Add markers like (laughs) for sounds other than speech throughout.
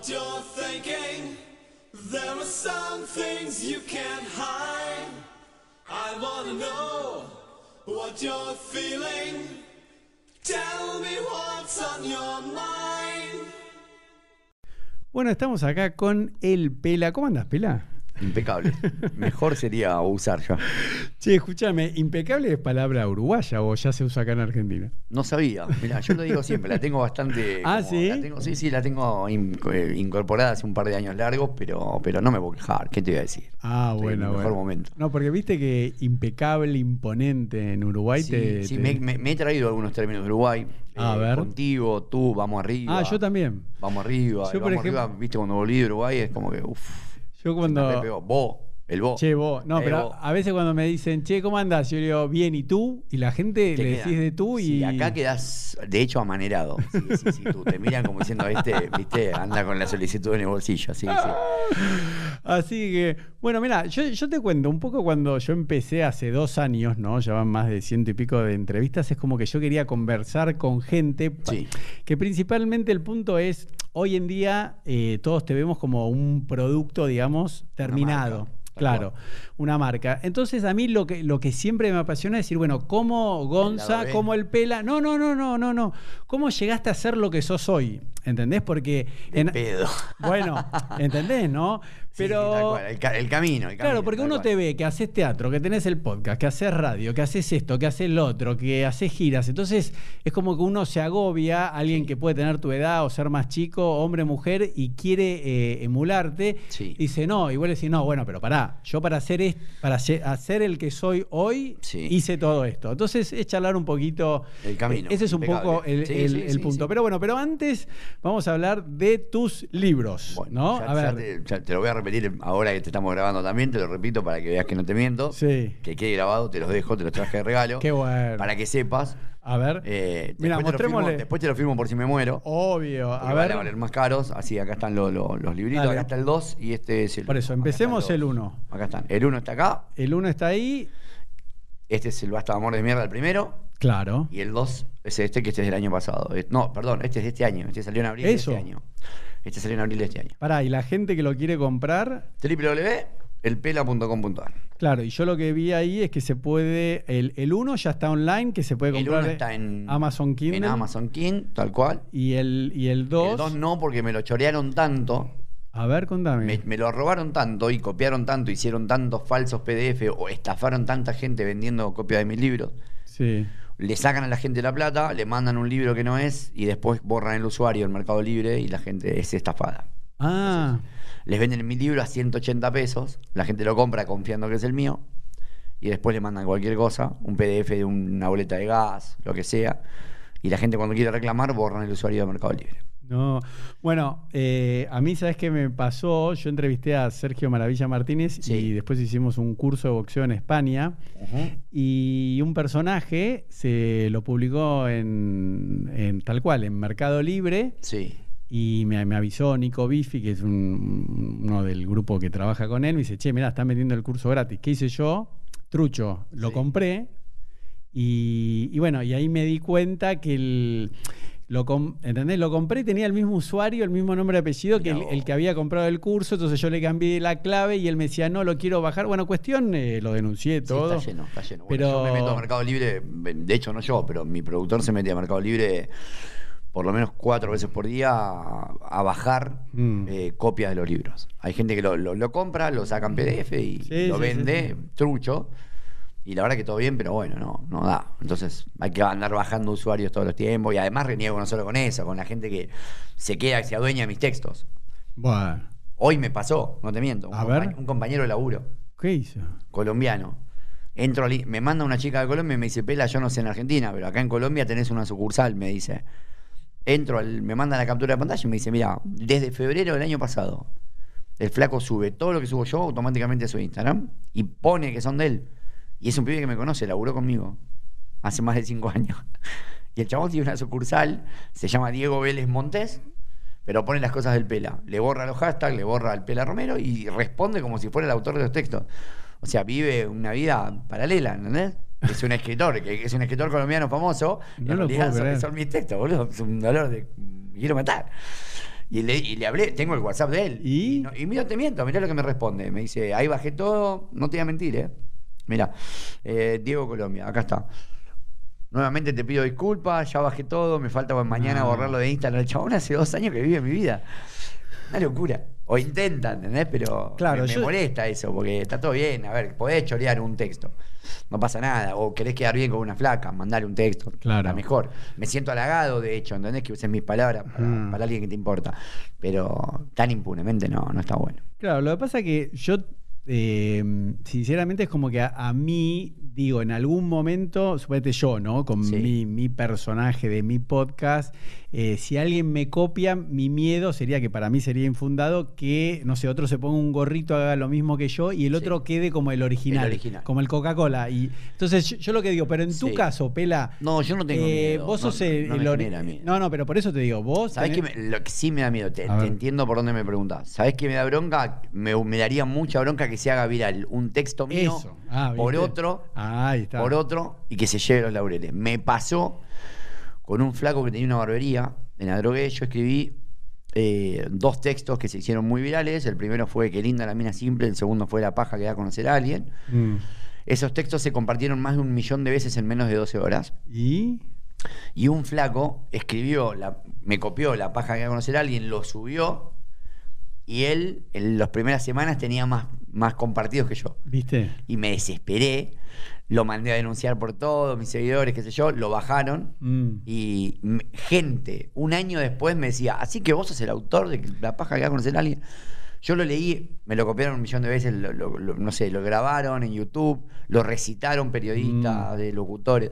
what you're thinking. There are some things you can't hide. I wanna know what you're feeling. Tell me what's on your mind. Bueno, estamos acá con el Pela. ¿Cómo andas, Pela? Impecable. Mejor sería usar ya. Che, escúchame, impecable es palabra uruguaya o ya se usa acá en Argentina. No sabía. Mira, yo lo digo siempre, la tengo bastante. (laughs) Ah, como- ¿sí? la tengo- sí, sí, la tengo in- eh, incorporada hace un par de años largos, pero, pero no me puedo quejar. ¿Qué te iba a decir? Ah, Estoy en bueno, mejor bueno. momento. No, porque viste que impecable, imponente en Uruguay Sí, te. sí, te- Me, me- me he traído algunos términos de Uruguay. A Eh, ver. Contigo, tú, vamos arriba. Ah, yo también. Vamos arriba. Yo, por vamos ejemplo- arriba, viste, cuando volví de Uruguay es como que, uff. Yo Me cuando. pegó. Vos, el vos. Che, vos. No, Eh, pero vos. a veces cuando me dicen, che, ¿cómo andás? Yo digo, bien, ¿y tú? Y la gente Te le queda. decís de tú y. Sí, acá quedás, de hecho, amanerado. Sí, sí, sí, tú. Te miran como diciendo, este, viste, anda con la solicitud en el bolsillo. Sí, sí. (laughs) Así que, bueno, mira, yo, yo te cuento un poco cuando yo empecé hace dos años, ¿no? Ya van más de ciento y pico de entrevistas, es como que yo quería conversar con gente Sí. que principalmente el punto es, hoy en día eh, todos te vemos como un producto, digamos, terminado. Claro, una marca. Entonces a mí lo que, lo que siempre me apasiona es decir, bueno, ¿cómo Gonza, cómo el Pela? No, no, no, no, no, no. ¿Cómo llegaste a ser lo que sos hoy? ¿Entendés? Porque... De en- pedo. bueno, ¿entendés, no? Sí, Pero... tal cual, el, ca- el camino. el Claro, camino, porque uno cual. te ve que haces teatro, que tenés el podcast, que haces radio, que haces esto, que haces lo otro, que haces giras. Entonces es como que uno se agobia, alguien que puede tener tu edad o ser más chico, hombre, mujer, y quiere eh, emularte. Sí. Dice, no, igual decís, no, bueno, pero pará, yo para hacer, es- para hacer el que soy hoy, hice todo esto. Entonces es charlar un poquito. El camino, Ese es un impecable. poco el, punto. Pero bueno, pero antes vamos a hablar de tus libros. Bueno, ¿no? ya- a ya ver. te, ya te lo voy a repetir ahora que te estamos grabando también, te lo repito para que veas que no te miento. Sí. Que quede grabado, te los dejo, te los traje de regalo. Qué bueno. Para que sepas. A ver. Eh, Mira, después, te firmo, después te lo firmo por si me muero. Obvio. A van ver. a valer más caros. Así, acá están lo- lo- los libritos. Dale. Acá está el 2 y este es el Por eso, empecemos el los- 1. Acá están. El 1 está acá. El 1 está ahí. Este es el Basta de Amor de Mierda, el primero. Claro. Y el 2 es este, que este es del año pasado. No, perdón, este es de este año. Este salió en abril Eso. de este año. Este salió en abril de este año. Pará, y la gente que lo quiere comprar, www.elpela.com.ar claro, y yo lo que vi ahí es que se puede. El, el 1 ya está online, que se puede El comprar 1 está en Amazon Kindle. En Amazon King, tal cual. Y el, y el 2. El 2 no, porque me lo chorearon tanto. A ver, contame. Me, me lo robaron tanto y copiaron tanto, hicieron tantos falsos PDF o estafaron tanta gente vendiendo copias de mis libros. Sí. Le sacan a la gente la plata, le mandan un libro que no es y después borran el usuario en Mercado Libre y la gente es estafada. Ah, Les venden mi libro a 180 pesos, la gente lo compra confiando que es el mío y después le mandan cualquier cosa, un PDF de una boleta de gas, lo que sea, y la gente cuando quiere reclamar borran el usuario de Mercado Libre. No. Bueno, eh, a mí, ¿sabes qué me pasó? Yo entrevisté a Sergio Maravilla Martínez Sí. y después hicimos un curso de boxeo en España. Y un personaje se lo publicó en, en tal cual, en Mercado Libre. Sí. Y me, me avisó Nico Bifi, que es un- uno del grupo que trabaja con él. Me dice, che, mirá, están vendiendo el curso gratis. ¿Qué hice yo? Trucho, lo Sí. compré. Y, y bueno, y ahí me di cuenta que el. Lo, ¿Entendés? Lo compré y tenía el mismo usuario, el mismo nombre y apellido que el, que había comprado el curso. Entonces yo le cambié la clave y él me decía, no, lo quiero bajar. Bueno, cuestión, eh, lo denuncié Sí, todo. está lleno, está lleno. Bueno, Pero- yo me meto a Mercado Libre, de hecho no yo, pero mi productor se mete a Mercado Libre por lo menos cuatro veces por día a, a bajar Mm. eh, copias de los libros. Hay gente que lo, lo- lo compra, lo saca en PDF y Sí, lo sí, vende, sí, sí. trucho. Y la verdad que todo bien, pero bueno, no, no da. Entonces hay que andar bajando usuarios todos los tiempos. Y además reniego no solo con eso, con la gente que se queda, que se adueña de mis textos. Bueno, Hoy me pasó, no te miento, un, A ver. un compañero de laburo ¿qué hizo? colombiano. Entro al- me manda una chica de Colombia y me dice, Pela, yo no sé en Argentina, pero acá en Colombia tenés una sucursal, me dice. Entro, al- me manda la captura de pantalla y me dice, mira, desde febrero del año pasado, el flaco sube todo lo que subo yo automáticamente a su Instagram y pone que son de él. Y es un pibe que me conoce, laburó conmigo hace más de cinco años. (laughs) Y el chabón tiene una sucursal, se llama Diego Vélez Montés, pero pone las cosas del Pela. Le borra los hashtags, le borra al Pela Romero y responde como si fuera el autor de los textos. O sea, vive una vida paralela, ¿entendés? Es un escritor, que es un escritor colombiano famoso. y No en lo realidad puedo son, son mis textos, boludo. Es un dolor de. Me quiero matar. Y le, y le hablé, tengo el WhatsApp de él. ¿Y? no- y mira, te miento, mirá lo que me responde. Me dice, ahí bajé todo, no te voy a mentir, ¿eh? Mira, eh, Diego Colombia, acá está. Nuevamente te pido disculpas, ya bajé todo, me falta mañana No. borrarlo de Instagram. El chabón hace dos años que vive mi vida. Una locura. O intenta, ¿entendés? Pero Claro, me, me yo- molesta eso, porque está todo bien. A ver, podés chorear un texto. No pasa nada. O querés quedar bien con una flaca, mandale un texto. Claro. Está mejor. Me siento halagado, de hecho, ¿entendés? Que uses mis palabras para, Mm. para alguien que te importa. Pero tan impunemente no, no está bueno. Claro, lo que pasa es que yo, eh, sinceramente, es como que a, a mí, digo, en algún momento, suponete yo, ¿no? Con Sí. mi, mi personaje de mi podcast, eh, si alguien me copia, mi miedo sería que para mí sería infundado que, no sé, otro se ponga un gorrito, haga lo mismo que yo y el Sí. otro quede como el original, El original. como el Coca-Cola. Y entonces yo, yo lo que digo, pero en tu Sí. caso, Pela. No, yo no tengo eh, miedo. Vos No, sos el, no el. No, no, pero por eso te digo, vos. ¿Sabés tenés- qué me- lo que sí me da miedo? Te, entiendo por dónde me preguntás. ¿Sabés qué me da bronca? Me, me daría mucha bronca que se haga viral un texto mío Eso. Ah, por otro, Ahí está. por otro y que se lleve los laureles. Me pasó con un flaco que tenía una barbería en la drogué. Yo escribí eh, dos textos que se hicieron muy virales. El primero fue Qué linda la mina simple. El segundo fue La paja que da a conocer a alguien. Mm. Esos textos se compartieron más de un millón de veces en menos de 12 horas. ¿Y? Y un flaco escribió, la, me copió la paja que iba a conocer a alguien, lo subió. Y él, en las primeras semanas, tenía más, más compartidos que yo. ¿Viste? Y me desesperé. Lo mandé a denunciar por todos, mis seguidores, qué sé yo. Lo bajaron. Mm. Y gente, un año después me decía, así que vos sos el autor de la paja que va a conocer a alguien. Yo lo leí, me lo copiaron un millón de veces, lo- lo- lo- no sé, lo grabaron en YouTube, lo recitaron periodistas, Mm. de locutores.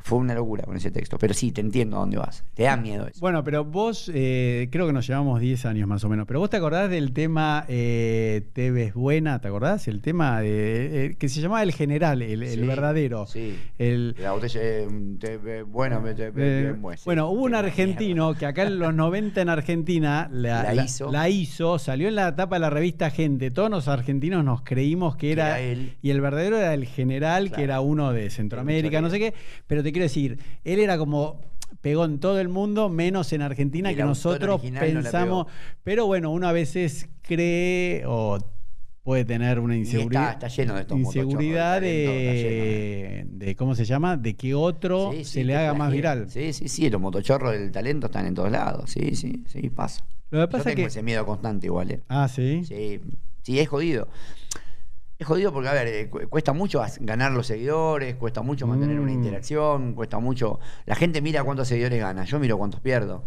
Fue una locura con ese texto. Pero sí, te entiendo a dónde vas. Te da miedo eso. Bueno, pero vos, eh, creo que nos llevamos 10 años más o menos, pero vos te acordás del tema eh, Te ves buena, ¿te acordás? El tema de, eh, que se llamaba El General, el, verdadero. Sí. El, La botella, eh, te ve- bueno, me- te ve Eh, bien, bueno, hubo un argentino que acá en los 90 en Argentina la, La la- hizo. la hizo, salió en la tapa de la revista Gente. Todos los argentinos nos creímos que era, era él. Y el verdadero era el general, que era uno de Centroamérica, no sé qué. Pero te quiero decir, él era como pegó en todo el mundo, menos en Argentina, El que nosotros no pensamos. pero bueno, uno a veces cree o puede tener una inseguridad. está- está lleno de estos inseguridad motochorros de de, de, ¿cómo se llama? De que otro Sí, sí, se le haga más viral. Sí, sí, sí, los motochorros del talento están en todos lados. Sí, sí, sí, pasa. Lo que Yo pasa tengo que. ese miedo constante igual, ¿eh? Ah, sí. Sí, sí, es jodido. Es jodido porque, a ver, eh, cu- cuesta mucho ganar los seguidores, cuesta mucho mantener una Mm. interacción, cuesta mucho... La gente mira cuántos seguidores gana, yo miro cuántos pierdo.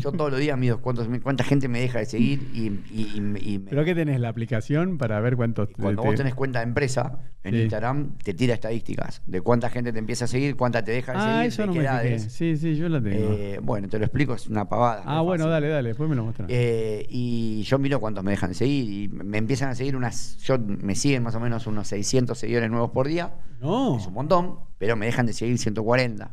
Yo todos los días miro cuántos, cuánta gente me deja de seguir y, y- y y me- ¿Pero qué tenés la aplicación para ver cuántos cuando te- vos tenés cuenta de empresa en Sí. Instagram, te tira estadísticas de cuánta gente te empieza a seguir, cuánta te deja de Ah, seguir, eso no me. Sí, sí, yo la tengo. Eh, bueno, te lo explico, es una pavada. ah, bueno, fácil. dale, dale, después me lo muestras. Eh, y yo miro cuántos me dejan de seguir y me empiezan a seguir unas, yo me siguen más o menos unos 600 seguidores nuevos por día, no. es un montón, pero me dejan de seguir 140.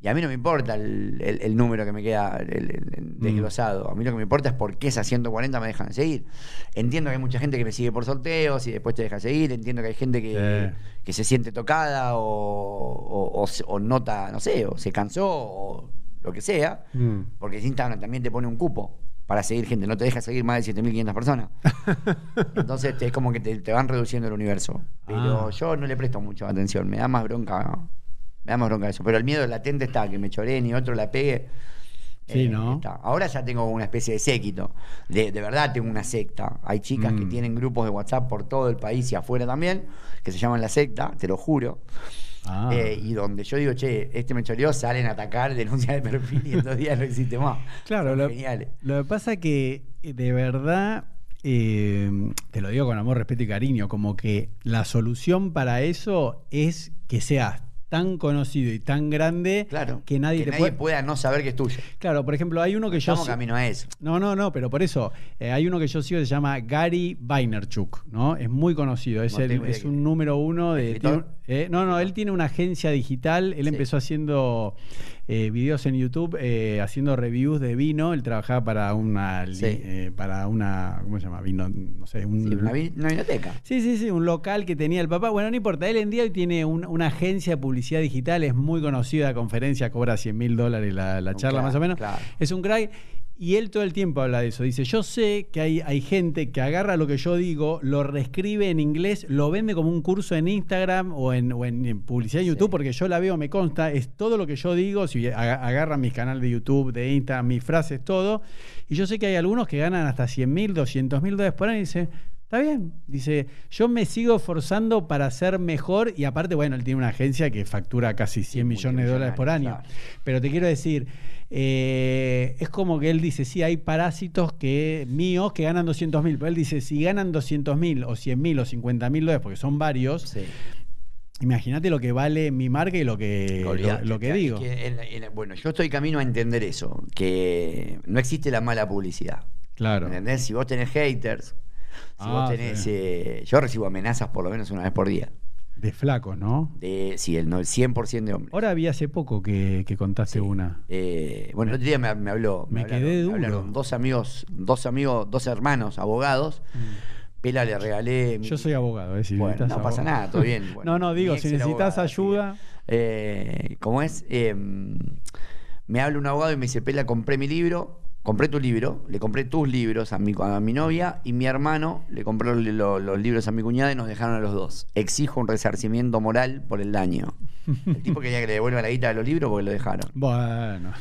Y a mí no me importa el, el- el número que me queda Mm. desglosado. A mí lo que me importa es por qué esas 140 me dejan de seguir. Entiendo que hay mucha gente que me sigue por sorteos y después te deja de seguir. Entiendo que hay gente que, Sí. que se siente tocada o, o- o se- o nota, no sé, o se cansó o lo que sea. Mm. Porque Instagram también te pone un cupo para seguir gente, no te deja seguir más de 7.500 personas. (laughs) Entonces es como que te, te van reduciendo el universo. Pero Ah. yo no le presto mucho atención, me da más bronca. Me da más bronca eso. Pero el miedo latente está, que me choreen y otro la pegue. Sí, Eh, ¿no? está. Ahora ya tengo una especie de séquito. De, de verdad tengo una secta. Hay chicas que Mm. tienen grupos de WhatsApp por todo el país y afuera también, que se llaman la secta, te lo juro. Ah. Eh, y donde yo digo, che, este me choreó, salen a atacar, (laughs) denuncian de perfil y en dos días no existe más. Claro, Son lo, geniales. lo que pasa que eh, de verdad, eh, te lo digo con amor, respeto y cariño, como que la solución para eso es que seas tan conocido y tan grande Claro. que nadie te puede... pueda no saber que es tuyo. Claro, por ejemplo, hay uno que yo... Estamos camino a eso. No, no, no, pero por eso, eh, hay uno que yo sigo que se llama Gary Vaynerchuk, ¿no? Es muy conocido, es, No el- es un número uno de... Tiene eh, no, no, él tiene una agencia digital, él Sí. empezó haciendo eh, videos en YouTube eh, haciendo reviews de vino. Él trabajaba para una, Sí. eh, para una, ¿cómo se llama? Vino, no sé, un, Sí, una, vi- una biblioteca. Sí, sí, sí, un local que tenía el papá. Bueno, no importa, él en día hoy tiene un- una agencia de publicidad digital, es muy conocida, conferencia, cobra 100 mil dólares la, charla más o menos. claro. Es un crack. Y él todo el tiempo habla de eso. Dice, yo sé que hay, hay gente que agarra lo que yo digo, lo reescribe en inglés, lo vende como un curso en Instagram o en, o en- en publicidad en Sí. YouTube, porque yo la veo, me consta, es todo lo que yo digo, si aga- agarran mis canales de YouTube, de Instagram, mis frases, todo. Y yo sé que hay algunos que ganan hasta 100 mil, 200 mil dólares por año y dice, está bien. Dice, yo me sigo esforzando para ser mejor y aparte, bueno, él tiene una agencia que factura casi 100 millones de dólares por año. Claro. Pero te quiero decir, eh, es como que él dice, sí, hay parásitos que míos que ganan 200 mil, pero él dice, si ganan 200 mil o 100 mil o 50 mil dólares, porque son varios, Sí. imagínate lo que vale mi marca y lo que, lo, Olvidate, lo que digo. que en- en- bueno, yo estoy camino a entender eso, que no existe la mala publicidad. Claro. ¿Entendés? Si vos tenés haters, si Ah, vos tenés... sí. eh, yo recibo amenazas por lo menos una vez por día. De flacos, ¿no? De, sí, el, no, el 100% de hombres. Ahora vi hace poco que, que contaste Sí. una. Eh, bueno, el otro día me, me habló. Me hablaron- quedé duro. hablaron dos amigos, dos amigos, dos hermanos abogados. Pela le regalé. Yo soy abogado, ¿eh? Si Bueno, no pasa abogado. nada, todo bien. (laughs) Bueno, no, no, digo, si necesitas ayuda. Eh, ¿Cómo es? Eh, me habla un abogado y me dice, Pela, compré mi libro, compré tu libro, le compré tus libros a mi, a mi novia y mi hermano le compró lo- lo- los libros a mi cuñada y nos dejaron a los dos. Exijo un resarcimiento moral por el daño. El tipo quería que le devuelva la guita de los libros porque lo dejaron. Bueno.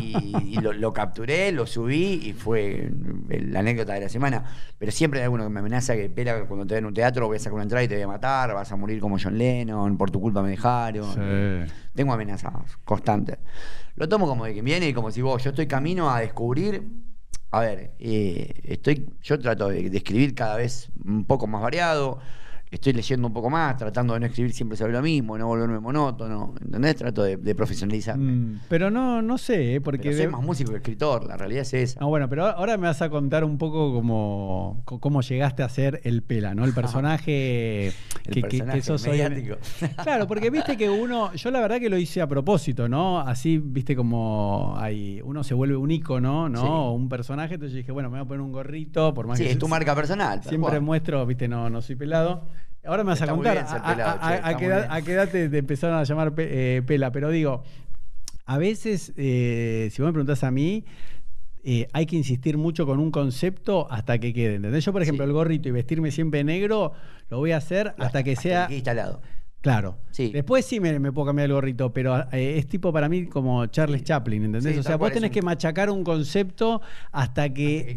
Y, y- y lo, lo capturé, lo subí y fue la anécdota de la semana. Pero siempre hay alguno que me amenaza que pela cuando te den un teatro voy a sacar una entrada y te voy a matar, vas a morir como John Lennon, por tu culpa me dejaron. Sí. Tengo amenazas constantes. Lo tomo como de que viene y como si vos, yo estoy camino a descubrir. A ver, eh, estoy, yo trato de, de escribir cada vez un poco más variado. Estoy leyendo un poco más, tratando de no escribir siempre sobre lo mismo, no volverme monótono. ¿Entendés? Trato de, de profesionalizarme. Mm, pero no, no sé, ¿eh? porque... Pero soy más músico que escritor, la realidad es esa. Ah, bueno, pero ahora me vas a contar un poco cómo, cómo llegaste a ser el Pela, ¿no? El (laughs) personaje El que, que- sos hoy. mediático. (laughs) Claro, porque viste que uno, yo la verdad que lo hice a propósito, ¿no? Así, viste como hay, uno se vuelve un ícono, ¿no? Sí. Un personaje, entonces yo dije, bueno, me voy a poner un gorrito, por más Sí, que es tu marca personal. siempre muestro, viste, no, no soy pelado. Ahora me vas a contar bien a- pelado, a, che, a qué edad, bien. a qué edad te, te empezaron a llamar pe- eh, pela, pero digo, a veces, eh, si vos me preguntás a mí, eh, hay que insistir mucho con un concepto hasta que quede. ¿entendés? Yo, por ejemplo, Sí. el gorrito y vestirme siempre negro, lo voy a hacer hasta que sea. instalado. Claro. Sí. Después sí me, me puedo cambiar el gorrito, pero eh, es tipo para mí como Charles Chaplin, ¿entendés? Sí, o sea, vos tenés un- que machacar un concepto hasta que,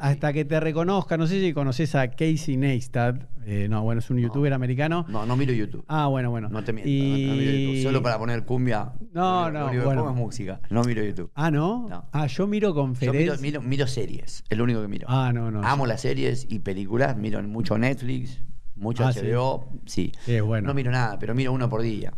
hasta que te reconozca. No sé si conoces a Casey Neistat. Eh, no, bueno, es un youtuber americano. No, no miro YouTube. Ah, bueno, bueno. No te miento, Y- no, no miro YouTube. Solo para poner cumbia. No, no, que bueno. es música. No miro YouTube. Ah, ¿no? No. Ah, yo miro Yo conferencias. miro, miro, miro series. Es lo único que miro. Ah, no, no. Amo las series y películas. Miro mucho Netflix, mucho Ah. HBO. Sí. Sí, es bueno. No miro nada, pero miro uno por día.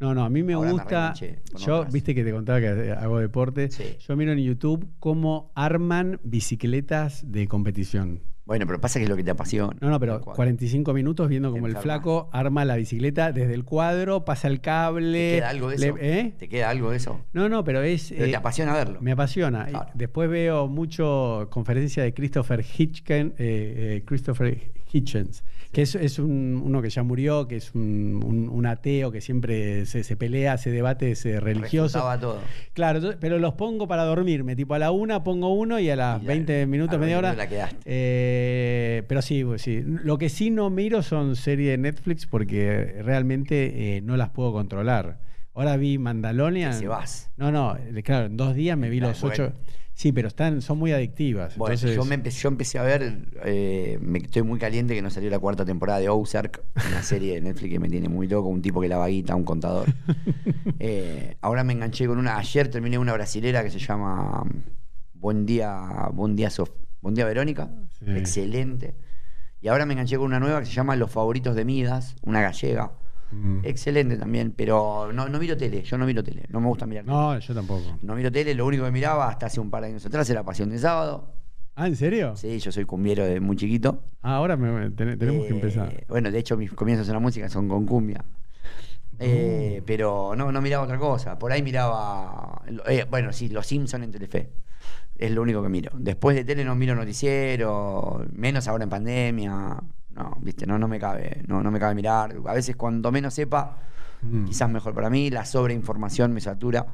No, no, a mí me Ahora gusta. yo, otras. viste que te contaba que hago deporte. Sí. Yo miro en YouTube cómo arman bicicletas de competición. Bueno, pero pasa que es lo que te apasiona. No, no, pero Tal cual. 45 minutos viendo Te como el flaco arma la bicicleta desde el cuadro, pasa el cable. ¿Te queda algo de le- eso? ¿eh? ¿Te queda algo de eso? No, no, pero es. Pero eh, te apasiona verlo. Me apasiona. Claro. Después veo mucho conferencia de Christopher Hitchens, eh, eh, Christopher Hitchens, que es, es un- uno que ya murió, que es un, un- un ateo que siempre se, se pelea, se debate ese religioso. Todo. Claro, pero los pongo para dormirme. Tipo a la una pongo uno y a las Y ya, 20 minutos, media 20 hora. minutos la quedaste. Eh, pero sí, pues sí. Lo que sí no miro son series de Netflix porque realmente eh, no las puedo controlar. Ahora vi Mandalorian. Te cebás. No, no, eh, claro, en dos días me vi los bueno. ocho. Sí, pero están, son muy adictivas. Bueno, entonces- yo, me empecé, yo empecé a ver, eh, me estoy muy caliente que no salió la cuarta temporada de Ozark, una (laughs) serie de Netflix que me tiene muy loco, un tipo que la vaguita, un contador. (laughs) Eh, ahora me enganché con una, ayer terminé una brasilera que se llama Buen Día, Buen Día, Sof- Buen Día Verónica, Sí. excelente. Y ahora me enganché con una nueva que se llama Los Favoritos de Midas, una gallega. Mm. Excelente también, pero no, no miro tele, yo no miro tele, no me gusta mirar tele. No, yo tampoco. No miro tele, lo único que miraba hasta hace un par de años atrás era Pasión de Sábado. Ah, ¿en serio? Sí, yo soy cumbiero de muy chiquito. Ah, ahora me- me- ten- tenemos que Eh, empezar. Bueno, de hecho mis comienzos en la música son con cumbia. Eh, pero no, no miraba otra cosa. Por ahí miraba. eh, bueno, sí, Los Simpsons en Telefe. Es lo único que miro. Después de tele no miro noticiero, menos ahora en pandemia. No, viste, no, no me cabe, no, no me cabe mirar. A veces cuando menos sepa, Mm. quizás mejor para mí, la sobreinformación me satura.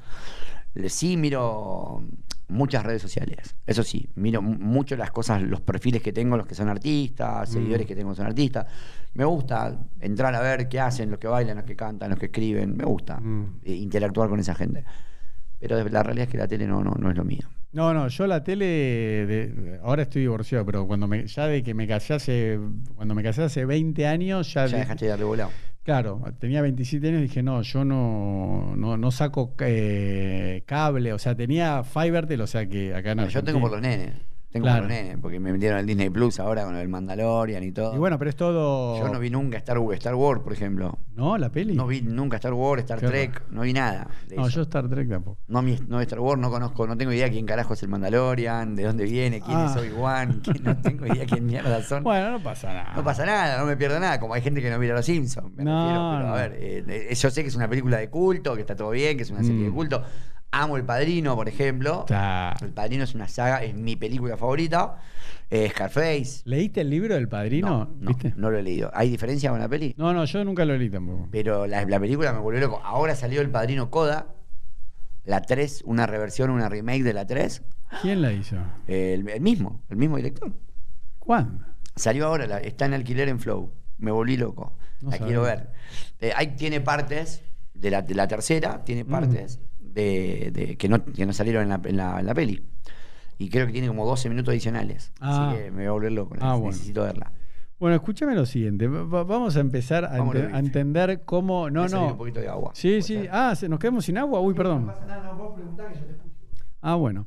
Sí miro muchas redes sociales, eso sí, miro mu- mucho las cosas, los perfiles que tengo, los que son artistas, seguidores que tengo que son artistas. Me gusta entrar a ver qué hacen, los que bailan, los que cantan, los que escriben, me gusta Mm. eh, interactuar con esa gente. Pero la realidad es que la tele no, no, no es lo mío. No, no, yo la tele, de- ahora estoy divorciado, pero cuando me, ya de que me casé hace, cuando me casé hace 20 años, ya, Ya de- dejaste de darle volado. claro, tenía 27 años y dije, no, yo no, no, no saco eh, cable, o sea, tenía Fivertel, o sea que acá no. Yo tengo por los nenes. Tengo Claro. nenes, porque me metieron al Disney Plus ahora con el Mandalorian y todo. Y bueno, pero es todo... Yo no vi nunca Star Wars, Star Wars, por ejemplo. ¿No? ¿La peli? No vi nunca Star Wars, Star Trek, no vi nada. No, eso. yo Star Trek tampoco. No, mi- no Star Wars, no conozco, no tengo idea quién carajo es el Mandalorian, de dónde viene, quién es Ah. Obi-Wan, (laughs) no tengo idea quién mierda son. Bueno, no pasa nada. No pasa nada, no me pierdo nada, como hay gente que no mira Los Simpsons. Me No, refiero, pero no. a ver, eh, eh, yo sé que es una película de culto, que está todo bien, que es una serie de Mm. culto. Amo El Padrino, por ejemplo. El Padrino es una saga, es mi película favorita. Eh, Scarface. ¿Leíste el libro del padrino? No, no, ¿Viste? no lo he leído. ¿Hay diferencia con la peli? No, no, yo nunca lo leí tampoco. Pero la, la película me volvió loco. Ahora salió El Padrino Coda, la 3, una reversión, una remake de la 3. ¿Quién la hizo? El, el mismo, el mismo director. ¿Cuándo? Salió ahora, la- está en alquiler en Flow. Me volví loco. No la quiero ver. Eh, ahí tiene partes de la, de la tercera, tiene Mm. De, de- que, no, que no salieron en la, en la- en la peli. Y creo que tiene como 12 minutos adicionales. Ah. Así que me voy a volver loco. Ah, bueno. Necesito verla. Bueno, escúchame lo siguiente. Va- va- vamos a empezar a, ente- entender cómo. No, no. Un poquito de agua. Sí, ¿Puede sí. Ah, ¿se- ¿nos quedamos sin agua? Uy, perdón. Ah, bueno.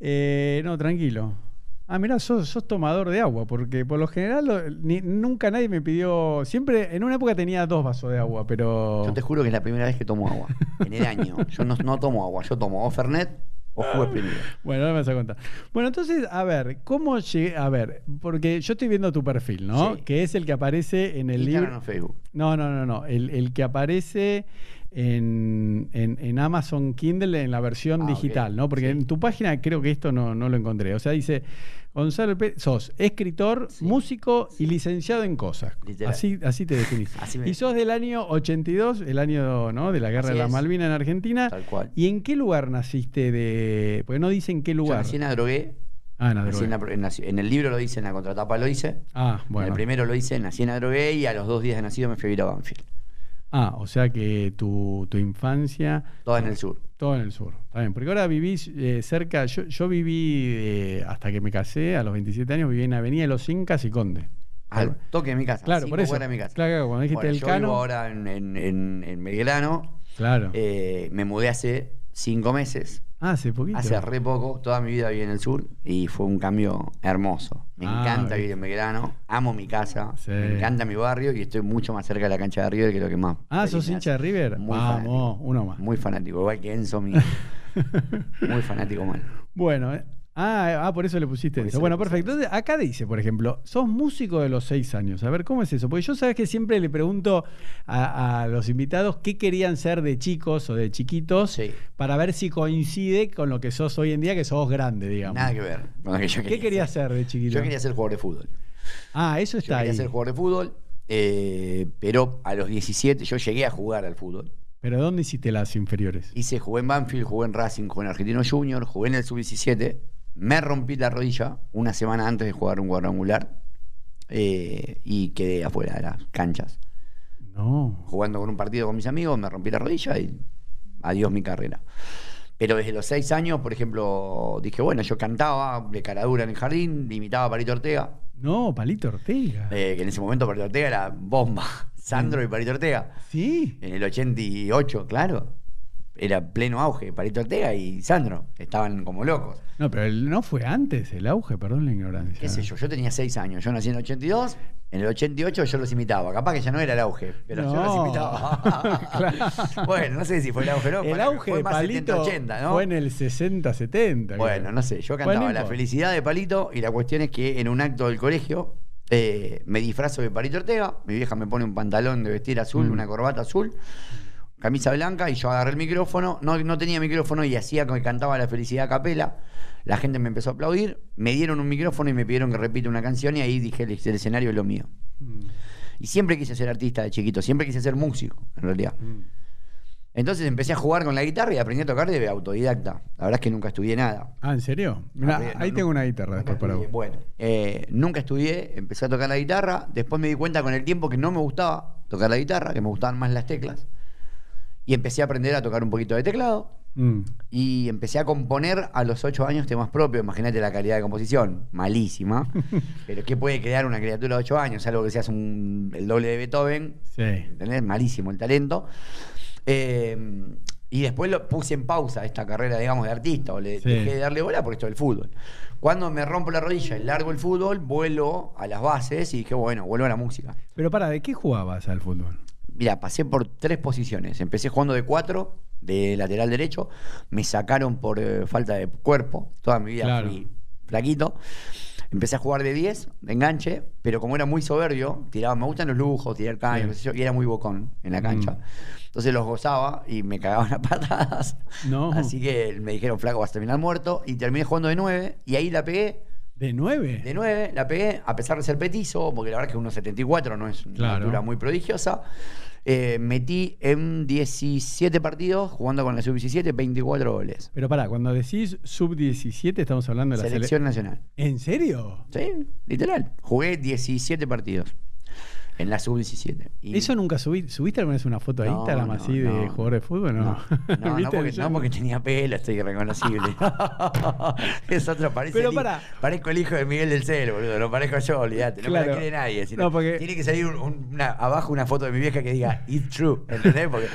Eh, no, tranquilo. Ah, mirá, sos, sos tomador de agua, porque por lo general lo- ni- nunca nadie me pidió. Siempre, en una época tenía dos vasos de agua, pero. Yo te juro que es la primera vez que tomo agua. En el año. Yo no, no tomo agua. Yo tomo o Fernet o jugo exprimido. Bueno, ahora me vas a contar. Bueno, entonces, a ver, ¿cómo llegué? A ver, porque yo estoy viendo tu perfil, ¿no? Sí. Que es el que aparece en el Instagram libro. o Facebook. No, no, no, no. El, el que aparece en, en- en Amazon Kindle en la versión Ah, digital. ¿no? Porque Sí. en tu página creo que esto no, no lo encontré. O sea, dice, Gonzalo Pérez, sos escritor, Sí. músico y licenciado en cosas. Literal. Así, así te definís. (laughs) Así me y sos del año 82, el año ¿no? de la Guerra Así de las es. Malvinas en Argentina. Tal cual. ¿Y en qué lugar naciste de...? Porque no dicen qué Yo lugar. nací en Adrogué. Ah, en nací en, la- en la- en el libro lo dice, en la contratapa lo hice. Ah, En bueno. el primero lo hice, nací en Adrogué y a los dos días de nacido me fui a vivir a Banfield. Ah, o sea que tu, tu infancia... Todo en el sur. Todo en el sur. Está bien. Porque ahora vivís eh, cerca. Yo, yo viví eh, hasta que me casé, a los 27 años, viví en Avenida de los Incas y Conde. Al toque de mi casa. Claro, por eso. de mi casa. Claro, claro, cuando dijiste Bueno, el yo cano. vivo ahora en, en, en- en Belgrano. Claro. Eh, me mudé hace cinco meses. Ah, hace poquito. Hace re poco, toda mi vida viví en el sur y fue un cambio hermoso. Me Ah, encanta vivir en Belgrano, amo mi casa, Sí. me encanta mi barrio y estoy mucho más cerca de la cancha de River que lo que más. Ah, sos hincha de. River. Muy Vamos, fanático. uno más. Muy fanático, igual que Enzo, mi, (laughs) muy fanático mal. Bueno, eh, ah, ah, por eso le pusiste eso. Bueno, perfecto. Entonces, acá dice, por ejemplo, sos músico de los seis años. A ver, ¿cómo es eso? Porque yo sabes que siempre le pregunto a, a los invitados qué querían ser de chicos o de chiquitos Sí. para ver si coincide con lo que sos hoy en día, que sos grande, digamos. Nada que ver con lo que yo quería ¿Qué querías hacer. ser de chiquito? Yo quería ser jugador de fútbol. Ah, eso Yo está quería ahí. ser jugador de fútbol, eh, pero a los 17 yo llegué a jugar al fútbol. Pero ¿dónde hiciste las inferiores? Hice, jugué en Banfield, jugué en Racing, jugué en Argentino Junior, jugué en el Sub-17. Me rompí la rodilla una semana antes de jugar un cuadrangular eh, y quedé afuera de las canchas. No. Jugando con un partido con mis amigos, me rompí la rodilla y adiós mi carrera. Pero desde los seis años, por ejemplo, dije, bueno, yo cantaba de caradura en el jardín, imitaba a Parito Ortega, No, Palito Ortega. eh, que en ese momento Parito Ortega era bomba. Sandro y Parito Ortega. Sí. En el 88, claro. Era pleno auge. Parito Ortega y Sandro estaban como locos. No, pero el- no fue antes el auge, perdón la ignorancia. ¿Qué sé yo? Yo tenía 6 años. Yo nací en el 82. En el 88 yo los imitaba. Capaz que ya no era el auge, pero yo los No. imitaba. (laughs) (laughs) Claro. Bueno, no sé si fue el auge o no. El auge fue de más Palito 70-80, ¿no? fue en el 60-70. Bueno, creo. no sé. Yo cantaba no La felicidad de Palito y la cuestión es que en un acto del colegio Eh, me disfrazo de Parito Ortega, mi vieja me pone un pantalón de vestir azul, Mm. una corbata azul, camisa blanca y yo agarré el micrófono, no, no tenía micrófono y hacía que cantaba la felicidad a capela. La gente me empezó a aplaudir, me dieron un micrófono y me pidieron que repita una canción y ahí dije, el, el escenario es lo mío. Mm, Y siempre quise ser artista de chiquito, siempre quise ser músico, en realidad. mm. Entonces empecé a jugar con la guitarra y aprendí a tocar de autodidacta. La verdad es que nunca estudié nada. Ah, ¿en serio? Mirá, Ah, bien, ahí no, tengo una guitarra después para vos. Bueno, eh, nunca estudié, empecé a tocar la guitarra, después me di cuenta con el tiempo que no me gustaba tocar la guitarra, que me gustaban más las teclas. Y empecé a aprender a tocar un poquito de teclado. Mm. Y empecé a componer a los ocho años temas propios. Imagínate la calidad de composición, malísima. (laughs) Pero ¿qué puede crear una criatura de ocho años? Algo que seas un, el doble de Beethoven. Sí. ¿Entendés? Malísimo el talento. Eh, y después lo puse en pausa esta carrera, digamos, de artista, o le Sí. dejé de darle bola por esto del fútbol. Cuando me rompo la rodilla y largo el fútbol, vuelo a las bases y dije, bueno, vuelvo a la música. Pero para, ¿de qué jugabas al fútbol? Mira, pasé por tres posiciones. Empecé jugando de cuatro, de lateral derecho. Me sacaron por eh, falta de cuerpo. Toda mi vida Claro. fui flaquito. Empecé a jugar de 10, de enganche, pero como era muy soberbio, tiraba, me gustan los lujos, tirar caños, sé yo, y era muy bocón en la cancha. Mm. Entonces los gozaba y me cagaban a (laughs) patadas. No. Así que me dijeron, flaco, vas a terminar muerto. Y terminé jugando de 9 y ahí la pegué. ¿De nueve? De 9 la pegué, a pesar de ser petizo, porque la verdad es que 1,74 no es una altura muy prodigiosa. Eh, metí en 17 partidos jugando con la sub-17 24 goles. Pero para, cuando decís sub-17 estamos hablando de la Selección sele- nacional. ¿En serio? Sí, literal. Jugué 17 partidos en la sub-17. Y- ¿Eso nunca subí? ¿Subiste alguna vez una foto a No, Instagram no, así de jugador de fútbol? No, No, (laughs) porque, tenía pelo, estoy irreconocible. (laughs) es otro, parece. Pero el- pará. Parezco el hijo de Miguel del Celo, boludo. No parezco yo, olvídate. No me lo quiere nadie. sino- No, porque- Tiene que salir un- un- una- abajo una foto de mi vieja que diga It's true. ¿Entendés? Porque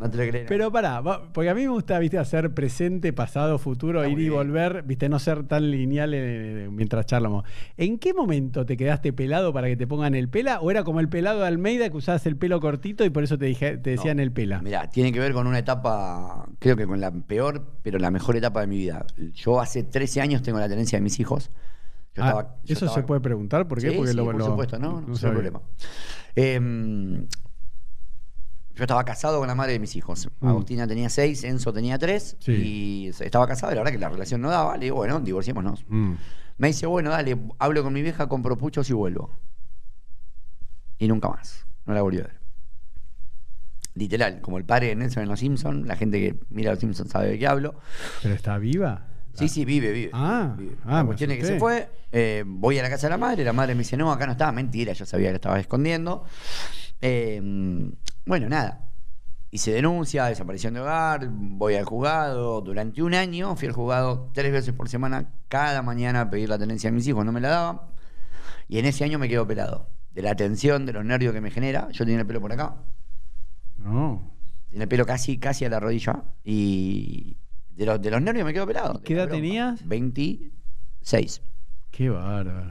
no te lo creen. Pero pará, porque a mí me gusta, viste, hacer presente, pasado, futuro, Está ir y bien. volver, viste, no ser tan lineal eh, mientras charlamos. ¿En qué momento te quedaste pelado para que te pongan el pela? ¿O era como el pelado de Almeida que usabas el pelo cortito y por eso te, dije, te decían No, el pela? Mirá, tiene que ver con una etapa, creo que con la peor, pero la mejor etapa de mi vida. Yo hace 13 años tengo la tenencia de mis hijos. Yo Ah, estaba- yo ¿Eso estaba- se puede preguntar? ¿Por qué? Sí, Porque sí, lo- por lo- supuesto, no, no, no, hay sabía. problema. Eh, yo estaba casado con la madre de mis hijos. Mm. Agustina tenía seis, Enzo tenía tres. Sí. Y estaba casado, y la verdad que la relación no daba. Le digo, bueno, divorciémonos. Mm. Me dice, bueno, dale, hablo con mi vieja, compro puchos y vuelvo. Y nunca más. No la volví a ver. Literal, como el padre de Nelson en Los Simpsons, la gente que mira Los Simpsons sabe de qué hablo. ¿Pero está viva? Sí, sí, vive, vive. Ah, Vive. ah, la cuestión es que se fue. eh, voy a la casa de la madre. La madre me dice, no, acá no estaba. Mentira, yo sabía que estaba escondiendo. Eh, bueno, nada. Hice denuncia, desaparición de hogar. Voy al juzgado. Durante un año fui al juzgado tres veces por semana, cada mañana a pedir la tenencia de mis hijos. No me la daban. Y en ese año me quedo pelado. De la tensión, de los nervios que me genera. Yo tenía el pelo por acá. No. Tenía el pelo casi, casi a la rodilla. Y de los, de los nervios me quedo pelado. de ¿Qué edad tenías? 26. Qué bárbaro.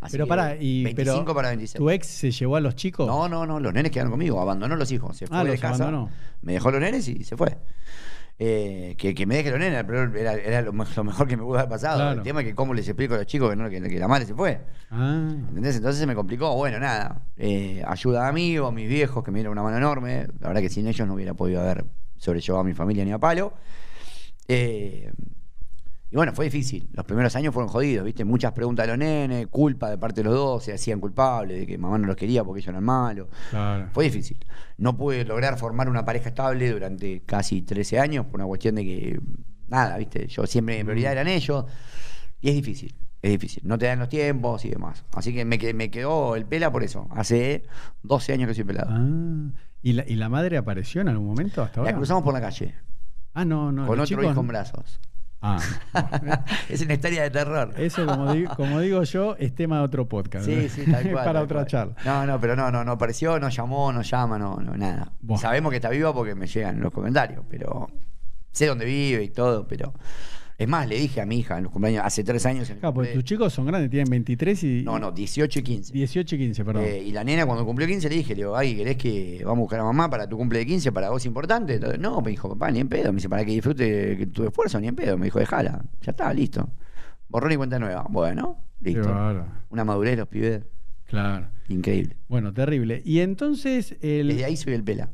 Así pero que para, y 25 pero, para 26. ¿Tu ex se llevó a los chicos? No, no, no, los nenes quedaron conmigo, abandonó los hijos, se fue Ah, de los casa, abandonó. me dejó los nenes y se fue. Eh, que, que me deje los nenes pero era, era lo, me- lo mejor que me pudo haber pasado. Claro. El tema es que cómo les explico a los chicos que, no, que, que la madre se fue. Ah. ¿Entendés? Entonces se me complicó. Bueno, nada. eh, ayuda de amigos, mis viejos que me dieron una mano enorme. La verdad que sin ellos no hubiera podido haber sobrellevado a mi familia ni a palo. Eh, y bueno, fue difícil. Los primeros años fueron jodidos, ¿viste? Muchas preguntas de los nenes, culpa de parte de los dos, se hacían culpables de que mamá no los quería porque ellos eran malos. Claro. Fue difícil. No pude lograr formar una pareja estable durante casi 13 años por una cuestión de que, nada, ¿viste? Yo siempre mi prioridad eran ellos. Y es difícil, es difícil. No te dan los tiempos y demás. Así que me, me quedó el pela por eso. Hace 12 años que soy pelado. Ah. ¿Y la, ¿Y la madre apareció en algún momento hasta ahora? La cruzamos por la calle, Ah, no, no. con otro chicos- hijo en brazos. Ah. (laughs) es una historia de terror. Eso, como digo, como digo yo, es tema de otro podcast. Sí, ¿no? sí, tal (laughs) cual. Para tal otra cual. charla. No, no, pero no, no, no apareció, no llamó, no llama, no, no nada. Sabemos que está viva porque me llegan los comentarios, pero sé dónde vive y todo, pero es más, le dije a mi hija en los cumpleaños, hace tres años. en Claro, porque tus chicos son grandes, tienen 23 y. No, no, 18 y 15. 18 y 15, perdón. Eh, y la nena cuando cumplió 15 le dije, le digo, ay, ¿querés que vamos a buscar a mamá para tu cumple de 15? ¿Para vos importante? Entonces, no, me dijo, papá, ni en pedo. Me dice, para que disfrute tu esfuerzo, ni en pedo. Me dijo, déjala. Ya está, listo. Borrón y cuenta nueva. Bueno, listo. Una madurez los pibes. Claro. Increíble. Bueno, terrible. Y entonces, el, Desde ahí soy el pela.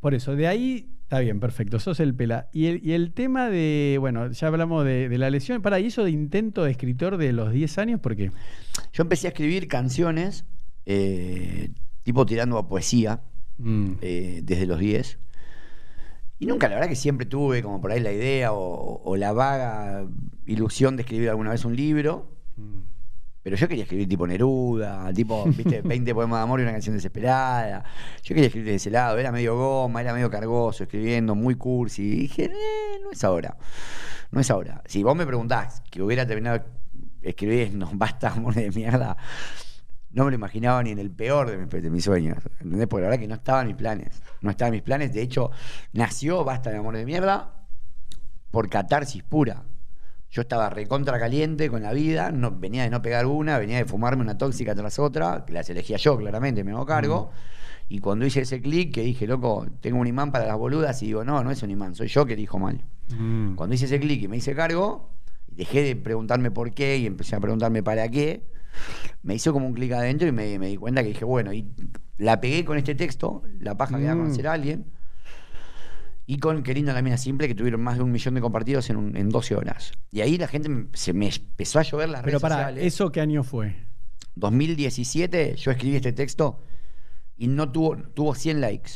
por eso, de ahí está bien, perfecto, sos el pela. Y el, y el tema de, bueno, ya hablamos de, de la lesión. Para, ¿y eso de intento de escritor de los 10 años? ¿Por qué? Yo empecé a escribir canciones, eh, tipo tirando a poesía, Mm. eh, desde los 10. Y nunca, la verdad que siempre tuve como por ahí la idea o, o la vaga ilusión de escribir alguna vez un libro. Mm. Pero yo quería escribir tipo Neruda, tipo, viste, (laughs) 20 poemas de amor y una canción desesperada. Yo quería escribir de ese lado, era medio goma, era medio cargoso escribiendo, muy cursi. Y dije, eh, no es ahora. No es ahora. Si vos me preguntás que hubiera terminado escribir No basta amor de mierda, no me lo imaginaba ni en el peor de mis, de mis sueños. ¿Entendés? Porque la verdad que no estaba en mis planes. No estaba en mis planes. De hecho, nació Basta de amor de mierda por catarsis pura. Yo estaba recontra caliente con la vida, no, venía de no pegar una, venía de fumarme una tóxica tras otra, que las elegía yo, claramente, me hago cargo. Y cuando hice ese clic, que dije, loco, tengo un imán para las boludas, y digo, no, no es un imán, soy yo que dijo mal. Mm. Cuando hice ese clic y me hice cargo, dejé de preguntarme por qué y empecé a preguntarme para qué, me hizo como un clic adentro y me, me di cuenta que dije, bueno, y la pegué con este texto, La paja que da a conocer a alguien, y con Qué linda la mina simple, que tuvieron más de un millón de compartidos en, un- en 12 horas. Y ahí la gente se me empezó a llover las Pero redes para, sociales. ¿eso qué año fue? 2017 yo escribí este texto y no tuvo, tuvo 100 likes.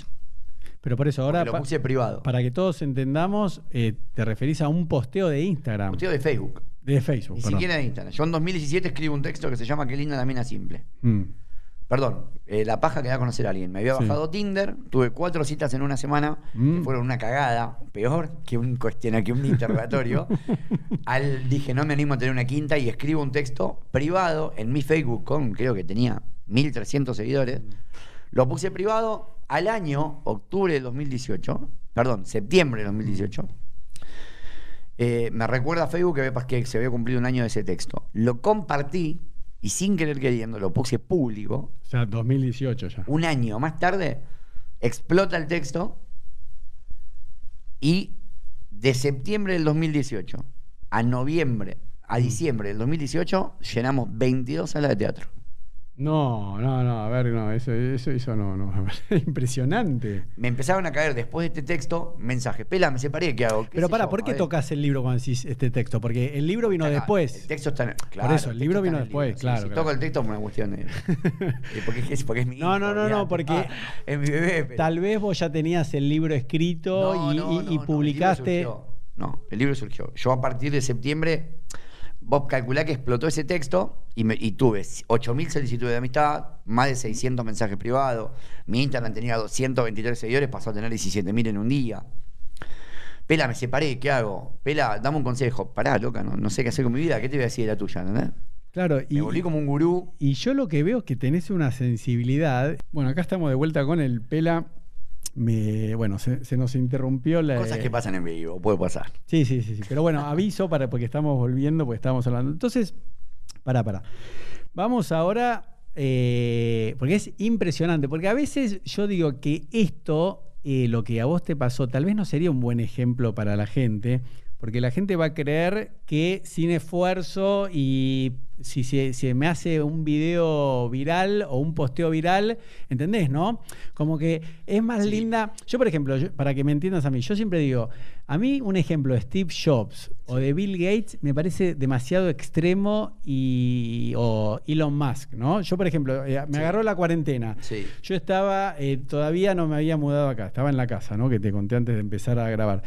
Pero por eso, ahora, lo pa- puse privado. para que todos entendamos, eh, te referís a un posteo de Instagram. Posteo de Facebook. De Facebook, Ni perdón. siquiera de Instagram. Yo en 2017 escribo un texto que se llama Qué linda la mina simple. Mm. Perdón, eh, la paja que da a conocer a alguien. Me había Sí. bajado Tinder, tuve cuatro citas en una semana, Mm. que fueron una cagada, peor que un cuestiona, que un interrogatorio. (laughs) Al, dije, no me animo a tener una quinta y escribo un texto privado en mi Facebook con, creo que tenía 1300 seguidores. Lo puse privado al año, octubre de 2018, perdón, septiembre de 2018. Eh, me recuerda a Facebook que, que se había cumplido un año de ese texto. Lo compartí y sin querer queriendo lo puse público. O sea, 2018 ya. Un año más tarde explota el texto y de septiembre del 2018 a noviembre, a diciembre del 2018 llenamos 22 salas de teatro. No, no, no, a ver, no, eso, eso, eso no, no. (laughs) Impresionante. Me empezaron a caer después de este texto mensajes. Pela, me separé, ¿qué hago? ¿Qué Pero para, yo? ¿por qué tocas el libro cuando decís este texto? Porque el libro vino después. El texto está en- claro, eso, el libro vino después, Sí, claro, sí, claro. toco el texto por una cuestión de. de- (laughs) porque, es, porque es mi No, hijo, no, no, no, porque Ah, es mi bebé. pero- Tal vez vos ya tenías el libro escrito No, y, no, y- no, y no, el libro publicaste. surgió. No, el libro surgió. Yo a partir de septiembre, vos calculá que explotó ese texto y, me- y tuve 8.000 solicitudes de amistad, más de 600 mensajes privados. Mi Instagram tenía 223 seguidores, pasó a tener 17.000 en un día. Pela, me separé, ¿qué hago? Pela, dame un consejo. Pará, loca, no, no sé qué hacer con mi vida. ¿Qué te voy a decir de la tuya? ¿entendés? Claro, y, Me volví como un gurú. y yo lo que veo es que tenés una sensibilidad. Bueno, acá estamos de vuelta con el Pela. Me, bueno, se, se nos interrumpió la. Cosas que pasan en vivo, puede pasar. Sí, sí, sí, sí. Pero bueno, (laughs) aviso para porque estamos volviendo, porque estábamos hablando. Entonces, pará, pará. Vamos ahora, eh, porque es impresionante, porque a veces yo digo que esto, eh, lo que a vos te pasó, tal vez no sería un buen ejemplo para la gente, porque la gente va a creer que sin esfuerzo y si se, se me hace un video viral o un posteo viral, ¿entendés, no? Como que es más Sí. linda. Yo, por ejemplo, yo- para que me entiendas a mí, yo siempre digo, a mí un ejemplo de Steve Jobs o de Bill Gates me parece demasiado extremo y o Elon Musk, ¿no? Yo, por ejemplo, eh, me Sí. agarró la cuarentena. Sí. Yo estaba, eh, todavía no me había mudado acá, estaba en la casa, ¿no? Que te conté antes de empezar a grabar.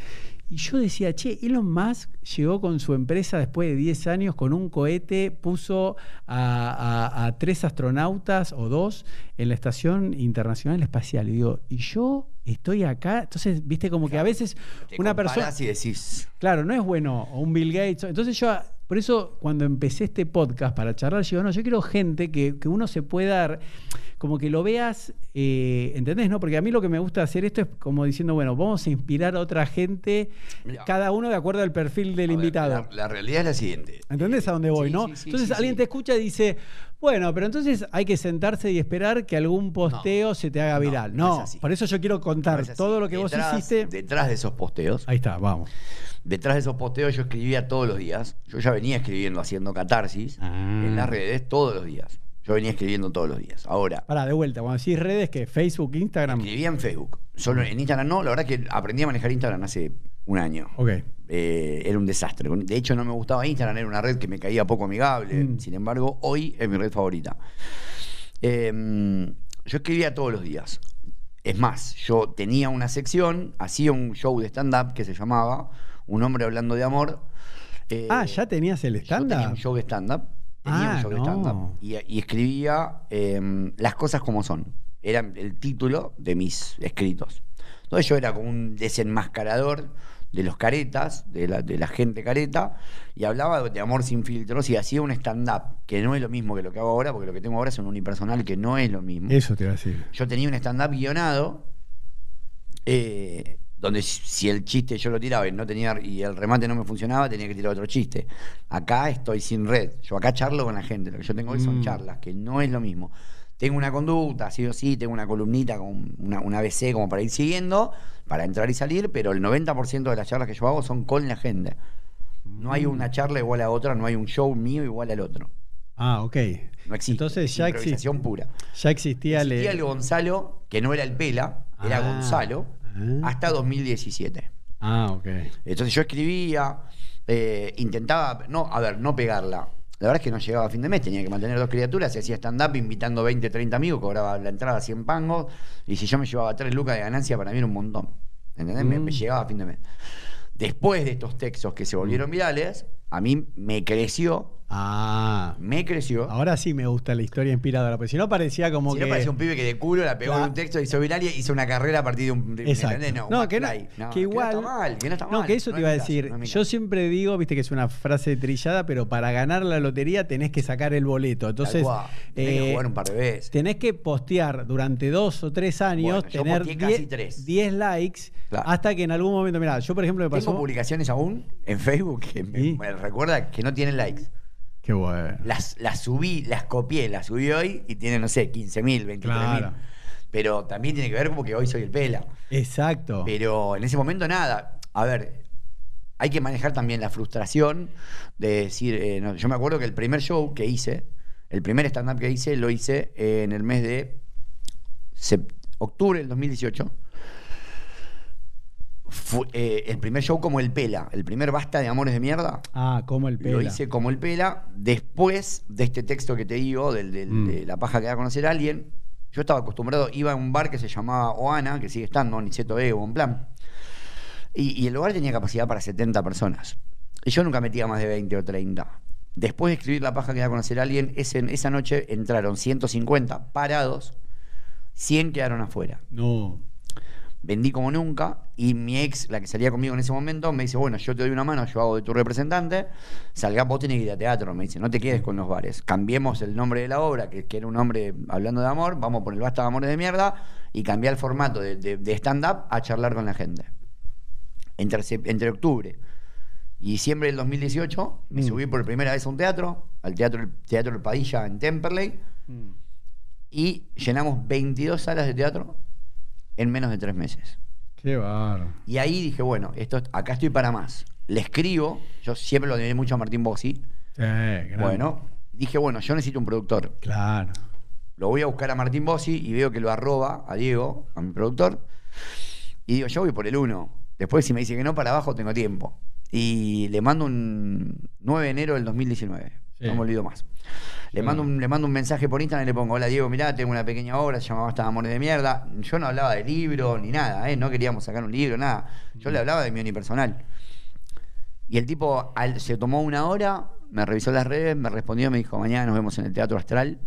Y yo decía, che, Elon Musk llegó con su empresa después de 10 años con un cohete, puso a, a- a tres astronautas o dos en la Estación Internacional Espacial. Y digo, ¿y yo estoy acá? Entonces, viste, como que a veces una persona... comparás y decís, Claro, no es bueno, o un Bill Gates. Entonces yo, por eso cuando empecé este podcast para charlar, yo digo, no, yo quiero gente que, que uno se pueda, como que lo veas, eh, ¿entendés? no Porque a mí lo que me gusta hacer esto es como diciendo, bueno, vamos a inspirar a otra gente, Mirá. cada uno de acuerdo al perfil del ver, invitado. La, la realidad es la siguiente. ¿Entendés a dónde voy, Sí, no? sí, sí, entonces alguien te escucha y dice, bueno, pero entonces hay que sentarse y esperar que algún posteo se te haga viral. no No, es así. por eso yo quiero contar No todo lo que Detrás- vos hiciste. Detrás de esos posteos, Ahí está, vamos. detrás de esos posteos yo escribía todos los días. Yo ya venía escribiendo, haciendo catarsis Ah. en las redes todos los días. Yo venía escribiendo todos los días. Ahora, Pará, de vuelta, cuando decís redes, que Facebook, Instagram. escribía en Facebook. Solo en Instagram no. La verdad que aprendí a manejar Instagram hace un año. Ok. Eh, era un desastre. De hecho, no me gustaba Instagram, era una red que me caía poco amigable. Mm. Sin embargo, hoy es mi red favorita. Eh, yo escribía todos los días. Es más, yo tenía una sección, hacía un show de stand-up que se llamaba Un hombre hablando de amor. Eh, Ah, ¿ya tenías el yo tenía un show de stand-up. Tenía Ah, un show de no. stand-up. Y, y escribía eh, las cosas como son. Era el título de mis escritos. Entonces yo era como un desenmascarador de los caretas, de la, de la gente careta, y hablaba de amor sin filtros y hacía un stand-up, que no es lo mismo que lo que hago ahora, porque lo que tengo ahora es un unipersonal que no es lo mismo. Eso te iba a decir. Yo tenía un stand-up guionado, eh, donde si- el chiste yo lo tiraba y no tenía y el remate no me funcionaba, tenía que tirar otro chiste. Acá estoy sin red. Yo acá charlo con la gente. Lo que yo tengo hoy son Mm. charlas, que no es lo mismo. Tengo una conducta, sí o sí, tengo una columnita con una, una ABC como para ir siguiendo, para entrar y salir, pero el 90% de las charlas que yo hago son con la gente. No hay una charla igual a otra, no hay un show mío igual al otro. Ah, ok. No existe. Entonces es ya, exi- improvisación pura. ya existía, el- Existía el Gonzalo, que no era el Pela, era Ah. Gonzalo, Ah. hasta 2017. Ah, ok. Entonces yo escribía, eh, intentaba, no, a ver, no pegarla. La verdad es que no llegaba a fin de mes, tenía que mantener dos criaturas, se hacía stand-up invitando 20, 30 amigos, cobraba la entrada 100 pangos, y si yo me llevaba 3 lucas de ganancia, para mí era un montón. ¿Entendés? Me, Mm. me llegaba a fin de mes. Después de estos textos que se volvieron Mm. virales, a mí me creció, Ah. me creció. Ahora sí me gusta la historia inspiradora, porque si no parecía como si que. no parecía un pibe que de culo la pegó Claro. en un texto, hizo viral y hizo una carrera a partir de un. de-. No, que no-. No, que igual- no está mal, que no está No, mal. que eso te iba a caso, decir. Yo siempre digo, viste que es una frase trillada, pero para ganar la lotería tenés que sacar el boleto. Entonces, cual. Tenés que eh, jugar un par de veces. tenés que postear durante dos o tres años, Bueno, tener posteé casi 10 tres. 10 likes, Claro. hasta que en algún momento, mira, yo por ejemplo me Tengo pasó. publicaciones aún en Facebook que me, Sí. me recuerda que no tienen likes. Qué bueno. Las, las subí, las copié, las subí hoy y tienen, no sé, 15.000, 23.000. Claro. Pero también tiene que ver como que hoy soy el pela. Exacto. Pero en ese momento nada. A ver, hay que manejar también la frustración de decir, eh, no, yo me acuerdo que el primer show que hice, el primer stand-up que hice, lo hice eh, en el mes de octubre del 2018. Fue, eh, el primer show como el Pela, el primer basta de amores de mierda. Ah, como el pelo. Lo hice como el Pela. Después de este texto que te digo, del, del- Mm. de la paja que da a conocer a alguien, yo estaba acostumbrado, iba a un bar que se llamaba Oana, que sigue estando, Niceto E o en plan. Y, y el lugar tenía capacidad para 70 personas. Y yo nunca metía más de 20 o 30. Después de escribir la paja que da a conocer a alguien, ese- esa noche entraron 150 parados, 100 quedaron afuera No. Vendí como nunca y mi ex, la que salía conmigo en ese momento, me dice, bueno, yo te doy una mano, yo hago de tu representante, salga vos tenés que ir a teatro, me dice, no te quedes con los bares, cambiemos el nombre de la obra, que, que era un nombre hablando de amor, vamos por el basta de amores de mierda y cambiar el formato de, de- de stand-up a charlar con la gente. Entre, octubre y diciembre del 2018 me Mm. subí por primera vez a un teatro, al teatro, teatro El Padilla en Temperley, Mm. y llenamos 22 salas de teatro en menos de tres meses. Qué barro. Y ahí dije, bueno, esto, acá estoy para más. Le escribo, yo siempre lo admiré mucho a Martín Bossi. Sí. Bueno, dije, bueno, yo necesito un productor. Claro. Lo voy a buscar a Martín Bossi y veo que lo arroba a Diego, a mi productor. Y digo, yo voy por el uno. Después, si me dice que no, para abajo tengo tiempo. Y le mando un 9 de enero del 2019. Sí. No me olvido más. Le mando, un, le mando un mensaje por Instagram y le pongo, hola Diego, mirá, tengo una pequeña obra, se llama Basta de Amores de Mierda. Yo no hablaba de libro ni nada, ¿eh? no queríamos sacar un libro, nada. Yo le hablaba de mi unipersonal. Y el tipo al- se tomó una hora, me revisó las redes, me respondió, me dijo, mañana nos vemos en el Teatro Astral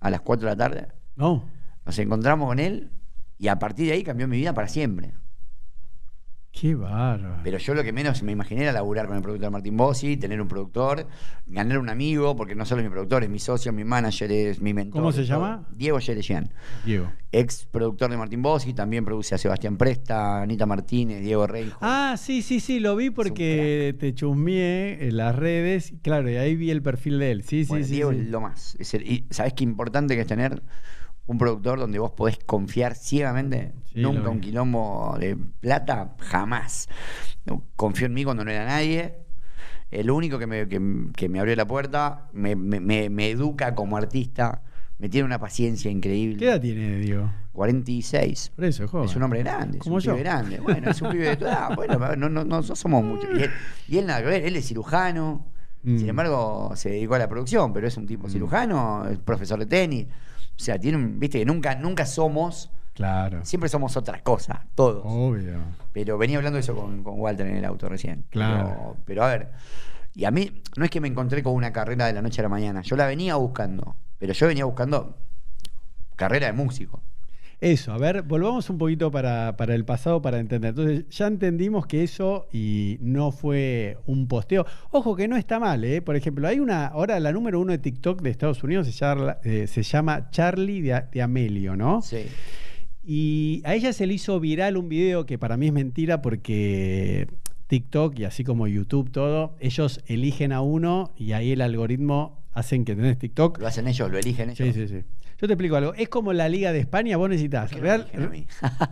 a las 4 de la tarde. No. Nos encontramos con él y a partir de ahí cambió mi vida para siempre. Qué bárbaro. Pero yo lo que menos me imaginé era laburar con el productor Martín Bossi, tener un productor, ganar un amigo, porque no solo es mi productor, es mi socio, mi manager, es mi mentor. ¿Cómo se llama? Diego Yeresian, Diego. ex productor de Martín Bossi, también produce a Sebastián Presta, Anita Martínez, Diego Reyjo. Ah, sí, sí, sí, lo vi porque te chusmeé en las redes. Claro, y ahí vi el perfil de él. Sí, Bueno, sí, sí. Diego sí. es lo más. Es el- y ¿Sabés qué importante que es tener un productor donde vos podés confiar ciegamente? Sí, Nunca un quilombo de plata, jamás. Confió en mí cuando no era nadie. El único que me, que, que me abrió la puerta, me, me- me- me educa como artista, me tiene una paciencia increíble. ¿Qué edad tiene, Diego? 46. Por eso, es joven. Es un hombre grande, Como es un yo. pibe grande. Bueno, es un pibe de tu edad. (laughs) Bueno, no, no, no, no somos muchos. Y él, y él nada que ver, él es cirujano. Mm. Sin embargo, se dedicó a la producción, pero es un tipo cirujano, es profesor de tenis. O sea, tiene un, viste que nunca, nunca somos, Claro. siempre somos otras cosas, todos. Obvio. Pero venía hablando de eso con, con Walter en el auto recién. Claro. Pero, pero a ver, y a mí no es que me encontré con una carrera de la noche a la mañana, yo la venía buscando, pero yo venía buscando carrera de músico. Eso, a ver, volvamos un poquito para, para el pasado para entender. Entonces, ya entendimos que eso y no fue un posteo. Ojo que no está mal, ¿eh? Por ejemplo, hay una, ahora la número uno de TikTok de Estados Unidos se llama, eh, se llama Charlie de, de Amelio, ¿no? Sí. Y a ella se le hizo viral un video que para mí es mentira porque TikTok y así como YouTube, todo, ellos eligen a uno y ahí el algoritmo hacen que tenés TikTok. Lo hacen ellos, lo eligen ellos. Sí, sí, sí. Yo te explico algo. Es como la Liga de España, vos necesitas. ¿Por qué me Real, eligen a mí?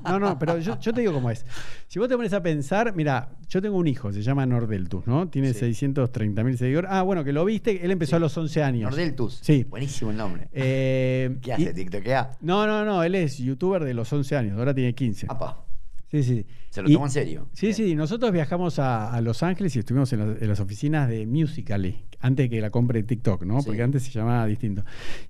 no, no, pero yo, yo te digo cómo es. Si vos te pones a pensar, mira, yo tengo un hijo, se llama Nordeltus, ¿no? Tiene Sí. 630 mil seguidores. Ah, bueno, que lo viste, él empezó a los 11 años. Nordeltus. Sí. Buenísimo el nombre. Eh, ¿Qué hace? ¿TikTokea? no, no, no, él es youtuber de los 11 años, ahora tiene 15. Apa, Sí, sí. Se lo Y- tomó en serio. Sí, Bien. sí, nosotros viajamos a, a Los Ángeles y estuvimos en, las- en las oficinas de Musical.ly, antes que la compre TikTok, ¿no? Sí. Porque antes se llamaba distinto.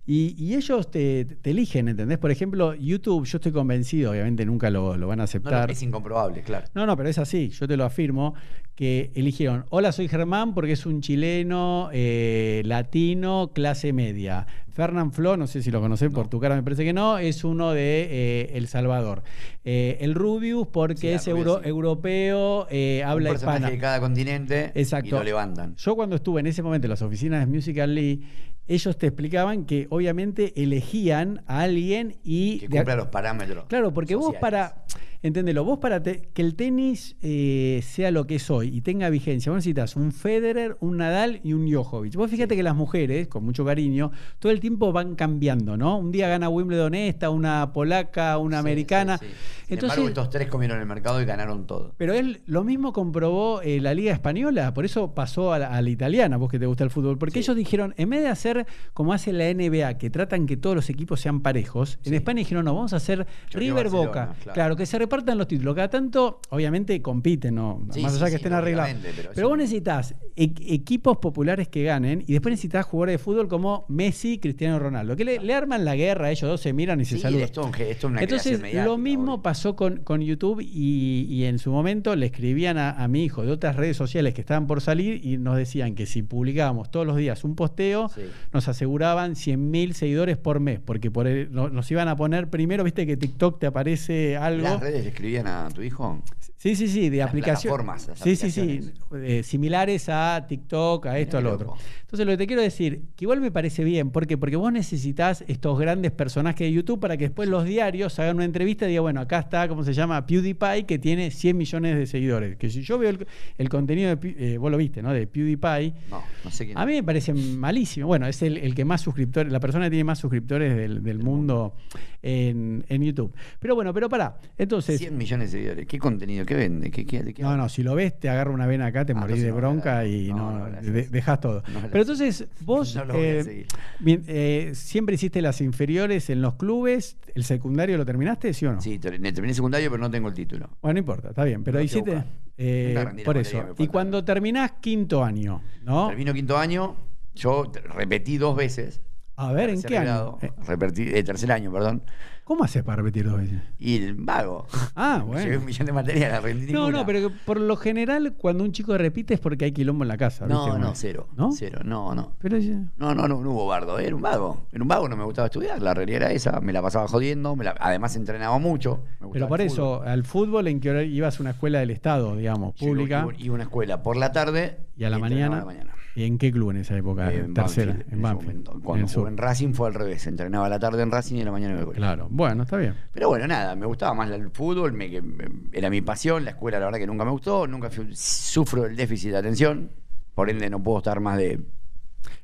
Y, y ellos te, te eligen, ¿entendés? Por ejemplo, YouTube, yo estoy convencido, obviamente nunca lo, lo van a aceptar. no, es incomprobable, claro. No, no, pero es así, yo te lo afirmo, que eligieron, hola, soy Germán porque es un chileno eh, latino, clase media. Fernán Flo, no sé si lo conocés por tu cara, me parece que no, es uno de eh, El Salvador. Eh, el Rubius porque Sí, es euro- sí. europeo, eh, habla un personaje hispana. de cada continente Exacto. y lo levantan. Yo cuando estuve en ese momento en las oficinas de Musical.ly, ellos te explicaban que obviamente elegían a alguien y... Que de- cumpla los parámetros. Claro, porque vos para, entendelo, vos para te- que el tenis eh, sea lo que es hoy y tenga vigencia, vos necesitas un Federer, un Nadal y un Djokovic. Vos fíjate Sí. que las mujeres, con mucho cariño, todo el tiempo van cambiando, ¿no? Un día gana Wimbledon esta, una polaca, una Sí, americana. sí, sí. Sin Entonces, embargo, estos tres comieron el mercado y ganaron todo. pero él lo mismo comprobó eh, la Liga Española, por eso pasó a la, a la italiana, vos que te gusta el fútbol, porque ellos dijeron, en vez de hacer como hace la NBA, que tratan que todos los equipos sean parejos, en. España dijeron, no, vamos a hacer River Boca. claro. Claro. que se repartan los títulos. Cada tanto, obviamente, compiten, ¿no? Sí, Más sí, allá que estén arreglados. pero vos necesitas e- equipos populares que ganen y después necesitas jugadores de fútbol como Messi, Cristiano Ronaldo, que le, le arman la guerra, ellos dos se miran y se saludan. esto, esto es una Entonces, lo mismo pasó con, con YouTube y, y en su momento le escribían a, a mi hijo de otras redes sociales que estaban por salir y nos decían que si publicábamos todos los días un posteo, Sí. nos aseguraban 100.000 seguidores por mes, porque por el- no- nos iban a poner primero, viste que TikTok te aparece algo. ¿Las redes escribían a tu hijo? Sí, sí, sí, de Las las sí, sí, sí, aplicaciones. eh, similares a TikTok, a esto, Mirá a lo qué otro. Entonces, lo que te quiero decir, que igual me parece bien, ¿por qué? Porque vos necesitas estos grandes personajes de YouTube para que después los diarios hagan una entrevista y digan, bueno, acá está, ¿cómo se llama? PewDiePie, que tiene 100 millones de seguidores. Que si yo veo el, el contenido de, eh, vos lo viste, ¿no? De PewDiePie, No, no sé quién. a mí me parece malísimo. Bueno, es el, el que más suscriptores, la persona que tiene más suscriptores del, del mundo en, en YouTube. Pero bueno, pero pará. Entonces, 100 millones de seguidores. ¿Qué contenido? ¿Qué vende? ¿Qué, qué, no, no, si lo ves, te agarra una vena acá, te Ah, morís de bronca y No, no, dejas todo. Pero entonces, vos eh, bien, eh, siempre hiciste las inferiores en los clubes, ¿el secundario lo terminaste, sí o no? Sí, ter- terminé secundario, pero no tengo el título. Bueno, no importa, está bien, pero hiciste... eh, por eso. Y cuando terminás quinto año, ¿no? Termino quinto año, yo repetí dos veces. A ver, ¿en qué año? grado. Eh, Repetí, eh, tercer año, perdón. ¿Cómo haces para repetir dos veces? Y el vago. Ah, Llevé bueno. un millón de materias, la rendí No, ninguna. no, pero que por lo general cuando un chico repite es porque hay quilombo en la casa. ¿viste? No, Como- no, cero. ¿No? Cero, no, no. Pero ya- No, no, no, no hubo bardo, era un vago. Era un vago, no me gustaba estudiar. La realidad era esa. Me la pasaba jodiendo. me la- además entrenaba mucho. me gustaba Pero por el eso, al fútbol en que hora ibas a una escuela del Estado, digamos, Yo pública, iba- Iba a una escuela por la tarde y a la entrenaba mañana. a la mañana. ¿Y en qué club en esa época? En Tercera, Banfield, en Banfield. momento. en Cuando el jugué sur. en Racing fue al revés. Entrenaba la tarde en Racing y la mañana en el colegio. Claro, bueno, está bien. Pero bueno, nada, me gustaba más el fútbol, me, me- era mi pasión, la escuela la verdad que nunca me gustó, nunca fui- sufro del déficit de atención, por ende no puedo estar más de...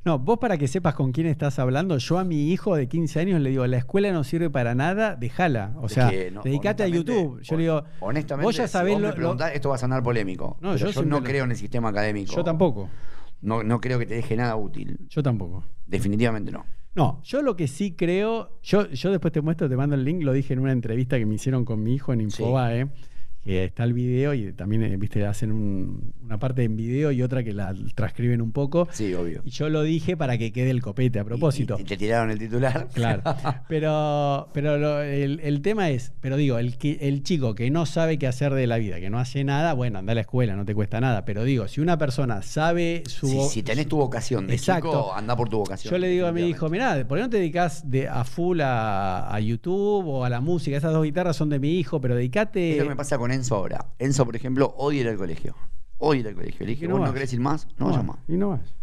No, vos para que sepas con quién estás hablando, yo a mi hijo de 15 años le digo, la escuela no sirve para nada, déjala. O sea, no, dedicate a YouTube. Yo le digo, honestamente, vos ya si sabés me lo- preguntás, esto va a sonar polémico, No, pero yo no creo en el sistema académico. yo tampoco, No, no creo que te deje nada útil, yo tampoco. definitivamente no. No, yo lo que sí creo, yo, yo después te muestro, te mando el link, lo dije en una entrevista que me hicieron con mi hijo en Infobae, que está el video y también, eh, viste, hacen un- una parte en video y otra que la transcriben un poco. Sí, obvio. Y yo lo dije para que quede el copete a propósito. Y, y te tiraron el titular. Claro. (laughs) Pero, pero lo- el, el tema es, pero digo, el, que- el chico que no sabe qué hacer de la vida, que no hace nada, bueno, anda a la escuela, no te cuesta nada. Pero digo, si una persona sabe su. Si, si tenés tu vocación de Exacto. chico, anda por tu vocación. Yo le digo a mi hijo, mirá, ¿por qué no te dedicas de, a full a, a YouTube o a la música? Esas dos guitarras son de mi hijo, pero dedicate. Es lo que me pasa con Enzo ahora. Enzo, por ejemplo, odia ir al colegio. Odia ir al colegio. Le dije, ¿Y no ¿vos no querés ir más? No, vaya más. Y no vas.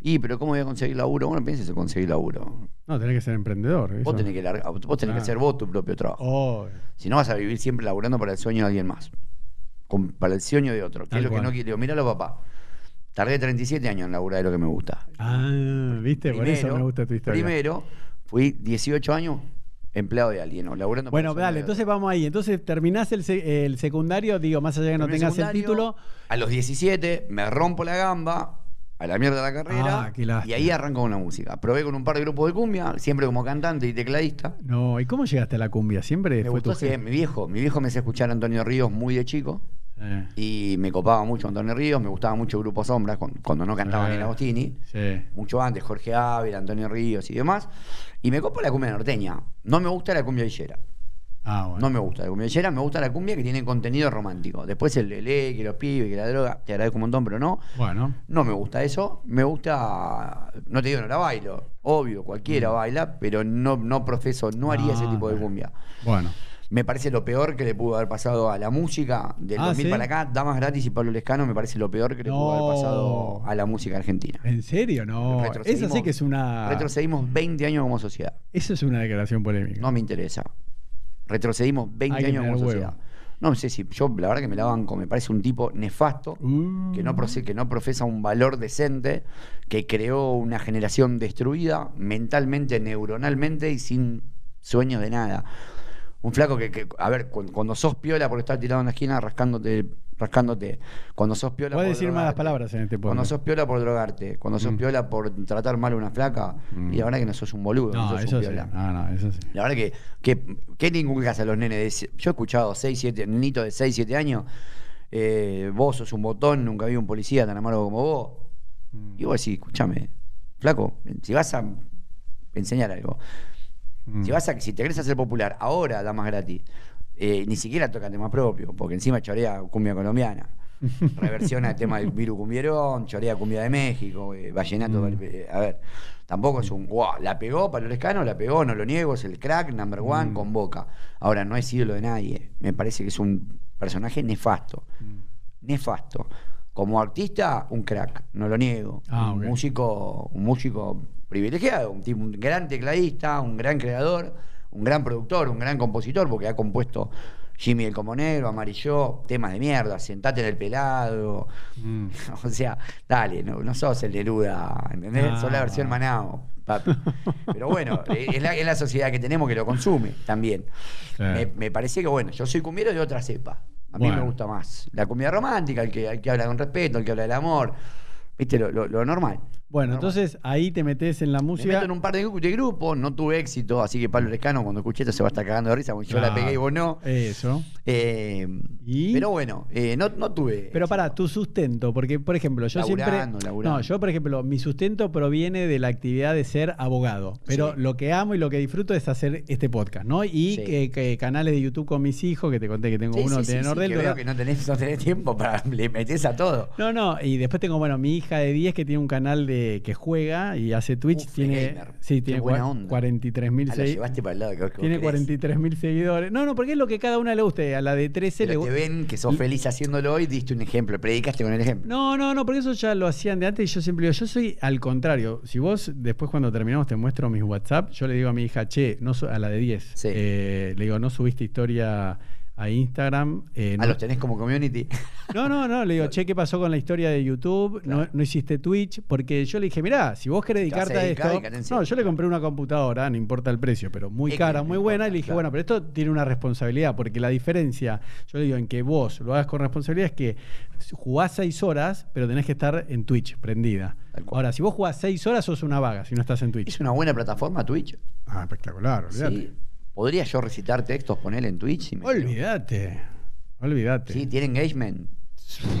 Y, pero ¿cómo voy a conseguir laburo? Bueno, pienses en conseguir laburo. No, tenés que ser emprendedor. Vos eso. tenés que, largar- vos tenés que hacer vos tu propio trabajo. Oh, Si no vas a vivir siempre laburando para el sueño de alguien más. Con- para el sueño de otro. Que es lo que no quiero. Míralo, papá. Tardé 37 años en laburar de lo que me gusta. ah, viste, por eso me gusta tu historia. Primero, fui 18 años empleado de alguien, o laburando Bueno, dale, de entonces vamos ahí. Entonces terminás el, se- el secundario, digo, más allá de que no tengas el título. A los 17 me rompo la gamba, a la mierda la carrera, Ah, qué y ahí arranco con la música. Probé con un par de grupos de cumbia, siempre como cantante y tecladista. No, ¿y cómo llegaste a la cumbia? Siempre Me fue gustó tu sí, mi viejo. Mi viejo me hacía escuchar a Antonio Ríos muy de chico. Eh, Y me copaba mucho Antonio Ríos, me gustaba mucho Grupo Sombras cuando no cantaba Eh. ni Agostini. sí. Mucho antes, Jorge Ávila, Antonio Ríos y demás. Y me copa la cumbia norteña. No me gusta la cumbia villera. Ah, bueno. No me gusta la cumbia villera, me gusta la cumbia que tiene contenido romántico. Después el lele, que los pibes, que la droga, te agradezco un montón, pero no. Bueno, No me gusta eso. Me gusta, no te digo no la bailo, obvio, cualquiera Mm. baila, pero no, no profeso, no haría ese Ah, tipo de cumbia. bueno. Me parece lo peor que le pudo haber pasado a la música del Ah, 2000 ¿sí? para acá. Damas Gratis y Pablo Lescano me parece lo peor que le pudo haber pasado a la música argentina. ¿En serio? No. Esa sí que es una. Retrocedimos 20 años como sociedad. Eso es una declaración polémica. No me interesa. Retrocedimos 20 Hay que años como sociedad. huevo. No sé si yo, la verdad que me la banco, me parece un tipo nefasto, Uh. que, no proce- que no profesa un valor decente, que creó una generación destruida mentalmente, neuronalmente y sin sueños de nada. Un flaco que, que- a ver, cu- cuando, sos piola por estar tirado en la esquina rascándote, rascándote, cuando sos piola por decir malas drogarte, palabras en este Cuando podcast. sos piola por drogarte, cuando sos Mm. piola por tratar mal a una flaca, y la verdad que no sos un boludo, no, No, sos eso un sí. piola. No, no, eso sí. La verdad que, que, que ningún caso a los nenes de Yo he escuchado 6, 7, nenitos de 6, 7 años. eh, vos sos un botón, nunca vi un policía tan amargo como vos. Mm. Y vos decís, escúchame, flaco, si vas a enseñar algo, Mm. si vas a, si te querés hacer popular, ahora da más gratis. eh, ni siquiera toca tema propio, porque encima chorea cumbia colombiana. (laughs) Reversiona el tema del Viru Cumbierón, chorea cumbia de México, eh, vallenato. Mm. eh, a ver, tampoco es un wow, la pegó para los Lescano, la pegó, no lo niego, es el crack, number one, Mm. con boca. Ahora, no es ídolo de nadie. Me parece que es un personaje nefasto. Mm. Nefasto. Como artista, un crack, no lo niego. Ah, un músico, un músico privilegiado, un, tipo, un gran tecladista, un gran creador, un gran productor, un gran compositor, porque ha compuesto Jimmy el Comonero, Amarillo, temas de mierda, sentate en el pelado. Mm. (laughs) O sea, dale, no, no sos el Neruda, ¿entendés? Ah. Sos la versión Manao, papi. Pero bueno, (laughs) es la, es la sociedad que tenemos que lo consume también. Me, me parece que, bueno, yo soy cumbiero de otra cepa. A mí Bueno. me gusta más. La cumbia romántica, el que, el que habla con respeto, el que habla del amor. ¿Viste? Lo, lo- lo normal. Bueno, Normal. entonces ahí te metes en la Me música. meto en un par de, gru- de grupos, no tuve éxito, así que Pablo Lescano cuando escuché esto se va a estar cagando de risa, porque yo la Claro. pegué y vos no. Eso. Eh, ¿Y? Pero bueno, eh, no, no tuve. Pero para tu sustento, porque por ejemplo, yo Laburando, siempre. laburando. No, yo por ejemplo, mi sustento proviene de la actividad de ser abogado. Pero Sí. lo que amo y lo que disfruto es hacer este podcast, ¿no? Y Sí. que, que canales de YouTube con mis hijos, que te conté que tengo Sí, uno de sí, Nordel. que veo que no tenés, no tenés tiempo para (laughs) le metés a todo. No, no, y después tengo, bueno, mi hija de 10 que tiene un canal de que juega y hace Twitch, Uf, tiene sí, tiene buena cua- onda. 43 mil lo llevaste para el lado que vos Tiene querés. 43 mil seguidores. No, no, porque es lo que cada una le guste. A la de 13 le Pero te gusta. ven que sos feliz haciéndolo y diste un ejemplo, predicaste con el ejemplo. No, no, no, porque eso ya lo hacían de antes y yo siempre digo, yo soy al contrario. Si vos después cuando terminamos te muestro mis WhatsApp, yo le digo a mi hija, che, no a la de 10, Sí. eh, le digo, no subiste historia a Instagram. eh, Ah, no- los tenés como community. no, no, no, le digo, (laughs) che, ¿qué pasó con la historia de YouTube? No, Claro. no hiciste Twitch, porque yo le dije, mirá, si vos querés dedicarte a esto. No, yo le compré una computadora, no importa el precio, pero muy Es cara, muy buena, importa, y le dije, claro. bueno, pero esto tiene una responsabilidad, porque la diferencia, yo le digo, en que vos lo hagas con responsabilidad es que jugás seis horas, pero tenés que estar en Twitch, prendida. Ahora, si vos jugás seis horas, sos una vaga, si no estás en Twitch. Es una buena plataforma Twitch. Ah, espectacular, olvídate. Sí. ¿Podría yo recitar textos, poner en Twitch? Olvídate, olvídate. Sí, tiene engagement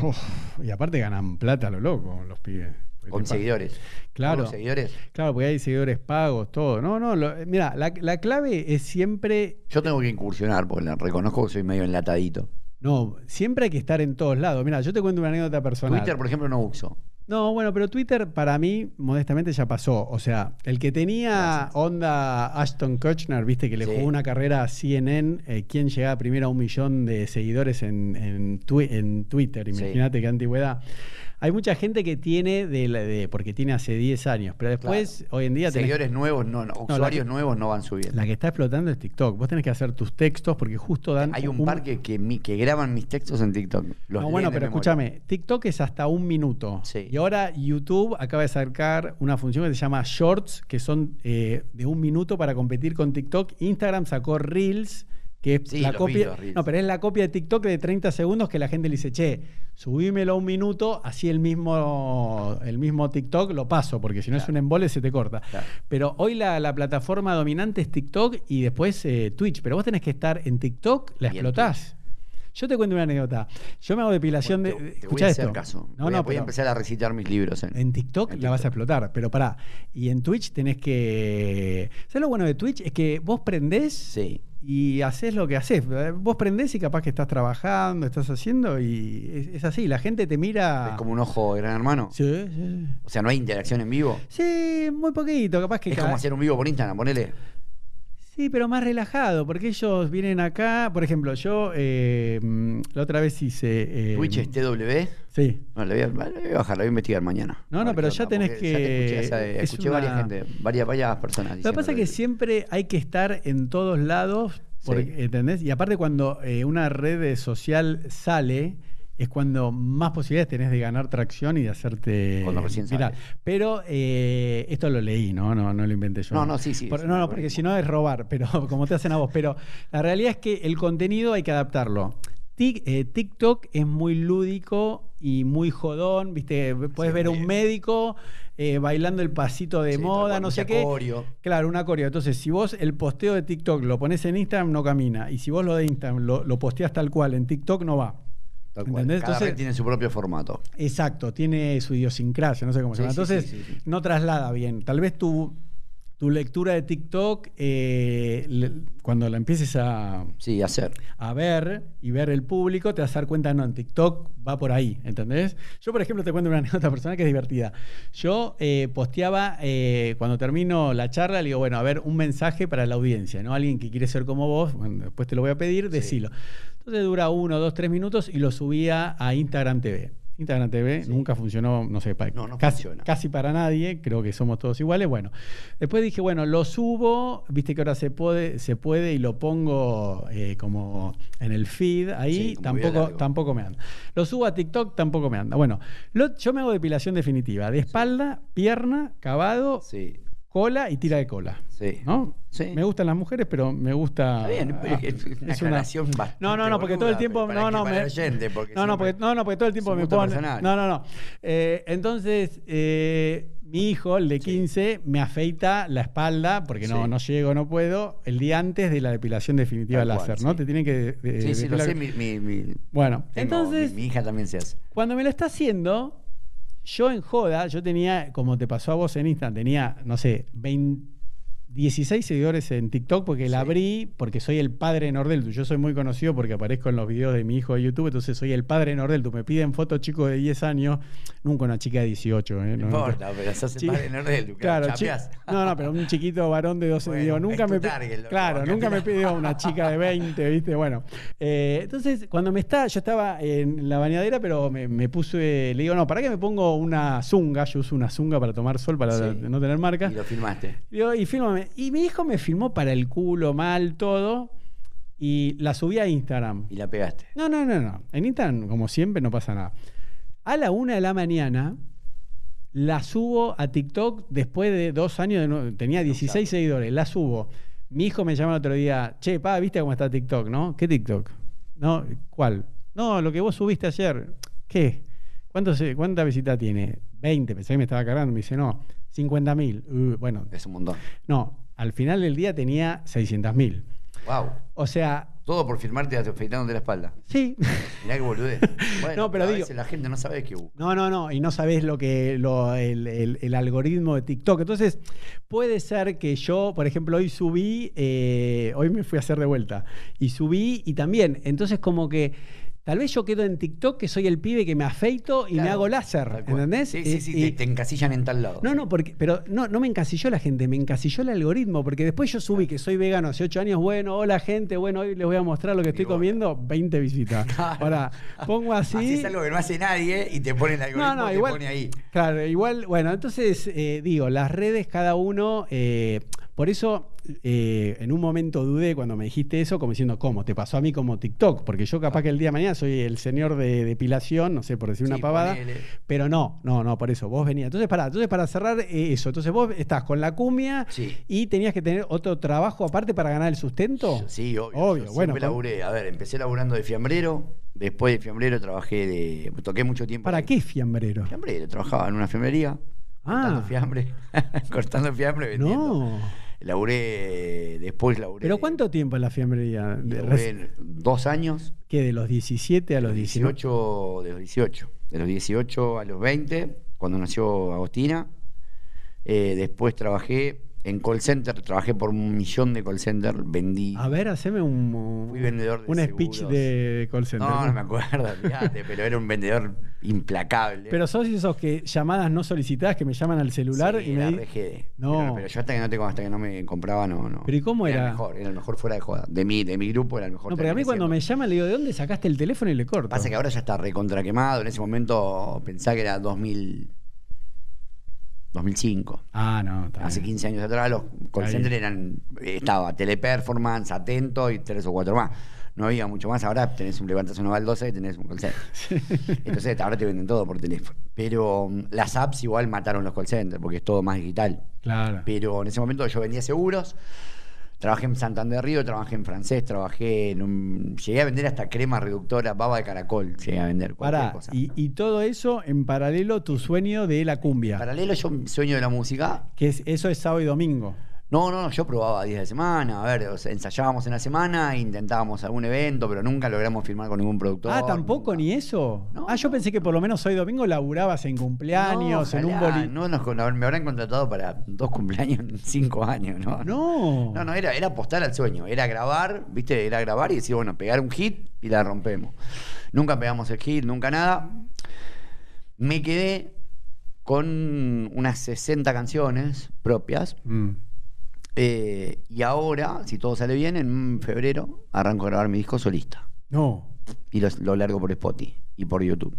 Uf, y aparte ganan plata a lo loco los pibes. Con seguidores. Claro. Con seguidores. Claro, porque hay seguidores pagos, todo. No, no, lo- mira, la, la clave es siempre, Yo tengo que incursionar porque la- reconozco que soy medio enlatadito. no, siempre hay que estar en todos lados. Mira, yo te cuento una anécdota personal. Twitter, por ejemplo, no uso. No, bueno, pero Twitter para mí, modestamente, ya pasó. O sea, el que tenía onda Ashton Kutcher, viste, que le Sí. jugó una carrera a CNN, eh, ¿quién llegaba primero a un millón de seguidores en, en, twi- en Twitter? Sí. Imagínate qué antigüedad. Hay mucha gente que tiene, de, la- de- porque tiene hace 10 años, pero después, hoy en día, tenés- Seguidores nuevos, no, no, usuarios que- nuevos no van subiendo. la que está explotando es TikTok. Vos tenés que hacer tus textos porque justo dan. Hay un, par que, que, mi- que graban mis textos en TikTok. Los No, bueno, pero escúchame, TikTok es hasta un minuto. Sí. Y ahora YouTube acaba de sacar una función que se llama Shorts, que son eh, de un minuto para competir con TikTok. Instagram sacó Reels, que es Sí, la copia. No, pero es la copia de TikTok de 30 segundos que la gente le dice, che, subímelo un minuto, así el mismo, el mismo TikTok lo paso, porque si no es un embole se te corta. Claro. Pero hoy la, la plataforma dominante es TikTok y después eh, Twitch. Pero vos tenés que estar en TikTok, la Y explotás. Yo te cuento una anécdota. Yo me hago depilación Bueno, de. te, te voy a esto. hacer caso. No, voy, a, no, voy a empezar a recitar mis libros. En, en TikTok en la vas a TikTok. explotar. Pero pará. Y en Twitch tenés que. ¿Sabes lo bueno de Twitch? Es que vos prendés Sí. Y haces lo que haces. Vos prendés y capaz que estás trabajando, estás haciendo y es, es así. La gente te mira. Es como un ojo de gran hermano. Sí, sí. O sea, no hay interacción en vivo. Sí, muy poquito. Capaz que Es cada- como hacer un vivo por Instagram, ponele. Sí, pero más relajado, porque ellos vienen acá. Por ejemplo, yo eh, mm, la otra vez hice. eh, Twitch es TW. Sí. No, le voy, a, le voy a bajar, le voy a investigar mañana. No, no, pero ya tenés porque ya te que- escuché, esa- es escuché una- varias gente, varias, varias personas. Lo que pasa es que siempre hay que estar en todos lados, porque, Sí. ¿entendés? Y aparte cuando eh, una red social sale, es cuando más posibilidades tenés de ganar tracción y de hacerte Cuando recién. Pero eh, esto lo leí, ¿no? No, no lo inventé yo. No, no, sí, sí, Por- no, no, porque si no es robar, pero (laughs) como te hacen a vos. Pero la realidad es que el contenido hay que adaptarlo. Eh, TikTok es muy lúdico y muy jodón, ¿viste? Puedes Sí, ver a un médico eh, bailando el pasito de Sí, moda, no sé qué. coreo. Claro, una coreo. Entonces, si vos el posteo de TikTok lo pones en Instagram, no camina. Y si vos lo de Instagram lo, lo posteas tal cual en TikTok, no va. Tal cual. ¿Entendés? Cada Entonces- red tiene su propio formato. Exacto, tiene su idiosincrasia, no sé cómo se llama. sí, Entonces, sí, sí, sí. no traslada bien. Tal vez tu, tu lectura de TikTok, eh, le- cuando la empieces a, Sí, hacer. a ver y ver el público, te vas a dar cuenta, no, en TikTok va por ahí, ¿entendés? Yo, por ejemplo, te cuento una (laughs) anécdota personal que es divertida. Yo eh, posteaba, eh, cuando termino la charla, le digo, bueno, a ver, un mensaje para la audiencia, ¿no? Alguien que quiere ser como vos, bueno, después te lo voy a pedir, decilo. Entonces dura uno, dos, tres minutos y lo subía a Instagram TV. Instagram TV Sí. nunca funcionó, no sé, pa- No, no casi, funciona. casi para nadie, creo que somos todos iguales. Bueno, después dije, bueno, lo subo, viste que ahora se puede, se puede y lo pongo eh, como en el feed, ahí Sí, tampoco, tampoco me anda. Lo subo a TikTok, tampoco me anda. Bueno, lo- yo me hago depilación definitiva, de espalda, pierna, cavado, Sí, cola y tira de cola. sí. ¿No? Sí. Me gustan las mujeres, pero me gusta. Está bien, ah, es una es una- aclaración bastante No, no, no, porque todo el tiempo. para No, no, para me- oyente, porque no, no, porque, no, no, porque todo el tiempo me ponen. personal. No, no, no. Eh, entonces, eh, mi hijo, el de 15, me afeita la espalda, porque no, Sí. no llego, no puedo, el día antes de la depilación definitiva Tal cual, láser, ¿no? Te tienen que. de- Sí, sí, lo sé. Mi, mi- mi- Bueno, tengo- entonces. mi, mi hija también se hace. Cuando me lo está haciendo, yo en joda, yo tenía, como te pasó a vos en Instagram, tenía, no sé, 20 16 seguidores en TikTok porque la Sí. abrí, porque soy el padre de Nordeltu. Yo soy muy conocido porque aparezco en los videos de mi hijo de YouTube, entonces soy el padre de Nordeltu. Me piden fotos chicos de 10 años, nunca una chica de 18. ¿eh? No No, importa, pero sos el padre de Nordel, Claro, no, no, pero un chiquito varón de 12 Bueno, digo, nunca me target, Claro, nunca me pidió una chica de 20, ¿viste? Bueno, eh, entonces cuando me está, yo estaba en la bañadera, pero me, me puse, le digo, no, ¿para qué me pongo una zunga? Yo uso una zunga para tomar sol, para Sí. no tener marca. Y lo filmaste. Digo, y fílmame. Y mi hijo me filmó para el culo mal todo. y la subí a Instagram. Y la pegaste. No, no, no, no. En Instagram, como siempre, no pasa nada. A la una de la mañana la subo a TikTok después de dos años, de no- tenía 16 seguidores, la subo. Mi hijo me llama el otro día, che, pa, ¿viste cómo está TikTok, no? ¿Qué TikTok? No, ¿cuál? No, lo que vos subiste ayer. ¿Qué? ¿Cuánto se- ¿Cuánta visita tiene? 20, pensé que me estaba cargando. Me dice, no, 50 mil. bueno, Es un montón. no, al final del día tenía 600 mil. Wow. O sea, Todo por filmarte afeitándote la espalda. sí, (laughs) Mirá que boludez. (laughs) Bueno, No, pero a digo- veces la gente no sabe qué busca. No, no, no, y no sabés lo que lo- el, el- el algoritmo de TikTok. Entonces, puede ser que yo, por ejemplo, hoy subí, eh, hoy me fui a hacer de vuelta, y subí, y también, entonces como que tal vez yo quedo en TikTok que soy el pibe que me afeito y me hago láser. ¿entendés? Sí, sí, Eh, sí, y- te, te encasillan en tal lado. no, no, porque, pero no, no me encasilló la gente, me encasilló el algoritmo, porque después yo subí que soy vegano hace 8 años, bueno, hola gente, bueno, hoy les voy a mostrar lo que estoy comiendo, 20 visitas. (laughs) Claro. Ahora, pongo así. Haces algo que no hace nadie y te pone el algoritmo, No, no, te igual. pone ahí. Claro, igual, bueno, entonces eh, digo, las redes cada uno, eh, por eso eh, en un momento dudé cuando me dijiste eso, como diciendo, ¿cómo? ¿Te pasó a mí como TikTok? Porque yo capaz que el día de mañana soy el señor de depilación, no sé, por decir una Sí, pavada, ponele. pero no, no, no, por eso, vos venías. Entonces, para, entonces para cerrar eh, eso, entonces vos estás con la cumbia Sí. y tenías que tener otro trabajo aparte para ganar el sustento. Sí, obvio. Obvio, Yo bueno, laburé. A ver, empecé laburando de fiambrero. Después de fiambrero trabajé de. Toqué mucho tiempo. ¿Para de- qué fiambrero? Fiambrero. Trabajaba en una fiambrería. Ah. Cortando fiambre. (laughs) cortando fiambre vendiendo. No. Laburé. Después laburé. ¿Pero cuánto tiempo en la fiambrería? Laburé dos años. ¿Qué? ¿De los 17 a los 19? 18, de los 18. De los 18 a los 20, cuando nació Agostina. Eh, después trabajé en call center, trabajé por un millón de call center, vendí. A ver, haceme un, Fui vendedor de un speech de call center. No, no me acuerdo, olvídate, (laughs) pero era un vendedor implacable. Pero sos esos que llamadas no solicitadas que me llaman al celular Sí, y me era di-. No. Pero, pero yo hasta que no tengo, hasta que no me compraba, no, no. Pero ¿y cómo era? el mejor, era el mejor fuera de joda. De mi, de mi grupo era el mejor. No, porque a mí cuando me llaman le digo, ¿de dónde sacaste el teléfono y le corto? Pasa que ahora ya está recontra quemado. En ese momento pensaba que era 2000, 2005. Ah, no. está Hace bien. 15 años atrás los call centers eran, eh, estaba Teleperformance, Atento y tres o cuatro más. No había mucho más. Ahora tenés un levantas una baldosa y tenés un call center. (laughs) Entonces ahora te venden todo por teléfono. Pero mm, las apps igual mataron los call centers porque es todo más digital. Claro. Pero en ese momento yo vendía seguros. Trabajé en Santander Río, trabajé en francés, trabajé en un... Llegué a vender hasta crema reductora, baba de caracol. Llegué a vender cualquier Pará, cosa. y, y todo eso en paralelo tu sueño de la cumbia. Paralelo yo sueño de la música. Que es, eso es sábado y domingo. No, no, no, yo probaba días de semana, a ver, o sea, ensayábamos en la semana, intentábamos algún evento, pero nunca logramos firmar con ningún productor. ah, tampoco nunca. ni eso. No, ah, yo pensé que por lo menos hoy domingo laburabas en cumpleaños, No, en un boli. No, nos me habrán contratado para dos cumpleaños en cinco años, ¿no? No. No, no, era, era apostar al sueño, era grabar, ¿viste? Era grabar y decir, bueno, pegar un hit y la rompemos. Nunca pegamos el hit, nunca nada. Me quedé con unas 60 canciones propias. Mm. Eh, y ahora, si todo sale bien, en febrero arranco a grabar mi disco solista. No. Y lo, lo largo por Spotify y por YouTube.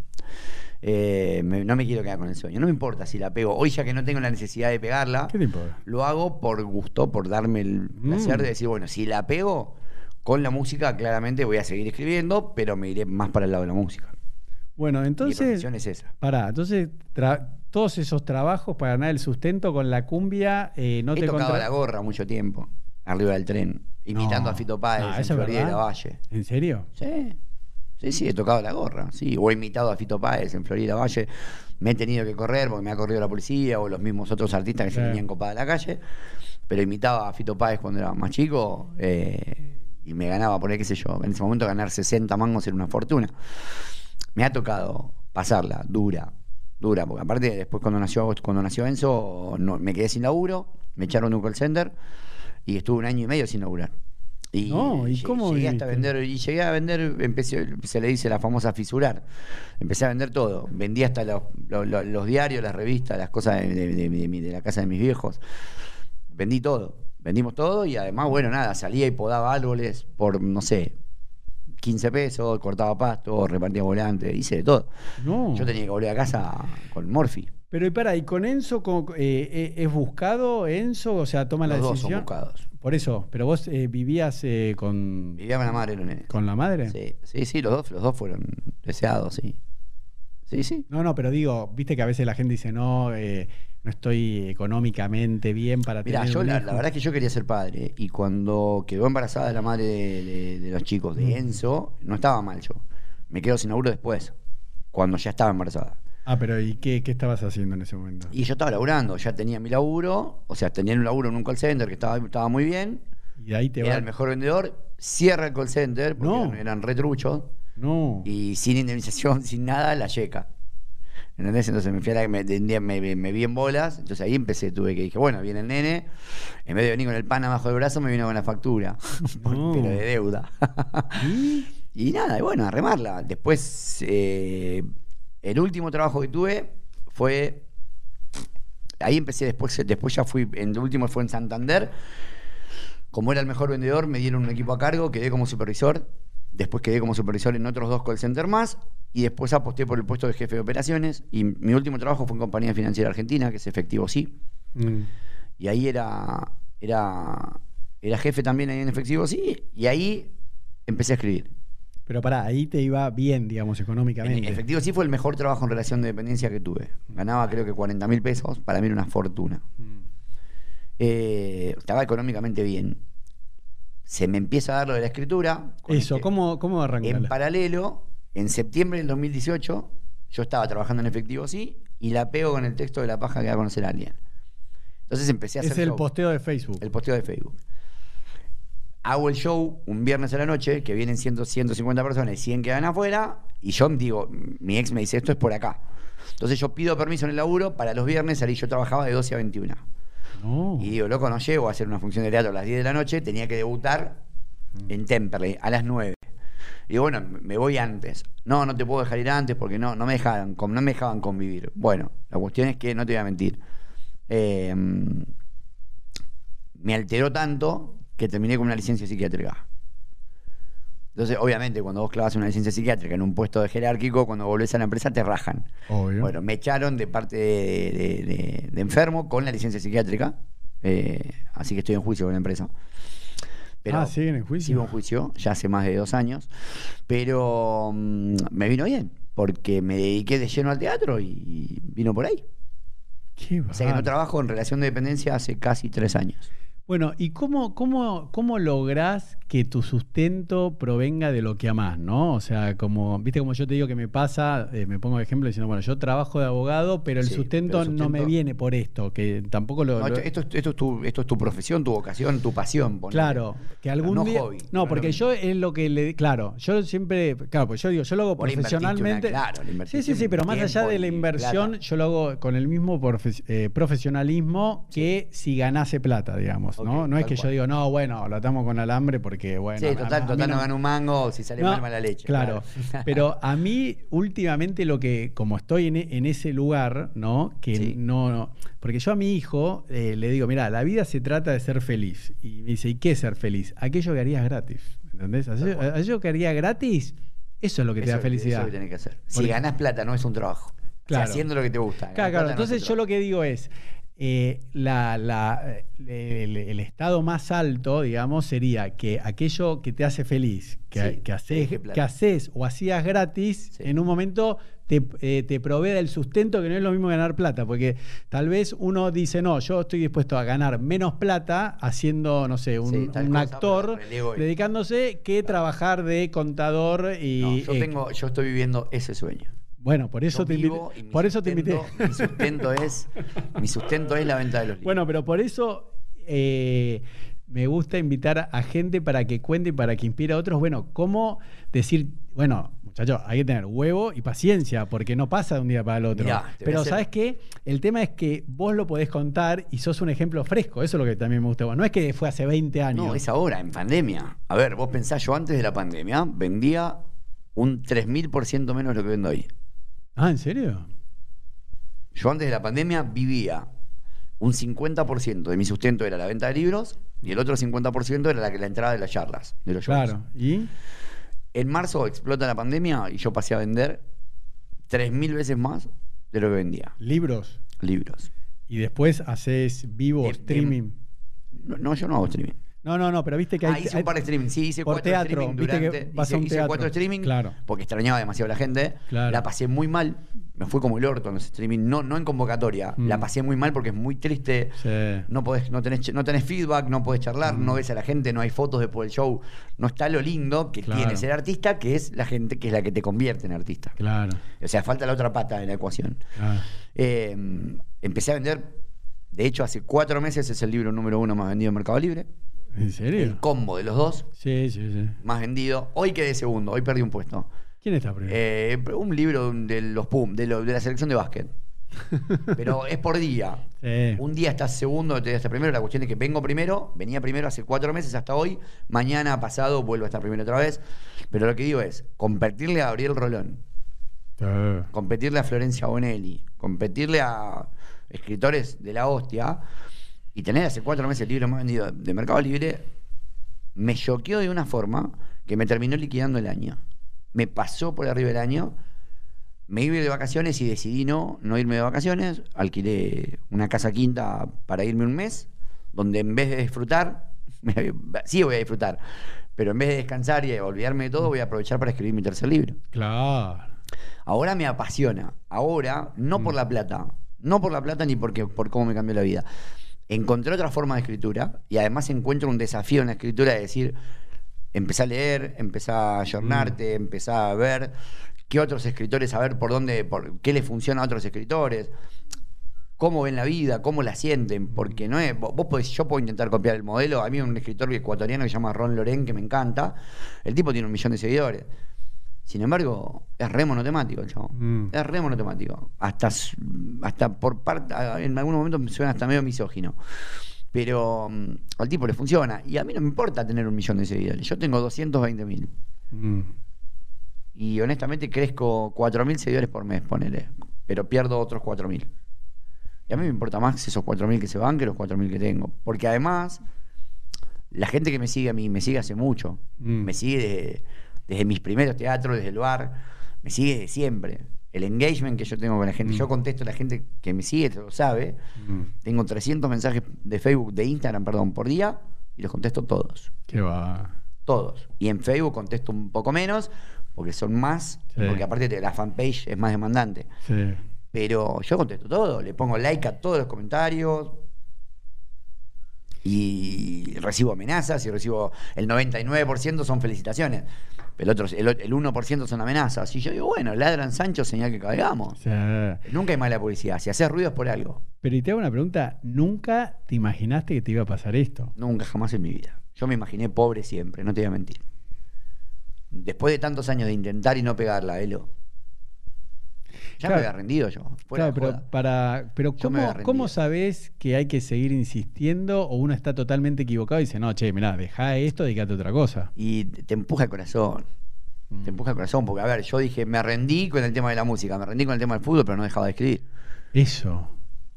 Eh, me- no me quiero quedar con el sueño. No me importa si la pego. Hoy ya que no tengo la necesidad de pegarla, ¿Qué te importa? lo hago por gusto, por darme el placer Mm. de decir, bueno, si la pego con la música, claramente voy a seguir escribiendo, pero me iré más para el lado de la música. Bueno, Mi entonces. profesión es esa. Pará, entonces todos esos trabajos para ganar el sustento con la cumbia eh, no He te tocado la gorra mucho tiempo, arriba del tren, imitando No. a Fito Páez No, en Florida de la Valle. ¿En serio? Sí, sí, sí, he tocado la gorra, sí. O he imitado a Fito Páez en Florida Valle. Me he tenido que correr porque me ha corrido la policía o los mismos otros artistas que se Claro. venían copadas de la calle. Pero imitaba a Fito Páez cuando era más chico eh, y me ganaba, por ahí, qué sé yo, en ese momento ganar 60 mangos era una fortuna. Me ha tocado pasarla dura, dura, porque aparte después cuando nació, cuando nació Enzo no, me quedé sin laburo, me echaron de un call center y estuve un año y medio sin laburar. Y, No, ¿y lle- cómo llegué hasta vender, y llegué a vender, empecé, se le dice la famosa fisurar. Empecé a vender todo. Vendí hasta los, los- diarios, las revistas, las cosas de, de la casa de mis viejos. Vendí todo. Vendimos todo y además, bueno, nada, salía y podaba árboles por, no sé, 15 pesos, cortaba pasto, repartía volantes, hice de todo. No. Yo tenía que volver a casa con Morphy. Pero y para, ¿y con Enzo eh, eh, es buscado Enzo? O sea, toma la Los dos son decisión. buscados. Por eso, pero vos eh, vivías eh, con, Vivía con la madre los con la madre. Sí, sí, sí, los dos, los dos fueron deseados, sí. Sí, sí. No, no, pero digo, viste que a veces la gente dice, no, eh, no estoy económicamente bien para Mira, tener yo un la, hijo". la verdad es que yo quería ser padre y cuando quedó embarazada la madre de, de- de los chicos, Mm. de Enzo, no estaba mal yo. Me quedo sin laburo después, cuando ya estaba embarazada. Ah, pero ¿y qué, qué estabas haciendo en ese momento? Y yo estaba laburando, ya tenía mi laburo, o sea, tenía un laburo en un call center que estaba, estaba muy bien, Y de ahí te era va. el mejor vendedor, cierra el call center, porque No. eran, eran retruchos, No. y sin indemnización, (laughs) sin nada, la yeca. ¿Entendés? Entonces me fui a la, me, me, me- me vi en bolas, entonces ahí empecé, tuve que dije, bueno, viene el nene, en vez de venir con el pan abajo del brazo, me vino con la factura, (laughs) No. pero de deuda. ¿Y? (laughs) y nada, y bueno, a remarla. Después, eh, el último trabajo que tuve fue, ahí empecé, después, después ya fui, en el último fue en Santander, como era el mejor vendedor, me dieron un equipo a cargo, quedé como supervisor. Después quedé como supervisor en otros dos call centers más. Y después aposté por el puesto de jefe de operaciones. Y mi último trabajo fue en Compañía Financiera Argentina, que es Efectivo Sí. Mm. Y ahí era, era, era jefe también ahí en Efectivo Sí. Y ahí empecé a escribir. Pero pará, ahí te iba bien, digamos, En económicamente. Efectivo Sí fue el mejor trabajo en relación de dependencia que tuve. Ganaba creo que 40 mil pesos. Para mí era una fortuna. Mm. Eh, estaba económicamente bien. Se me empieza a dar lo de la escritura. Eso, este- ¿cómo, cómo? En paralelo, en septiembre del 2018, yo estaba trabajando en efectivo sí, y la pego con el texto de la paja que va a conocer a alguien. Entonces empecé a hacer Es el show, posteo de Facebook. el posteo de Facebook. Hago el show un viernes a la noche, que vienen 100, 150 personas y 100 quedan afuera, y yo digo, mi ex me dice, esto es por acá. Entonces yo pido permiso en el laburo para los viernes salir, yo trabajaba de 12 a 21. No. Y digo, loco, no llego a hacer una función de teatro a las 10 de la noche, tenía que debutar en Temperley a las 9. Y bueno, me voy antes. No, no te puedo dejar ir antes porque no, no me dejaban, no me dejaban convivir. Bueno, la cuestión es que no te voy a mentir. Eh, me alteró tanto que terminé con una licencia psiquiátrica. Entonces, obviamente, cuando vos clavas una licencia psiquiátrica en un puesto de jerárquico, cuando volvés a la empresa te rajan. Obvio. Bueno, me echaron de parte de, de- de- de enfermo con la licencia psiquiátrica. eh, así que estoy en juicio con la empresa. Pero ah, siguen en juicio. Sigo en juicio, ya hace más de dos años. Pero mm, me vino bien, porque me dediqué de lleno al teatro y vino por ahí. Qué O sea que no trabajo en relación de dependencia hace casi tres años. Bueno, ¿y cómo, cómo, cómo lográs que tu sustento provenga de lo que amás, no? O sea, como, viste como yo te digo que me pasa, eh, me pongo de ejemplo diciendo, bueno, yo trabajo de abogado, pero el, Sí, sustento, pero no me viene por esto, que tampoco lo... No, lo- esto, esto, esto es tu, esto es tu profesión, tu vocación, tu pasión. ponele. Claro, que algún no día. hobby, no, porque yo es lo que le. Claro, yo siempre. Claro, pues yo digo, yo lo hago una- profesionalmente. claro, le sí, sí, sí, pero más allá de la inversión, yo lo hago con el mismo profe- eh, profesionalismo que si ganase plata, digamos, ¿no? No es que yo digo, no, bueno, lo atamos con alambre porque, bueno. sí, a- total, a total, no no- gana un mango, si sale no, mal, mala leche. Claro, pero (laughs) a mí últimamente lo que, como estoy en, e- en ese lugar, ¿no? Que Sí. no, no- porque yo a mi hijo eh, le digo, mira, la vida se trata de ser feliz. Y me dice, ¿y qué es ser feliz? Aquello que harías gratis, ¿entendés? Aquello, que haría gratis, eso es lo que te da felicidad. Eso es lo que tenés que hacer. Si ganás plata, no es un trabajo. O sea, Claro. haciendo lo que te gusta. Claro, claro. no Entonces yo lo que digo es, eh, la, la- el, el estado más alto, digamos, sería que aquello que te hace feliz, que, Sí, que te haces, que haces o hacías gratis, Sí. en un momento te, eh, te provee del sustento, que no es lo mismo ganar plata, porque tal vez uno dice, no, yo estoy dispuesto a ganar menos plata haciendo, no sé, un, Sí, tal un cosa, actor dedicándose que trabajar de contador y... No, yo, eh, tengo, yo estoy viviendo ese sueño. Bueno, por eso te invité. y Por eso te invité. sustento- Mi sustento es, mi sustento es la venta de los libros. Bueno, pero por eso eh, me gusta invitar a gente para que cuente y para que inspire a otros. Bueno, cómo decir, bueno, muchachos, hay que tener huevo y paciencia, porque no pasa de un día para el otro. Mirá, pero hacer- ¿sabes qué? El tema es que vos lo podés contar y sos un ejemplo fresco. Eso es lo que también me gusta. No es que fue hace 20 años. No, es ahora, en pandemia. A ver, vos pensás, yo antes de la pandemia vendía un 3000% menos de lo que vendo hoy. Ah, ¿en serio? Yo antes de la pandemia vivía un 50% de mi sustento era la venta de libros y el otro 50% era la, la entrada de las charlas, de los shows. Claro. ¿Y? En marzo explota la pandemia y yo pasé a vender 3.000 veces más de lo que vendía. Libros. libros. Y después haces vivo de- streaming. No, no, yo no hago streaming. No, no, no, pero viste que hay. Ah, hice un par de streaming. Sí, hice por cuatro teatro, streaming viste que durante. vas a hice, un hice cuatro streaming Claro. porque extrañaba demasiado a la gente. Claro. La pasé muy mal. Me fue como el orto en los streaming. No, no en convocatoria. Mm. La pasé muy mal porque es muy triste. Sí. No, podés, no, tenés, no tenés feedback, no podés charlar, Mm. no ves a la gente, no hay fotos después del show. No está lo lindo que Claro. tiene ser artista, que es la gente que es la que te convierte en artista. Claro. O sea, falta la otra pata de la ecuación. claro. Eh, empecé a vender. De hecho, hace cuatro meses es el libro número uno más vendido en Mercado Libre. ¿En serio? El combo de los dos Sí, sí, sí. más vendido. Hoy quedé segundo, hoy perdí un puesto. ¿Quién está primero? Eh, un libro de los PUM, de, lo- de la selección de básquet. (laughs) Pero es por día. Sí. Un día estás segundo, otro día estás primero. La cuestión es que vengo primero, venía primero hace cuatro meses hasta hoy. Mañana pasado vuelvo a estar primero otra vez. Pero lo que digo es, competirle a Gabriel Rolón, Sí. competirle a Florencia Bonelli, competirle a escritores de la hostia y tener hace cuatro meses el libro más vendido de Mercado Libre, me choqueó de una forma que me terminó liquidando el año. Me pasó por arriba el año, me iba de vacaciones y decidí no, no irme de vacaciones, alquilé una casa quinta para irme un mes, donde en vez de disfrutar, (laughs) sí voy a disfrutar, pero en vez de descansar y olvidarme de todo, voy a aprovechar para escribir mi tercer libro. Claro. Ahora me apasiona. Ahora, no por la plata. No por la plata ni porque, por cómo me cambió la vida. Encontré otra forma de escritura y además encuentro un desafío en la escritura de decir, empecé a leer, empecé a ayornarte, empecé a ver qué otros escritores, a ver por dónde, por qué le funciona a otros escritores, cómo ven la vida, cómo la sienten, porque no es, vos, vos podés- yo puedo intentar copiar el modelo, a mí un escritor ecuatoriano que se llama Ron Loren, que me encanta, el tipo tiene un millón de seguidores. Sin embargo, es re monotemático el chavo. Mm. Es re monotemático. Hasta, hasta por parte, en algunos momentos me suena hasta medio misógino. Pero mm, al tipo le funciona. Y a mí no me importa tener un millón de seguidores. Yo tengo 220 mil. Mm. Y honestamente crezco 4 mil seguidores por mes, ponele. Pero pierdo otros 4 mil. Y a mí me importa más esos 4 mil que se van que los 4 mil que tengo. Porque además, la gente que me sigue a mí, me sigue hace mucho. Mm. Me sigue desde, desde mis primeros teatros, desde el bar. Me sigue desde siempre. El engagement que yo tengo con la gente. Mm. Yo contesto a la gente que me sigue, lo sabe. Mm. Tengo 300 mensajes de Facebook, de Instagram, perdón, por día. Y los contesto todos. Qué va. Todos. Y en Facebook contesto un poco menos, porque son más, Sí. porque aparte de la fanpage es más demandante. Sí. Pero yo contesto todo, le pongo like a todos los comentarios. Y recibo amenazas y recibo el 99% son felicitaciones. El otro, el, el 1% son amenazas. Y yo digo, bueno, ladran Sancho, señal que caigamos. Sí. Nunca hay mala publicidad. Si haces ruido es por algo. Pero y te hago una pregunta, ¿nunca te imaginaste que te iba a pasar esto? Nunca, jamás en mi vida. Yo me imaginé pobre siempre, no te voy a mentir. Después de tantos años de intentar y no pegarla, Elo. Ya Claro. me había rendido yo. Claro, pero joda. para, pero ¿cómo. ¿cómo sabes que hay que seguir insistiendo o uno está totalmente equivocado y dice, no, che, mirá, dejá esto, dedicate a otra cosa? Y te empuja el corazón. Mm. Te empuja el corazón, porque a ver, yo dije, me rendí con el tema de la música, me rendí con el tema del fútbol, pero no dejaba de escribir. Eso.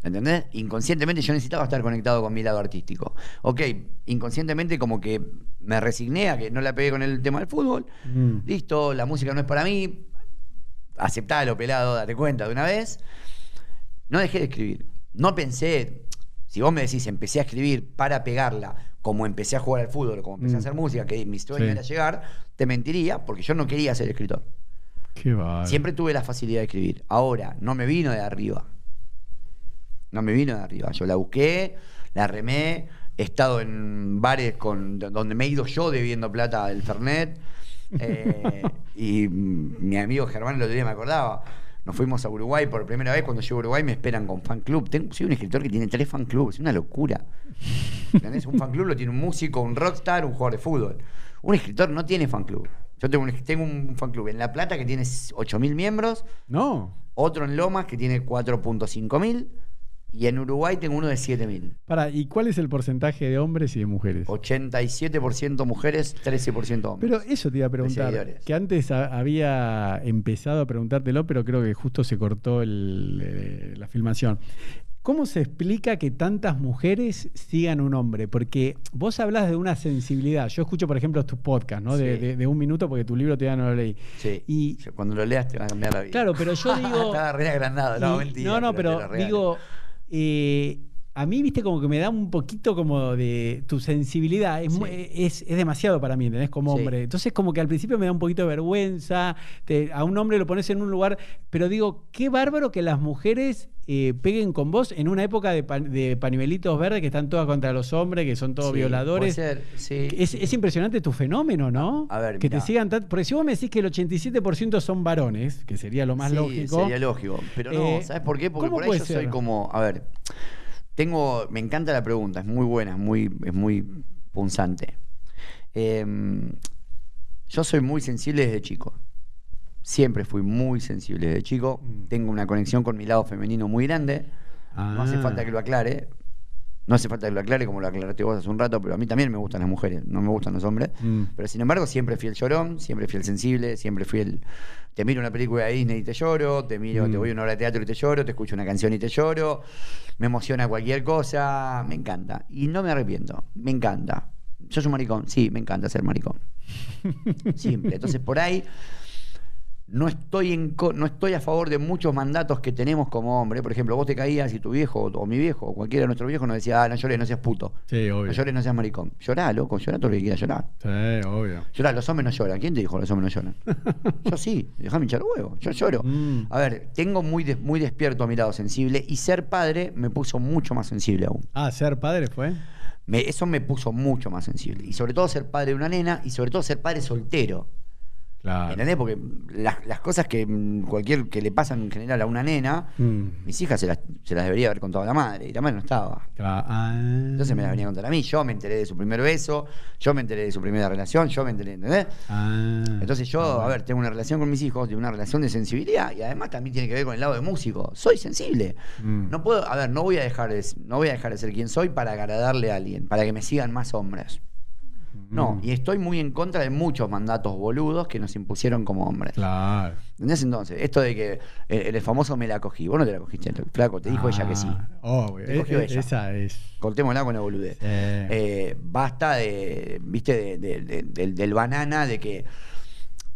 ¿Entendés? Inconscientemente yo necesitaba estar conectado con mi lado artístico. Ok, inconscientemente como que me resigné a que no la pegué con el tema del fútbol. Mm. Listo, la música no es para mí. Aceptalo, pelado, date cuenta de una vez. No dejé de escribir. No pensé, si vos me decís, empecé a escribir para pegarla, como empecé a jugar al fútbol, como empecé Mm. a hacer música, que mi sueño Sí. era llegar, te mentiría porque yo no quería ser escritor. Qué. Siempre tuve la facilidad de escribir. Ahora, no me vino de arriba. No me vino de arriba. Yo la busqué, la remé, he estado en bares con, donde me he ido yo debiendo plata del Fernet. Eh, (laughs) y mi amigo Germán el otro día me acordaba. Nos fuimos a Uruguay por primera vez. Cuando llego a Uruguay me esperan con fan club. Tengo, soy un escritor que tiene tres fan clubs. Es una locura. ¿Entendés? Un fan club lo tiene un músico, un rockstar, un jugador de fútbol. Un escritor no tiene fan club. Yo tengo un, tengo un fan club en La Plata que tiene 8.000 miembros, No. otro en Lomas que tiene 4.5 mil y en Uruguay tengo uno de 7.000. Para, ¿y cuál es el porcentaje de hombres y de mujeres? 87% mujeres, 13% hombres. Pero eso te iba a preguntar, que antes ha- había empezado a preguntártelo, pero creo que justo se cortó el, eh, la filmación. ¿Cómo se explica que tantas mujeres sigan un hombre? Porque vos hablas de una sensibilidad. Yo escucho, por ejemplo, tus podcasts, ¿no? De, Sí. de- de un minuto, porque tu libro todavía no lo leí. Sí. Y cuando lo leas te va a cambiar la vida. claro, pero yo (laughs) digo. Estaba re agrandado, no, mentira. no, no, pero digo, eh, a mí, viste, como que me da un poquito como de tu sensibilidad. Es, Sí. es, es demasiado para mí, ¿entendés? Como Sí. hombre. Entonces, como que al principio me da un poquito de vergüenza. te- a un hombre lo pones en un lugar. Pero digo, qué bárbaro que las mujeres eh, peguen con vos en una época de, pan- de pañuelitos verdes que están todas contra los hombres, que son todos Sí, violadores. Puede ser, sí. Es, es impresionante tu fenómeno, ¿no? A ver, que te sigan tanto. Porque si vos me decís que el 87% son varones, que sería lo más lógico. Sería lógico. Pero no, Eh, ¿sabes por qué? Porque ¿cómo por ahí yo soy ser? como. A ver, tengo. Me encanta la pregunta, es muy buena, es muy, es muy punzante. Em, yo soy muy sensible desde chico. Siempre fui muy sensible desde chico. Mm. Tengo una conexión con mi lado femenino muy grande. No hace Ah. falta que lo aclare. No hace falta que lo aclare como lo aclaraste vos hace un rato, pero a mí también me gustan las mujeres, no me gustan los hombres. Mm. Pero sin embargo, siempre fui el llorón, siempre fui el sensible, siempre fui el. Te miro una película de Disney y te lloro, te miro, Mm. te voy a una obra de teatro y te lloro, te escucho una canción y te lloro, me emociona cualquier cosa, me encanta. Y no me arrepiento, me encanta. ¿Sos un maricón? Sí, me encanta ser maricón. (laughs) Simple. Entonces, por ahí. No estoy, en co- no estoy a favor de muchos mandatos que tenemos como hombre. Por ejemplo, vos te caías y tu viejo o mi viejo o cualquiera de nuestros viejos nos decía, ah, no llores, no seas puto. Sí, obvio. No llores, no seas maricón. Llorá, loco, llorá todo lo que quieras llorar. Sí, obvio. Llorar, los hombres no lloran. ¿Quién te dijo que los hombres no lloran? (laughs) yo sí, déjame hinchar huevo, yo lloro. Mm. A ver, tengo muy, des- muy despierto a mi lado sensible y ser padre me puso mucho más sensible aún. Ah, ser padre fue. Me- eso me puso mucho más sensible. Y sobre todo ser padre de una nena y sobre todo ser padre soltero. Claro. ¿Entendés? Porque las, las cosas que mm, cualquier que le pasan en general a una nena, Mm. mis hijas se las, se las debería haber contado a la madre y la madre no estaba. Claro. Ah. Entonces me las venía a contar a mí. Yo me enteré de su primer beso, yo me enteré de su primera relación, yo me enteré, ¿entendés? Ah. Entonces yo, Ah, a ver, tengo una relación con mis hijos, de una relación de sensibilidad y además también tiene que ver con el lado de músico. Soy sensible. Mm. No puedo, a ver, no voy a dejar de, no voy a dejar de ser quien soy para agradarle a alguien, para que me sigan más hombres. No, Mm. y estoy muy en contra de muchos mandatos boludos que nos impusieron como hombres. Claro. ¿Entendés entonces? Esto de que el, el famoso me la cogí. Vos no te la cogiste, el flaco, te dijo ella que sí. Ah, Obvio. Te cogió E- e- ella. Esa es. Cortémosla con la boludez. Eh, Eh, basta de, viste, de- de- de- del, del banana, de que.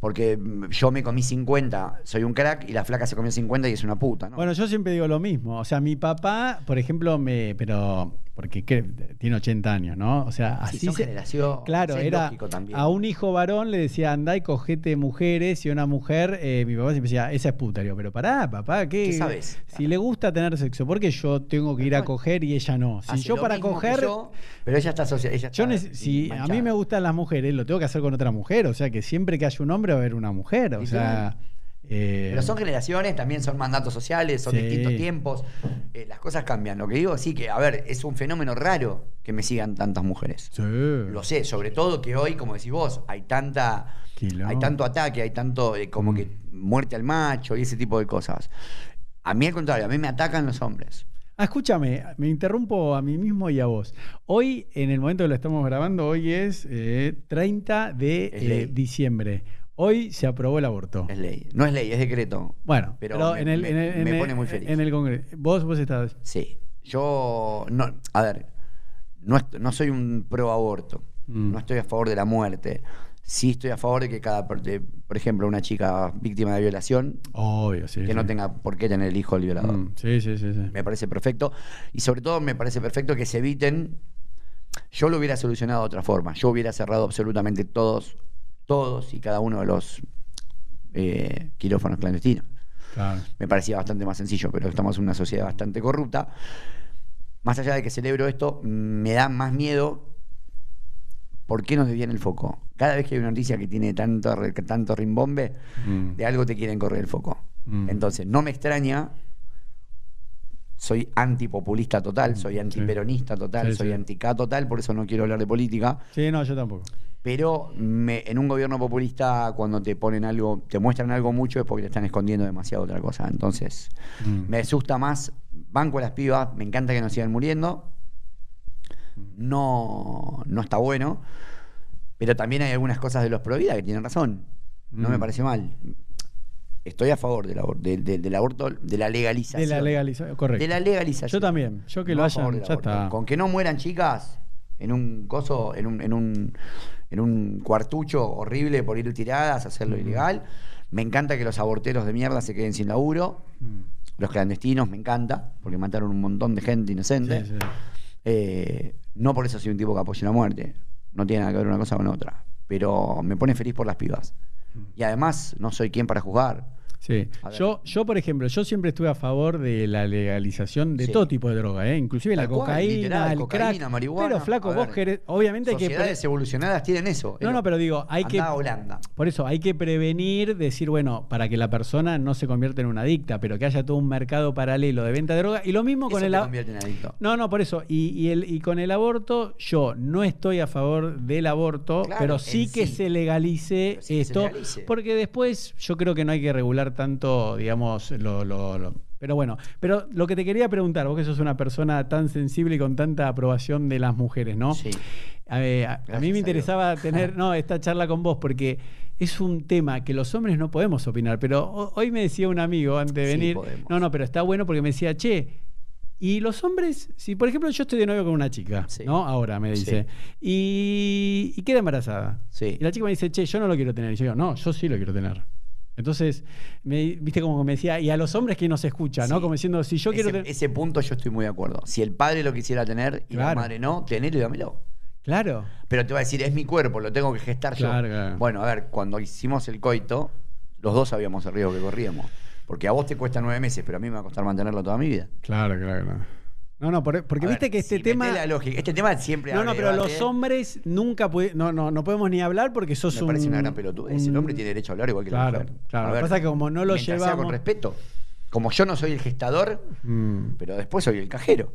Porque mm, yo me comí 50, soy un crack, y la flaca se comió 50 y es una puta, ¿no? Bueno, yo siempre digo lo mismo. O sea, mi papá, por ejemplo, me. Pero. Porque ¿qué? tiene 80 años, ¿no? O sea, Sí, así. se- generación, Claro, era. A un hijo varón le decía, andá y cogete mujeres. Y a una mujer, eh, mi papá siempre decía, esa es puta. Digo, pero pará, papá, ¿qué? ¿Qué sabes? Si le gusta tener sexo, ¿por qué yo tengo que ir a coger y ella no? Si Hace yo para coger. yo, pero ella está. Ella nece- si a mí me gustan las mujeres, lo tengo que hacer con otra mujer. O sea que siempre que haya un hombre va a haber una mujer. O sea. eh, Pero son generaciones, también son mandatos sociales, son Sí. distintos tiempos. eh, las cosas cambian. Lo que digo sí que, a ver, es un fenómeno raro que me sigan tantas mujeres. sí. Lo sé, sobre todo que hoy, como decís vos, hay tanta. Hay tanto ataque, hay tanto eh, como que muerte al macho y ese tipo de cosas. A mí al contrario, a mí me atacan los hombres. Ah, escúchame, me interrumpo a mí mismo y a vos. Hoy, en el momento que lo estamos grabando, hoy es eh, 30 de Es eh, ley. diciembre. Hoy se aprobó el aborto. Es ley. No es ley, es decreto. Bueno, Pero pero, me- en el, me- en el- en me el- pone muy feliz. En el Congreso. Vos, vos estás. Sí. Yo. No, a ver. No, no soy un pro aborto. Mm. No estoy a favor de la muerte. Sí estoy a favor de que cada. de, por ejemplo, una chica víctima de violación. Obvio, sí. que no tenga por qué tener el hijo del violador. Mm, sí, sí, sí. sí. Me parece perfecto. Y sobre todo me parece perfecto que se eviten. Yo lo hubiera solucionado de otra forma. Yo hubiera cerrado absolutamente todos, todos y cada uno de los eh, quirófanos clandestinos. Claro. Me parecía bastante más sencillo, pero estamos en una sociedad bastante corrupta. Más allá de que celebro esto, me da más miedo. ¿Por qué nos desvían el foco? Cada vez que hay una noticia que tiene tanto, tanto rimbombe, Mm. de algo te quieren correr el foco. Mm. Entonces, no me extraña. Soy antipopulista total, soy antiperonista total, Sí, soy sí. anti-K total, por eso no quiero hablar de política. Sí, no, yo tampoco. Pero me- en un gobierno populista, cuando te ponen algo, te muestran algo mucho, es porque te están escondiendo demasiado otra cosa. Entonces, Mm. me asusta más. Banco a las pibas, me encanta que nos sigan muriendo. No, no está bueno. Pero también hay algunas cosas de los pro vida que tienen razón. No Mm. me parece mal. estoy a favor del, abor- del- del- del aborto, de la legalización. De la legalización, correcto. De la legalización. Yo también. Yo que lo hayan, ya aborto. está. Con que no mueran chicas en un coso, en un, en un, en un cuartucho horrible por ir tiradas, hacerlo ilegal. Me encanta que los aborteros de mierda se queden sin laburo. Mm. Los clandestinos me encanta, porque mataron un montón de gente inocente. Sí, sí. Eh, no por eso soy un tipo que apoya la muerte. No tiene nada que ver una cosa con otra. Pero me pone feliz por las pibas. Y además, no soy quien para juzgar. Sí. Yo, yo, por ejemplo, yo siempre estuve a favor de la legalización de Sí. todo tipo de droga, ¿eh? inclusive la cocaína, literal, el cocaína, crack. marihuana. Pero flaco, vos querés, obviamente hay que... Sociedades evolucionadas tienen eso. No, no, pero digo, hay que... Holanda. Por eso hay que prevenir, decir, bueno, para que la persona no se convierta en una adicta, pero que haya todo un mercado paralelo de venta de droga. Y lo mismo Eso con el... convierte en adicto. No, no, por eso. Y, y el, y con el aborto, yo no estoy a favor del aborto, Claro, pero sí que sí. se legalice sí se esto. legalice. Porque después yo creo que no hay que regular tanto, digamos, lo, lo- lo- Pero bueno, pero lo que te quería preguntar, vos que sos una persona tan sensible y con tanta aprobación de las mujeres, ¿no? Sí. A, ver, a- a Gracias mí me interesaba (laughs) tener no, esta charla con vos porque es un tema que los hombres no podemos opinar, pero ho- hoy me decía un amigo antes de venir, no, no, pero está bueno porque me decía, che, y los hombres, si por ejemplo yo estoy de novio con una chica, Sí. ¿no? Ahora me dice, y, y queda embarazada. Sí. Y la chica me dice, che, yo no lo quiero tener. Y yo digo, no, yo sí lo quiero tener. Entonces, me, viste como me decía, y a los hombres que nos escucha, ¿no? Como diciendo, si yo quiero ese, tener. ese punto yo estoy muy de acuerdo. Si el padre lo quisiera tener y la madre no, tenelo y dámelo. Claro. Pero te va a decir, es mi cuerpo, lo tengo que gestar Claro, yo. claro. Bueno, a ver, cuando hicimos el coito, los dos sabíamos el riesgo que corríamos. Porque a vos te cuesta nueve meses, pero a mí me va a costar mantenerlo toda mi vida. Claro, claro, claro. No, no, por- porque viste ver, que este si tema. la lógica- este tema siempre No, no, pero debate. los hombres nunca puede, no, no, no podemos ni hablar porque sos Me un. parece una gran pelotudez. El un- hombre tiene derecho a hablar igual que Claro, la mujer. claro. Lo que pasa es que como no lo llevamos- con respeto. Como yo no soy el gestador, Mm. pero después soy el cajero.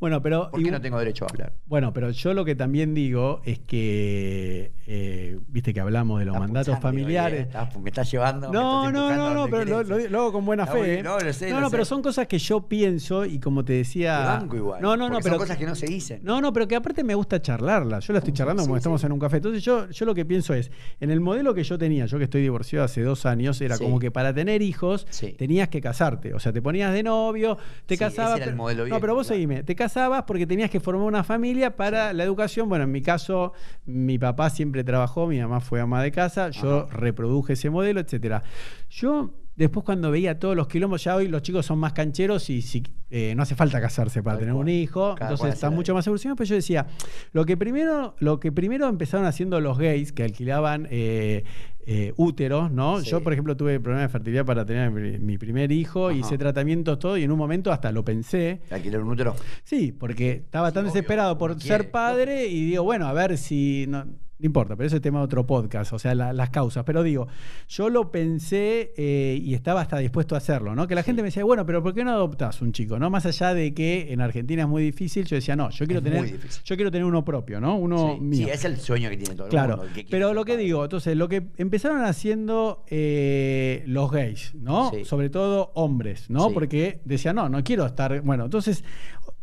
Bueno, pero. ¿Por qué y- no tengo derecho a hablar? Bueno, pero yo lo que también digo es que. eh, viste que hablamos de los Está mandatos familiares. eh, está- me estás llevando. me No, estás no, no, no, pero lo, querés. lo- lo hago con buena fe. no, lo sé, no, pero son cosas que yo pienso y como te decía. banco igual. No, no, no, pero. Son cosas que no se dicen. No, no, pero que aparte me gusta charlarla. Yo la estoy charlando Sí, como sí. estamos en un café. Entonces yo, yo lo que pienso es, en el modelo que yo tenía, yo que estoy divorciado hace dos años, era como que para tener hijos tenías que casarte. O sea, te ponías de novio, te Sí, casabas. ese era el pero- no, pero vos claro. seguime. Te casabas porque tenías que formar una familia para la educación. Bueno, en mi caso, mi papá siempre trabajó, mi mamá fue ama de casa, yo Ajá. reproduje ese modelo, etcétera. Yo después cuando veía todos los quilombos, ya hoy los chicos son más cancheros y si, eh, no hace falta casarse para tener un hijo, Cada entonces están mucho más evolucionados, pero yo decía, lo que primero, lo que primero empezaron haciendo los gays que alquilaban eh, eh, úteros, ¿no? Sí. Yo, por ejemplo, tuve problemas de fertilidad para tener mi, mi primer hijo, Ajá. hice tratamientos, todo, y en un momento hasta lo pensé. Alquilar un útero. Sí, porque estaba Sí, tan obvio, desesperado por ser quiere, padre y digo, bueno, a ver si. No, no importa, pero eso es tema de otro podcast, o sea, la- las causas. Pero digo, yo lo pensé eh, y estaba hasta dispuesto a hacerlo, ¿no? Que la Sí. gente me decía, bueno, pero ¿por qué no adoptás un chico? ¿No? Más allá de que en Argentina es muy difícil, yo decía, no, yo quiero Es tener. Yo quiero tener uno propio, ¿no? Uno sí, mío. sí, es el sueño que tiene todo el Claro, mundo. el que quiere pero lo que padre. digo, entonces, lo que empezaron haciendo eh, los gays, ¿no? Sí. Sobre todo hombres, ¿no? Porque decían, no, no quiero estar. Bueno, entonces,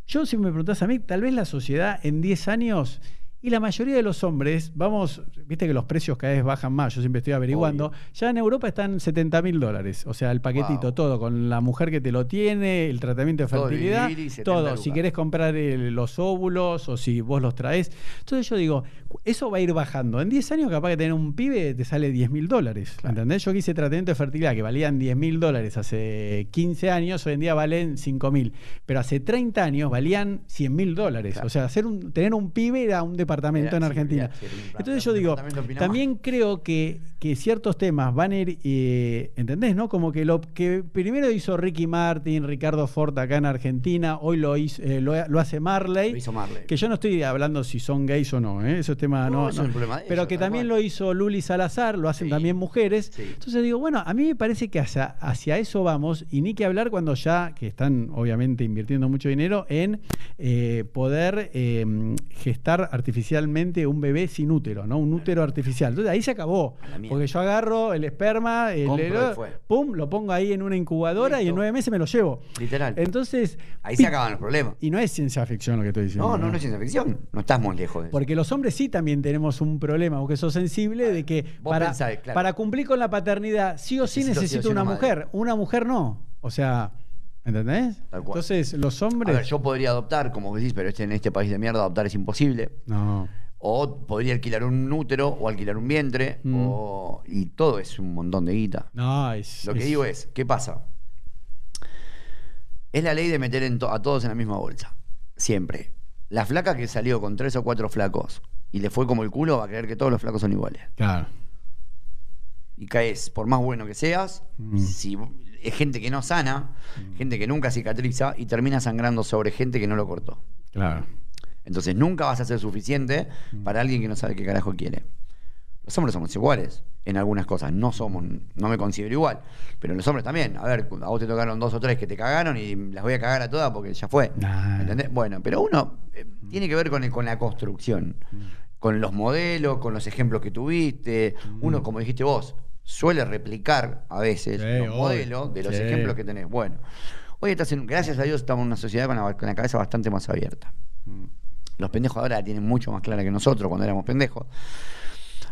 yo si me preguntás a mí, tal vez la sociedad en 10 años. Y la mayoría de los hombres, vamos, viste que los precios cada vez bajan más, yo siempre estoy averiguando, Obvio. ya en Europa están 70 mil dólares, o sea, el paquetito, Wow. todo, con la mujer que te lo tiene, el tratamiento de fertilidad, Billy, 70 todo, si querés comprar el- los óvulos o si vos los traes. Entonces yo digo, eso va a ir bajando. En 10 años capaz que tener un pibe te sale 10 mil dólares. ¿Entendés? Yo que hice tratamiento de fertilidad que valían 10 mil dólares hace 15 años, hoy en día valen 5 mil. Pero hace 30 años valían 100 mil dólares. Claro. O sea, hacer un, tener un pibe era un departamento Era- en Argentina. era Entonces yo digo, también creo que, que ciertos temas van a ir, eh, ¿entendés? ¿No? Como que lo que primero hizo Ricky Martin, Ricardo Ford acá en Argentina, hoy lo, hizo, eh, lo, lo hace Marley. Lo hizo Marley. Que yo no estoy hablando si son gays o no, ¿eh? eso es tema No, no. eso no. es problema de Pero ellos, que también cual. lo hizo Luli Salazar, lo hacen Sí. también mujeres. Sí. Entonces digo, bueno, a mí me parece que hacia, hacia eso vamos, y ni que hablar cuando ya, que están obviamente invirtiendo mucho dinero en eh, poder eh, gestar artificialmente un bebé sin útero, ¿no? Un útero artificial. Entonces ahí se acabó. Porque yo agarro el esperma, el, pum, lo pongo ahí en una incubadora y en nueve meses me lo llevo. Literal. Entonces. Ahí se acaban los problemas. Y no es ciencia ficción lo que estoy diciendo. No, no, no es ciencia ficción. No estamos lejos de eso. Porque los hombres sí también tenemos un problema, vos que sos sensible, de que para, pensás, claro. para cumplir con la paternidad, sí o sí Necesito una mujer. Una mujer no. O sea, ¿entendés? Tal cual. Entonces, los A hombres. ver, yo podría adoptar, como decís, pero este, en este país de mierda adoptar es imposible. No. O podría alquilar un útero o alquilar un vientre. Mm. o- y todo es un montón de guita. No, es. Lo que es- digo es, ¿qué pasa? Es la ley de meter en to- a todos en la misma bolsa. Siempre. La flaca que salió con tres o cuatro flacos y le fue como el culo va a creer que todos los flacos son iguales. Claro. Y caes, por más bueno que seas, Mm. si es gente que no sana, gente que nunca cicatriza y termina sangrando sobre gente que no lo cortó. Claro. Entonces nunca vas a ser suficiente Mm. para alguien que no sabe qué carajo quiere. Los hombres somos iguales en algunas cosas. No somos, no me considero igual. Pero los hombres también. A ver, a vos te tocaron dos o tres que te cagaron y las voy a cagar a todas porque ya fue. Nah. ¿Entendés? Bueno, pero uno eh, tiene que ver con, el- con la construcción. Con los modelos, con los ejemplos que tuviste. Uno, como dijiste vos, suele replicar a veces Sí, los modelos de los Sí. ejemplos que tenés. Bueno, hoy estás en, gracias a Dios estamos en una sociedad con la, con la cabeza bastante más abierta. Los pendejos ahora la tienen mucho más clara que nosotros cuando éramos pendejos.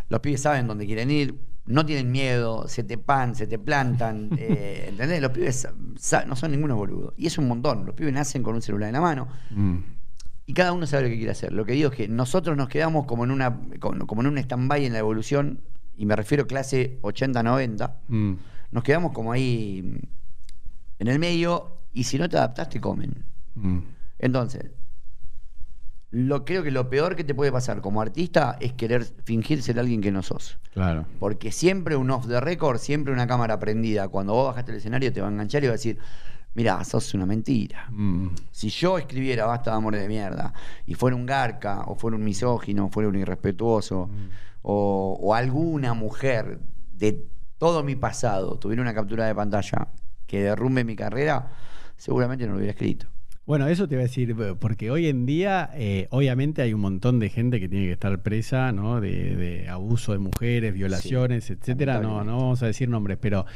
Los pibes saben dónde quieren ir, no tienen miedo, se te pan, se te plantan, (laughs) eh, ¿entendés? Los pibes no son ningunos boludos. Y es un montón. Los pibes nacen con un celular en la mano Mm. y cada uno sabe lo que quiere hacer. Lo que digo es que nosotros nos quedamos como en una como, en un stand-by en la evolución, y me refiero a clase 80-90, Mm. nos quedamos como ahí mm, en el medio y si no te adaptás te comen. Mm. Entonces, lo creo que lo peor que te puede pasar como artista es querer fingir ser alguien que no sos. Claro. Porque siempre un off the record, siempre una cámara prendida, cuando vos bajaste el escenario te va a enganchar y va a decir, mira, sos una mentira. Mm. Si yo escribiera Basta de amores de mierda y fuera un garca, o fuera un misógino, o fuera un irrespetuoso, o, o alguna mujer de todo mi pasado tuviera una captura de pantalla que derrumbe mi carrera, seguramente no lo hubiera escrito. Bueno, eso te iba a decir, eh, porque hoy en día, eh, obviamente, hay un montón de gente que tiene que estar presa, ¿no? De, de abuso de mujeres, violaciones, etcétera. No, no vamos a decir nombres, pero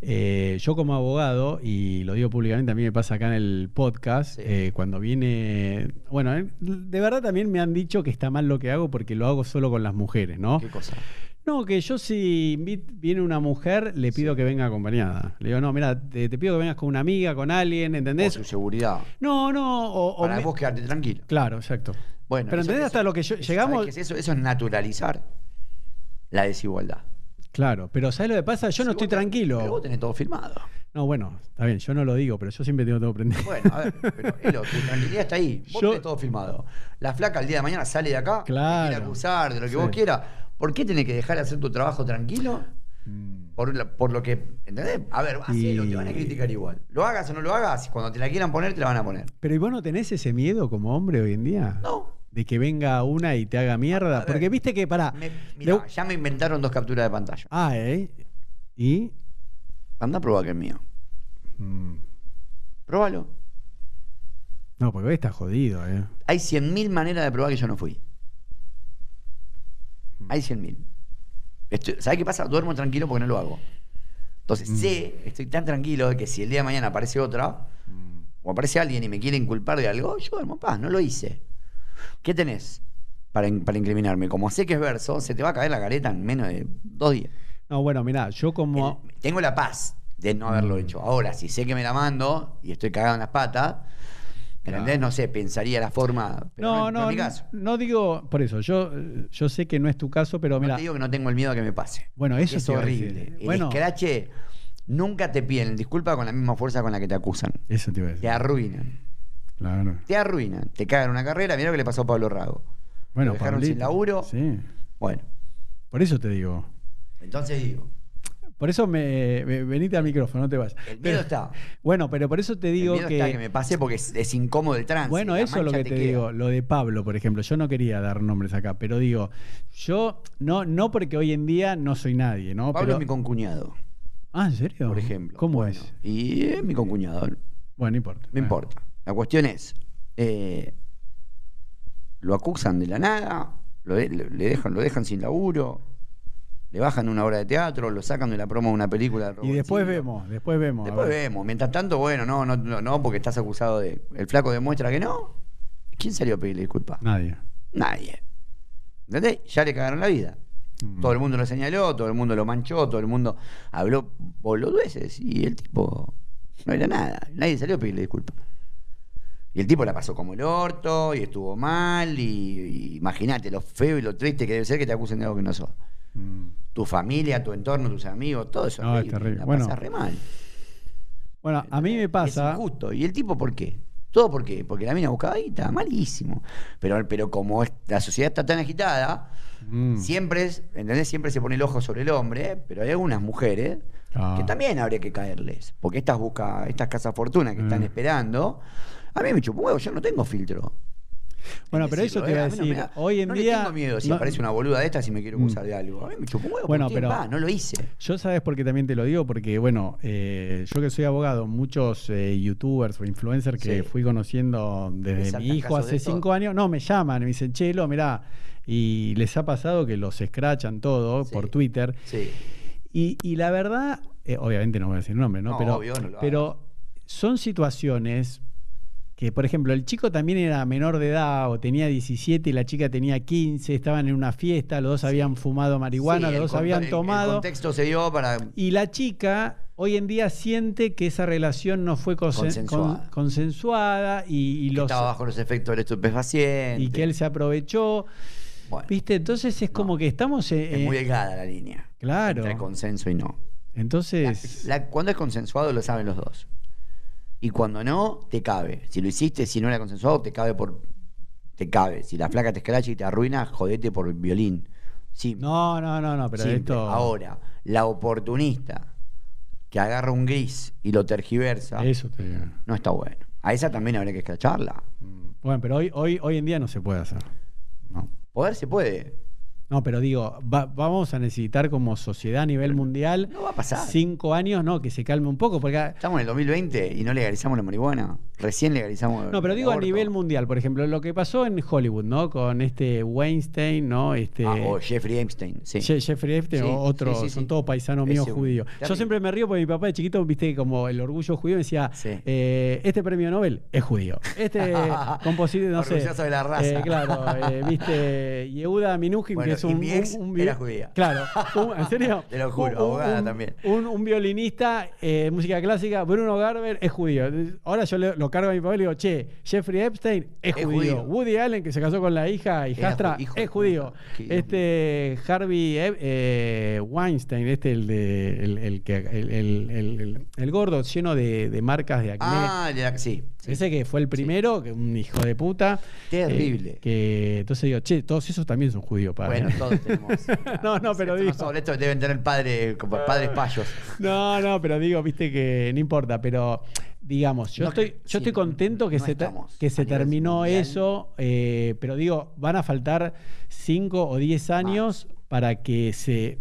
eh, yo como abogado, y lo digo públicamente, a mí me pasa acá en el podcast, Sí. eh, cuando viene. Bueno, eh, de verdad también me han dicho que está mal lo que hago porque lo hago solo con las mujeres, ¿no? ¿Qué cosa? No, que yo si viene una mujer, le pido que venga acompañada. Le digo, no, mira, te, te pido que vengas con una amiga, con alguien, Por ¿entendés? su seguridad. No, no, o, o Para me- vos quedarte tranquilo. Claro, exacto. Bueno, Pero eso- ¿entendés eso- hasta lo que yo- eso- llegamos- ¿sabés qué es eso? Eso es naturalizar la desigualdad. Claro, pero ¿sabes lo que pasa? Yo no estoy te- tranquilo. Pero vos tenés todo filmado. No, bueno, está bien, yo no lo digo, pero yo siempre tengo todo prendido. Bueno, a ver, pero (laughs) Elo, tu tranquilidad está ahí. Vos Yo- tenés todo filmado. La flaca el día de mañana sale de acá, te Claro. quiere acusar de lo que Sí. vos quieras. ¿Por qué tenés que dejar de hacer tu trabajo tranquilo? Mm. Por, la- por lo que, ¿entendés? A ver, hacelo, te van a criticar igual. Lo hagas o no lo hagas, cuando te la quieran poner, te la van a poner. Pero ¿y vos no tenés ese miedo como hombre hoy en día? No. De que venga una y te haga mierda. Ver, Porque viste que, pará. Me- mirá, ya me inventaron dos capturas de pantalla. Ah, ¿eh? ¿Y? Anda a probar que es mío. Mm. Próbalo. No, porque hoy está jodido, ¿eh? Hay 100.000 maneras de probar que yo no fui. Hay 100.000. Estoy- ¿Sabes qué pasa? Duermo tranquilo porque no lo hago. Entonces Mm. sé, estoy tan tranquilo de que si el día de mañana aparece otra, o aparece alguien y me quiere inculpar de algo, yo duermo en paz, no lo hice. ¿Qué tenés para, in- para incriminarme? Como sé que es verso, se te va a caer la careta en menos de dos días. No, bueno, mirá, yo como. El- tengo la paz de no haberlo Mm. hecho. Ahora, si sé que me la mando y estoy cagado en las patas, ¿entendés? No sé, pensaría la forma. Pero No, no, no, no, es mi no, caso. no digo por eso. Yo, yo sé que no es tu caso, pero No mira. te digo que no tengo el miedo a que me pase. Bueno, eso es te horrible. El Bueno. escrache nunca te piden disculpa con la misma fuerza con la que te acusan. Eso te iba a Te decir. arruinan. Claro. Te arruinan. Te cagan una carrera. Mira lo que le pasó a Pablo Rago. Bueno, Lo dejaron Pablito, sin laburo. Sí. Bueno, Por eso te digo. entonces digo, Por eso me, me- venite al micrófono, no te vas. el miedo Pero- está. Bueno, pero por eso te digo el miedo que. está que me pase porque es, es incómodo el tránsito. Bueno, eso es lo que te, digo, lo de Pablo, por ejemplo. Yo no quería dar nombres acá, pero digo, yo no, no porque hoy en día no soy nadie, ¿no? Pablo pero, es mi concuñado, Ah, ¿en serio? por ejemplo. ¿Cómo Bueno, es? Y es mi concuñado. Bueno, no importa. No importa. La cuestión es, eh, lo acusan de la nada, lo, de- le le dejan, lo dejan sin laburo, le bajan una obra de teatro, lo sacan de la promo de una película. de Y después vemos, después vemos. Después vemos. Mientras tanto, bueno, no, no, no, no, porque estás acusado de. El flaco demuestra que no. ¿Quién salió a pedirle disculpas? Nadie. Nadie. ¿Entendés? Ya le cagaron la vida. Mm. Todo el mundo lo señaló, todo el mundo lo manchó, todo el mundo habló boludeces y el tipo no era nada. Nadie salió a pedirle disculpas. Y el tipo la pasó como el orto y estuvo mal y, y imagínate lo feo y lo triste que debe ser que te acusen de algo que no sos. Mm. Tu familia, tu entorno, tus amigos, todo eso. No, es terrible. La Bueno. re mal. Bueno, a mí me Es pasa. injusto. ¿Y el tipo por qué? ¿Todo por qué? Porque la mina buscaba guita, malísimo. Pero, pero como es- la sociedad está tan agitada, Mm. siempre es, ¿entendés? Siempre se pone el ojo sobre el hombre, pero hay algunas mujeres Ah. que también habría que caerles. Porque estas busca, estas casas fortuna que están Mm. esperando, a mí me chupa un huevo, yo no tengo filtro. Bueno, En pero eso te iba ¿eh? a no decir. da- Hoy en no día. Le tengo miedo si no- aparece una boluda de estas y me quiere Mm. acusar de algo. A mí me chupa un huevo. Bueno, pero- Va, no lo hice. Yo sabes por qué también te lo digo, porque bueno, eh, yo que soy abogado, muchos eh, youtubers o influencers que Sí. fui conociendo ¿Les desde mi hijo hace cinco años, no, me llaman, me dicen, Chelo, mirá, y les ha pasado que los escrachan todo Sí. por Twitter. Sí. Y, y la verdad, eh, obviamente no voy a decir nombre, ¿no? No, pero obvio, no lo pero son situaciones que, por ejemplo, el chico también era menor de edad o tenía 17 y la chica tenía 15, estaban en una fiesta, los dos habían fumado marihuana, Sí, los dos habían tomado. El contexto se dio para. Y la chica hoy en día siente que esa relación no fue consen- Consensuada. con- consensuada y, y que los, estaba bajo los efectos del estupefaciente. y que él se aprovechó. Bueno, ¿Viste? Entonces es como que estamos en. es muy delgada la línea. Claro. Entre consenso y no. Entonces. La- cuando es consensuado lo saben los dos. Y cuando no, te cabe. Si lo hiciste, si no era consensuado, te cabe por. Te cabe. Si la flaca te escracha y te arruina, jodete por violín. Sí. no, no, no, no, pero esto. Ahora, la oportunista que agarra un gris y lo tergiversa, Eso te digo. no está bueno. A esa también habría que escracharla. Bueno, pero hoy, hoy, hoy en día no se puede hacer. No. Poder se puede. No, pero digo, va- vamos a necesitar como sociedad a nivel mundial No va a pasar. cinco años, no, que se calme un poco, porque Estamos en el 2020 y no legalizamos la marihuana. Recién legalizamos. No, pero digo a nivel mundial, por ejemplo, lo que pasó en Hollywood, ¿no? Con este Weinstein, ¿no? Este Ah, o Jeffrey Epstein, sí. Je- Jeffrey Epstein Sí, o otro, sí, sí, son todos paisanos míos judíos. Yo siempre me río porque mi papá de chiquito, viste, como el orgullo judío, decía, Sí. eh, este premio Nobel es judío. Este (laughs) compositor, no sé. De la raza. eh, claro, eh, viste, Yehuda Minujín, Bueno, es y un... mi ex un- un era judía. Claro, un- ¿en serio? (laughs) Te lo juro, Un- abogada un- también. Un, un violinista, eh, música clásica, Bruno Garber es judío. Ahora yo le- lo cargo a mi papá y le digo, che, Jeffrey Epstein es, Es judío. judío. Woody Allen, que se casó con la hija hijastra, ju- hijo es judío. Este Harvey Ep- eh, Weinstein, este el de el, el el, el- el- el- el gordo lleno de, de marcas de acné. Ah, la- sí. sí. Ese que fue el primero, que un hijo de puta. Terrible. eh, que entonces digo, che, todos esos también son judíos, padre. Bueno, (laughs) todos tenemos. (laughs) No, no, pero digo- estos deben tener padres, como padres payos. No, no, pero digo, viste que no importa, pero digamos, yo No, estoy, que- yo sí, estoy contento que no se, que se terminó mundial. eso, eh, pero digo, van a faltar 5 o 10 años para que se...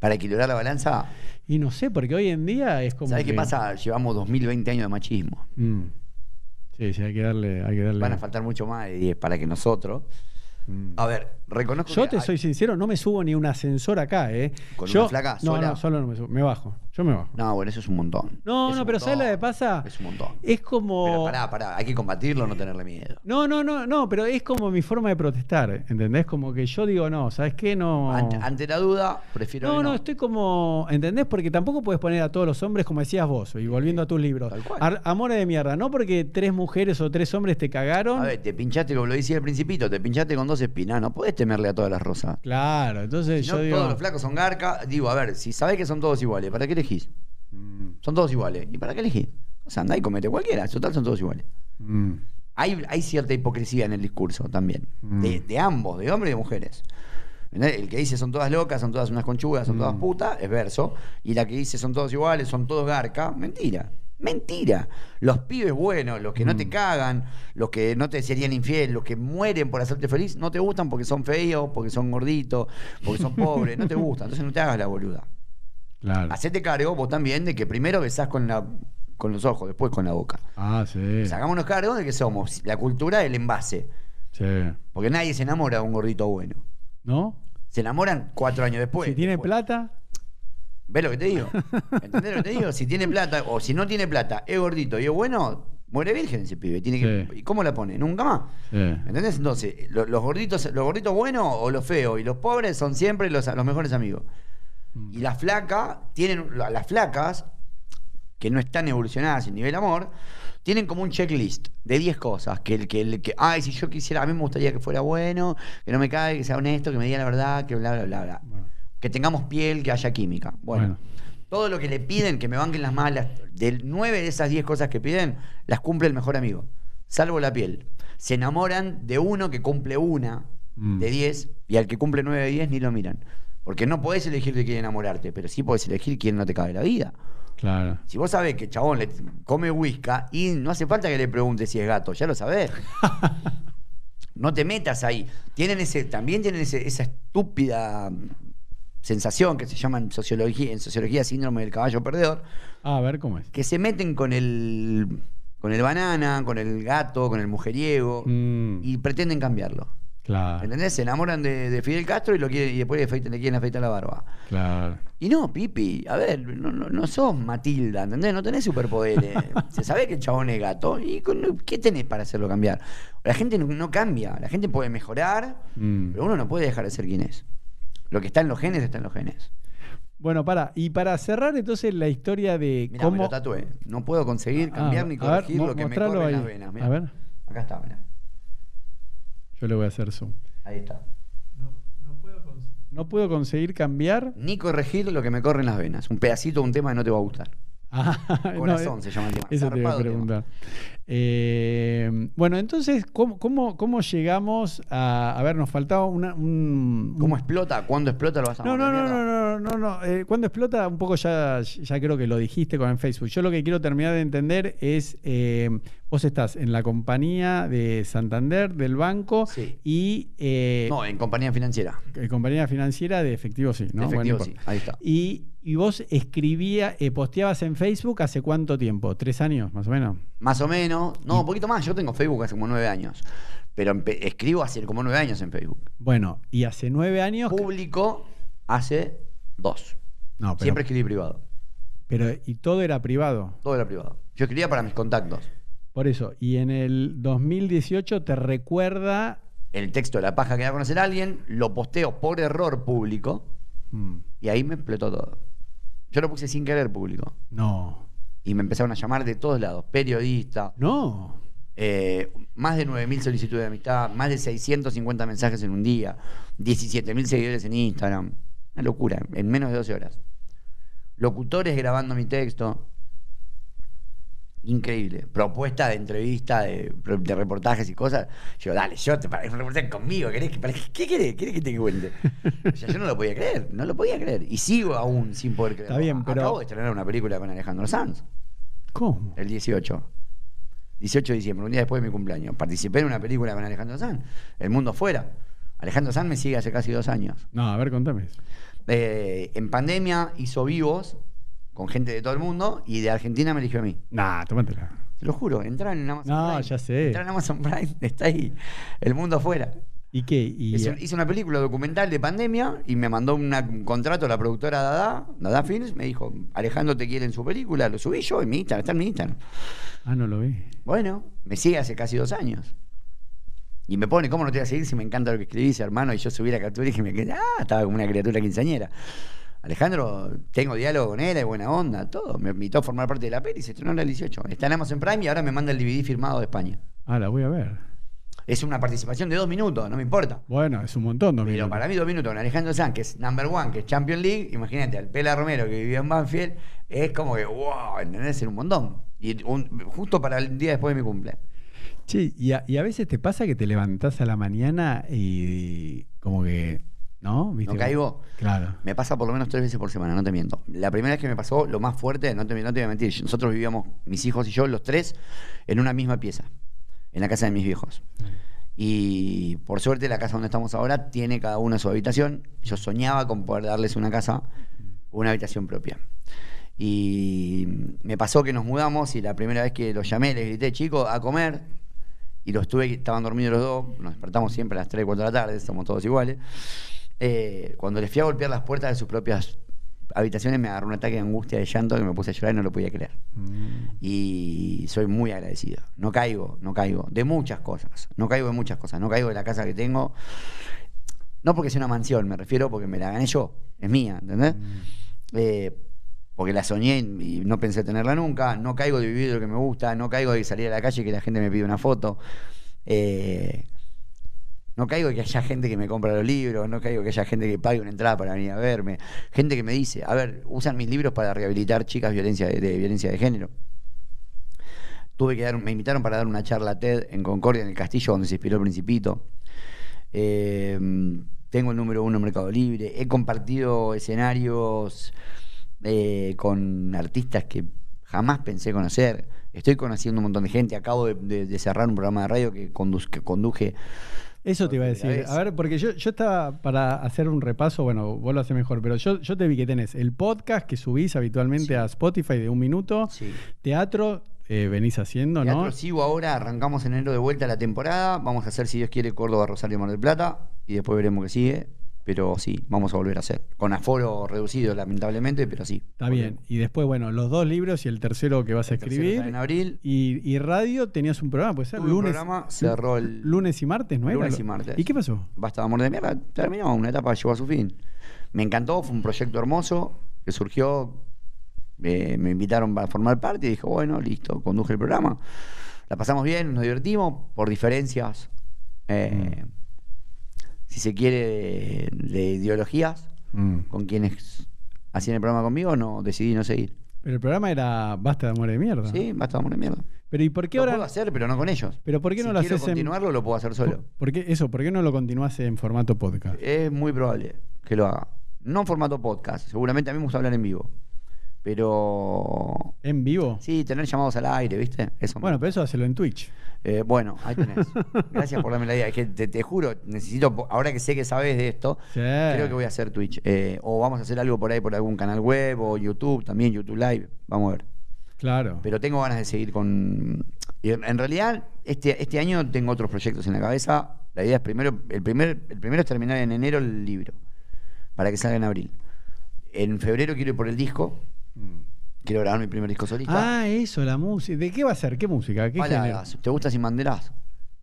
Para equilibrar la balanza, Y no sé, porque hoy en día es como... ¿sabes qué pasa? Llevamos 2020 años de machismo. Mm. Sí, sí, hay que darle... Hay que darle... Van a faltar mucho más de 10 para que nosotros. Mm. A ver, reconozco Yo que te hay- soy sincero, no me subo ni un ascensor acá, ¿eh? ¿Con Yo, una flaca No, sola? no, solo no me subo, me bajo. Yo me bajo. No, bueno, eso es un montón. No, Es no, un pero ¿sabes montón. lo que pasa? Es un montón. Es como... Pero pará, pará, hay que combatirlo, no tenerle miedo. No, no, no, no, pero es como mi forma de protestar, ¿entendés? Como que yo digo, no, ¿sabes qué? No. Ante, ante la duda, prefiero. no, que no, estoy como, ¿entendés? Porque tampoco puedes poner a todos los hombres, como decías vos, y volviendo a tus libros, Tal cual. ar- amores de mierda, no porque tres mujeres o tres hombres te cagaron. A ver, te pinchaste, como lo decía al principito, te pinchaste con dos espinas, no podés temerle a todas las rosas. Claro, entonces Si yo no, digo. todos los flacos son garca. Digo, a ver, si sabés que son todos iguales, ¿para qué elegís? Mm, Son todos iguales. ¿Y para qué elegís? O sea, andá y comete cualquiera. Total, son todos iguales. mm, Hay, hay cierta hipocresía en el discurso también. Mm. De, de ambos, de hombres y de mujeres. El que dice son todas locas, son todas unas conchugas, son todas putas, es verso. Y la que dice son todos iguales, son todos garca, mentira. Mentira. Los pibes buenos, los que no te Mm. cagan, los que no te serían infiel, los que mueren por hacerte feliz, no te gustan porque son feos, porque son gorditos, porque son pobres, no te (laughs) gustan. Entonces no te hagas la boluda. claro. Hacete cargo vos también de que primero besás con, la, con los ojos, después con la boca. Ah, sí. Hagámonos cargo de que somos la cultura del envase. Sí. Porque nadie se enamora de un gordito bueno. ¿No? Se enamoran cuatro años después. si tiene Después. plata, ¿Ves lo que te digo? ¿Entendés lo que te digo? Si tiene plata o si no tiene plata, es gordito y es bueno, muere virgen ese pibe. Tiene que, Sí. ¿Y cómo la pone? Nunca más. sí. ¿Entendés? Entonces, lo- los gorditos, los gorditos buenos o los feos y los pobres son siempre los, los mejores amigos. Mm. Y las flacas, tienen, la- las flacas, que no están evolucionadas en nivel amor, tienen como un checklist de 10 cosas. Que el que, el que, ay, si yo quisiera, a mí me gustaría que fuera bueno, que no me caiga, que sea honesto, que me diga la verdad, que bla, bla, bla, bla. Bueno. Que tengamos piel, que haya química. Bueno, Bueno. todo lo que le piden, que me banquen las malas, de 9 de esas 10 cosas que piden, las cumple el mejor amigo. Salvo la piel. Se enamoran de uno que cumple una Mm. de 10 y al que cumple 9 de 10 ni lo miran. Porque no podés elegir de quién enamorarte, pero sí podés elegir quién no te cabe la vida. Claro. Si vos sabés que el chabón le come whisky y no hace falta que le preguntes si es gato, ya lo sabés. (laughs) no te metas ahí. Tienen ese, también tienen ese- esa estúpida sensación que se llama en sociología, en sociología síndrome del caballo perdedor, Ah, a ver cómo es. que se meten con el con el banana, con el gato, con el mujeriego Mm, y pretenden cambiarlo. claro. ¿Entendés? Se enamoran de, de Fidel Castro y lo quieren, y después le, afeitan- le quieren afeitar la barba. Claro. Y no, Pipi, a ver, no, no, no sos Matilda, ¿entendés? No tenés superpoderes. (laughs) Se sabe que el chabón es gato. ¿Y con- qué tenés para hacerlo cambiar? La gente no, no cambia, la gente puede mejorar, Mm. pero uno no puede dejar de ser quien es. Lo que está en los genes está en los genes. Bueno, para. Y para cerrar entonces la historia de Mira, me cómo. lo tatué. No puedo conseguir Ah, cambiar ni ver, corregir lo que me corre en ahí. las venas. mirá. A ver, Acá está, mirá. yo le voy a hacer zoom. Ahí está. No puedo conseguir cambiar. Ni corregir lo que me corre en las venas. Un pedacito de un tema que no te va a gustar. Ah, (laughs) no, Corazón eh, se llama el tema. Eso te iba a preguntar. Eh, bueno, entonces, ¿cómo, cómo, cómo llegamos a. A ver, nos faltaba una, un. ¿Cómo un- explota? ¿Cuándo explota? Lo vas a No, no, no, no, no, no, no. Eh, cuando explota, un poco ya, ya creo que lo dijiste con Facebook. Yo lo que quiero terminar de entender es, eh, vos estás en la compañía de Santander, del banco, Sí. y eh, No, en compañía financiera. eh, compañía financiera de efectivo, sí, ¿no? De efectivo, no sí. Ahí está. Y, y vos escribía, eh, posteabas en Facebook hace cuánto tiempo? ¿Tres años, más o menos? Más o menos. No, un poquito más. Yo tengo Facebook hace como nueve años. Pero escribo hace como nueve años en Facebook. Bueno, y hace nueve años. Público hace dos. No, pero, Siempre escribí privado. pero y todo era privado. Todo era privado. Yo escribía para mis contactos. Por eso, y en el 2018 te recuerda. El texto de la paja que da a conocer a alguien, lo posteo por error público Mm, y ahí me explotó todo. Yo lo puse sin querer público. no, Y me empezaron a llamar de todos lados. Periodista, no. eh, más de 9.000 solicitudes de amistad, más de 650 mensajes en un día, 17.000 seguidores en Instagram. Una locura, en menos de 12 horas. Locutores grabando mi texto. Increíble. Propuesta de entrevista, de, de reportajes y cosas. Yo, dale, yo te para reportaje conmigo. ¿Querés que, para- ¿Qué querés? ¿Querés que te cuente? O sea, yo no lo podía creer, no lo podía creer. Y sigo aún sin poder creer. Está bien, pero- Acabo de estrenar una película con Alejandro Sanz. ¿Cómo? El 18. 18 de diciembre, un día después de mi cumpleaños. Participé en una película con Alejandro Sanz. El mundo fuera. Alejandro Sanz me sigue hace casi dos años. No, a ver, contame. Eh, en pandemia hizo vivos con gente de todo el mundo y de Argentina me eligió a mí. Nah, tómatela. Te lo juro, entra en Amazon No, Prime. ya sé. Entra en Amazon Prime, (laughs) está ahí. El mundo afuera. ¿Y qué? Y, Hice, hice una película documental de pandemia y me mandó una- un contrato la productora Dada, Dada Films. Me dijo, Alejandro te quiere en su película. Lo subí yo en mi Instagram, está en mi Instagram. Ah, no lo vi. Bueno, me sigue hace casi dos años. Y me pone, ¿cómo no te voy a seguir si me encanta lo que escribís, hermano? Y yo subí la captura y dije, me quedé, ah, estaba como una criatura quinceañera. Alejandro, tengo diálogo con él, hay buena onda, todo. Me invitó a formar parte de la peli se estrenó en el 18. Está en Amazon Prime y ahora me manda el DVD firmado de España. Ah, la voy a ver. Es una participación de dos minutos, no me importa. Bueno, es un montón, dos Pero minutos. para mí dos minutos con Alejandro Sanz, que es number one, que es Champions League, imagínate, al Pela Romero que vivía en Banfield, es como que, wow, ¿entendés? Ser un montón. Y un- justo para el día después de mi cumple. Che, y a, y a veces te pasa que te levantás a la mañana y como que, ¿no? ¿Viste? ¿No caigo? Claro. Me pasa por lo menos tres veces por semana, no te miento. La primera vez que me pasó, lo más fuerte, no te, no te voy a mentir, nosotros vivíamos, mis hijos y yo, los tres, en una misma pieza, en la casa de mis viejos. Y por suerte la casa donde estamos ahora tiene cada uno su habitación. Yo soñaba con poder darles una casa, una habitación propia. Y me pasó que nos mudamos y la primera vez que los llamé les grité, chicos, a comer. y los tuve, estaban dormidos los dos, nos despertamos siempre a las 3, 4 de la tarde, somos todos iguales. Eh, cuando les fui a golpear las puertas de sus propias habitaciones, me agarró un ataque de angustia, de llanto, que me puse a llorar y no lo podía creer. Mm. Y soy muy agradecido. No caigo, no caigo. De muchas cosas. No caigo de muchas cosas. No caigo de la casa que tengo. No porque sea una mansión, me refiero porque me la gané yo. Es mía, ¿entendés? Eh, porque la soñé y no pensé tenerla nunca. No caigo de vivir lo que me gusta. No caigo de salir a la calle y que la gente me pide una foto. Eh, no caigo que haya gente que me compra los libros, no caigo que haya gente que pague una entrada para venir a verme, gente que me dice, a ver, usan mis libros para rehabilitar chicas violencia de, violencia de género. Tuve que dar, me invitaron para dar una charla TED en Concordia, en el castillo donde se inspiró el Principito. Eh, tengo el número uno en Mercado Libre. He compartido escenarios eh, con artistas que jamás pensé conocer. Estoy conociendo un montón de gente. Acabo de cerrar un programa de radio que, conduz- que conduje. Eso te iba a decir. A ver, porque yo, yo estaba para hacer un repaso, bueno, vos lo haces mejor, pero yo, yo te vi que tenés el podcast que subís habitualmente Sí. a Spotify de un minuto, Sí. teatro eh, venís haciendo, Teatro ¿no? sigo ahora, arrancamos en enero de vuelta la temporada. Vamos a hacer, si Dios quiere, Córdoba, Rosario, Mar del Plata. Y después veremos qué sigue. Pero sí, vamos a volver a hacer. Con aforo reducido, lamentablemente, pero sí. Está bien. Y después, bueno, los dos libros y el tercero que vas a escribir. En abril. Y, y radio tenías un programa, puede ser Tuve un lunes, programa, cerró el lunes y martes, ¿no era? lunes y martes. ¿Y qué pasó? Basta de amor de mierda, terminó, una etapa llegó a su fin. Me encantó, fue un proyecto hermoso que surgió, eh, me invitaron para formar parte y dije, bueno, listo, conduje el programa. La pasamos bien, nos divertimos, por diferencias, eh, si se quiere, de, de ideologías, Mm. con quienes hacían el programa conmigo, no decidí no seguir. Pero el programa era Basta de amor de mierda. Sí, basta de amor de mierda. Pero ¿y por qué Lo ahora? puedo hacer, pero no con ellos. Pero ¿por qué si no lo quiero haces en continuarlo, lo puedo hacer solo. ¿Por qué eso? ¿Por qué no lo continúas en formato podcast? Es muy probable que lo haga. No en formato podcast, seguramente a mí me gusta hablar en vivo. Pero. ¿En vivo? Sí, tener llamados al aire, ¿viste? Eso Bueno, pero eso hacelo en Twitch. Eh, bueno, ahí tenés. Gracias por darme la idea. Es que te, te juro, necesito, ahora que sé que sabes de esto, Sí. creo que voy a hacer Twitch. Eh, o vamos a hacer algo por ahí, por algún canal web, o YouTube, también YouTube Live. Vamos a ver. Claro. Pero tengo ganas de seguir con. En realidad, este, este año tengo otros proyectos en la cabeza. La idea es primero, el primer, el primero es terminar en enero el libro, para que salga en abril. En febrero quiero ir por el disco. Quiero grabar mi primer disco solista. Ah, eso, la música. ¿De qué va a ser? ¿Qué música? ¿Qué género? Baladas. ¿Te gusta Sin Banderas?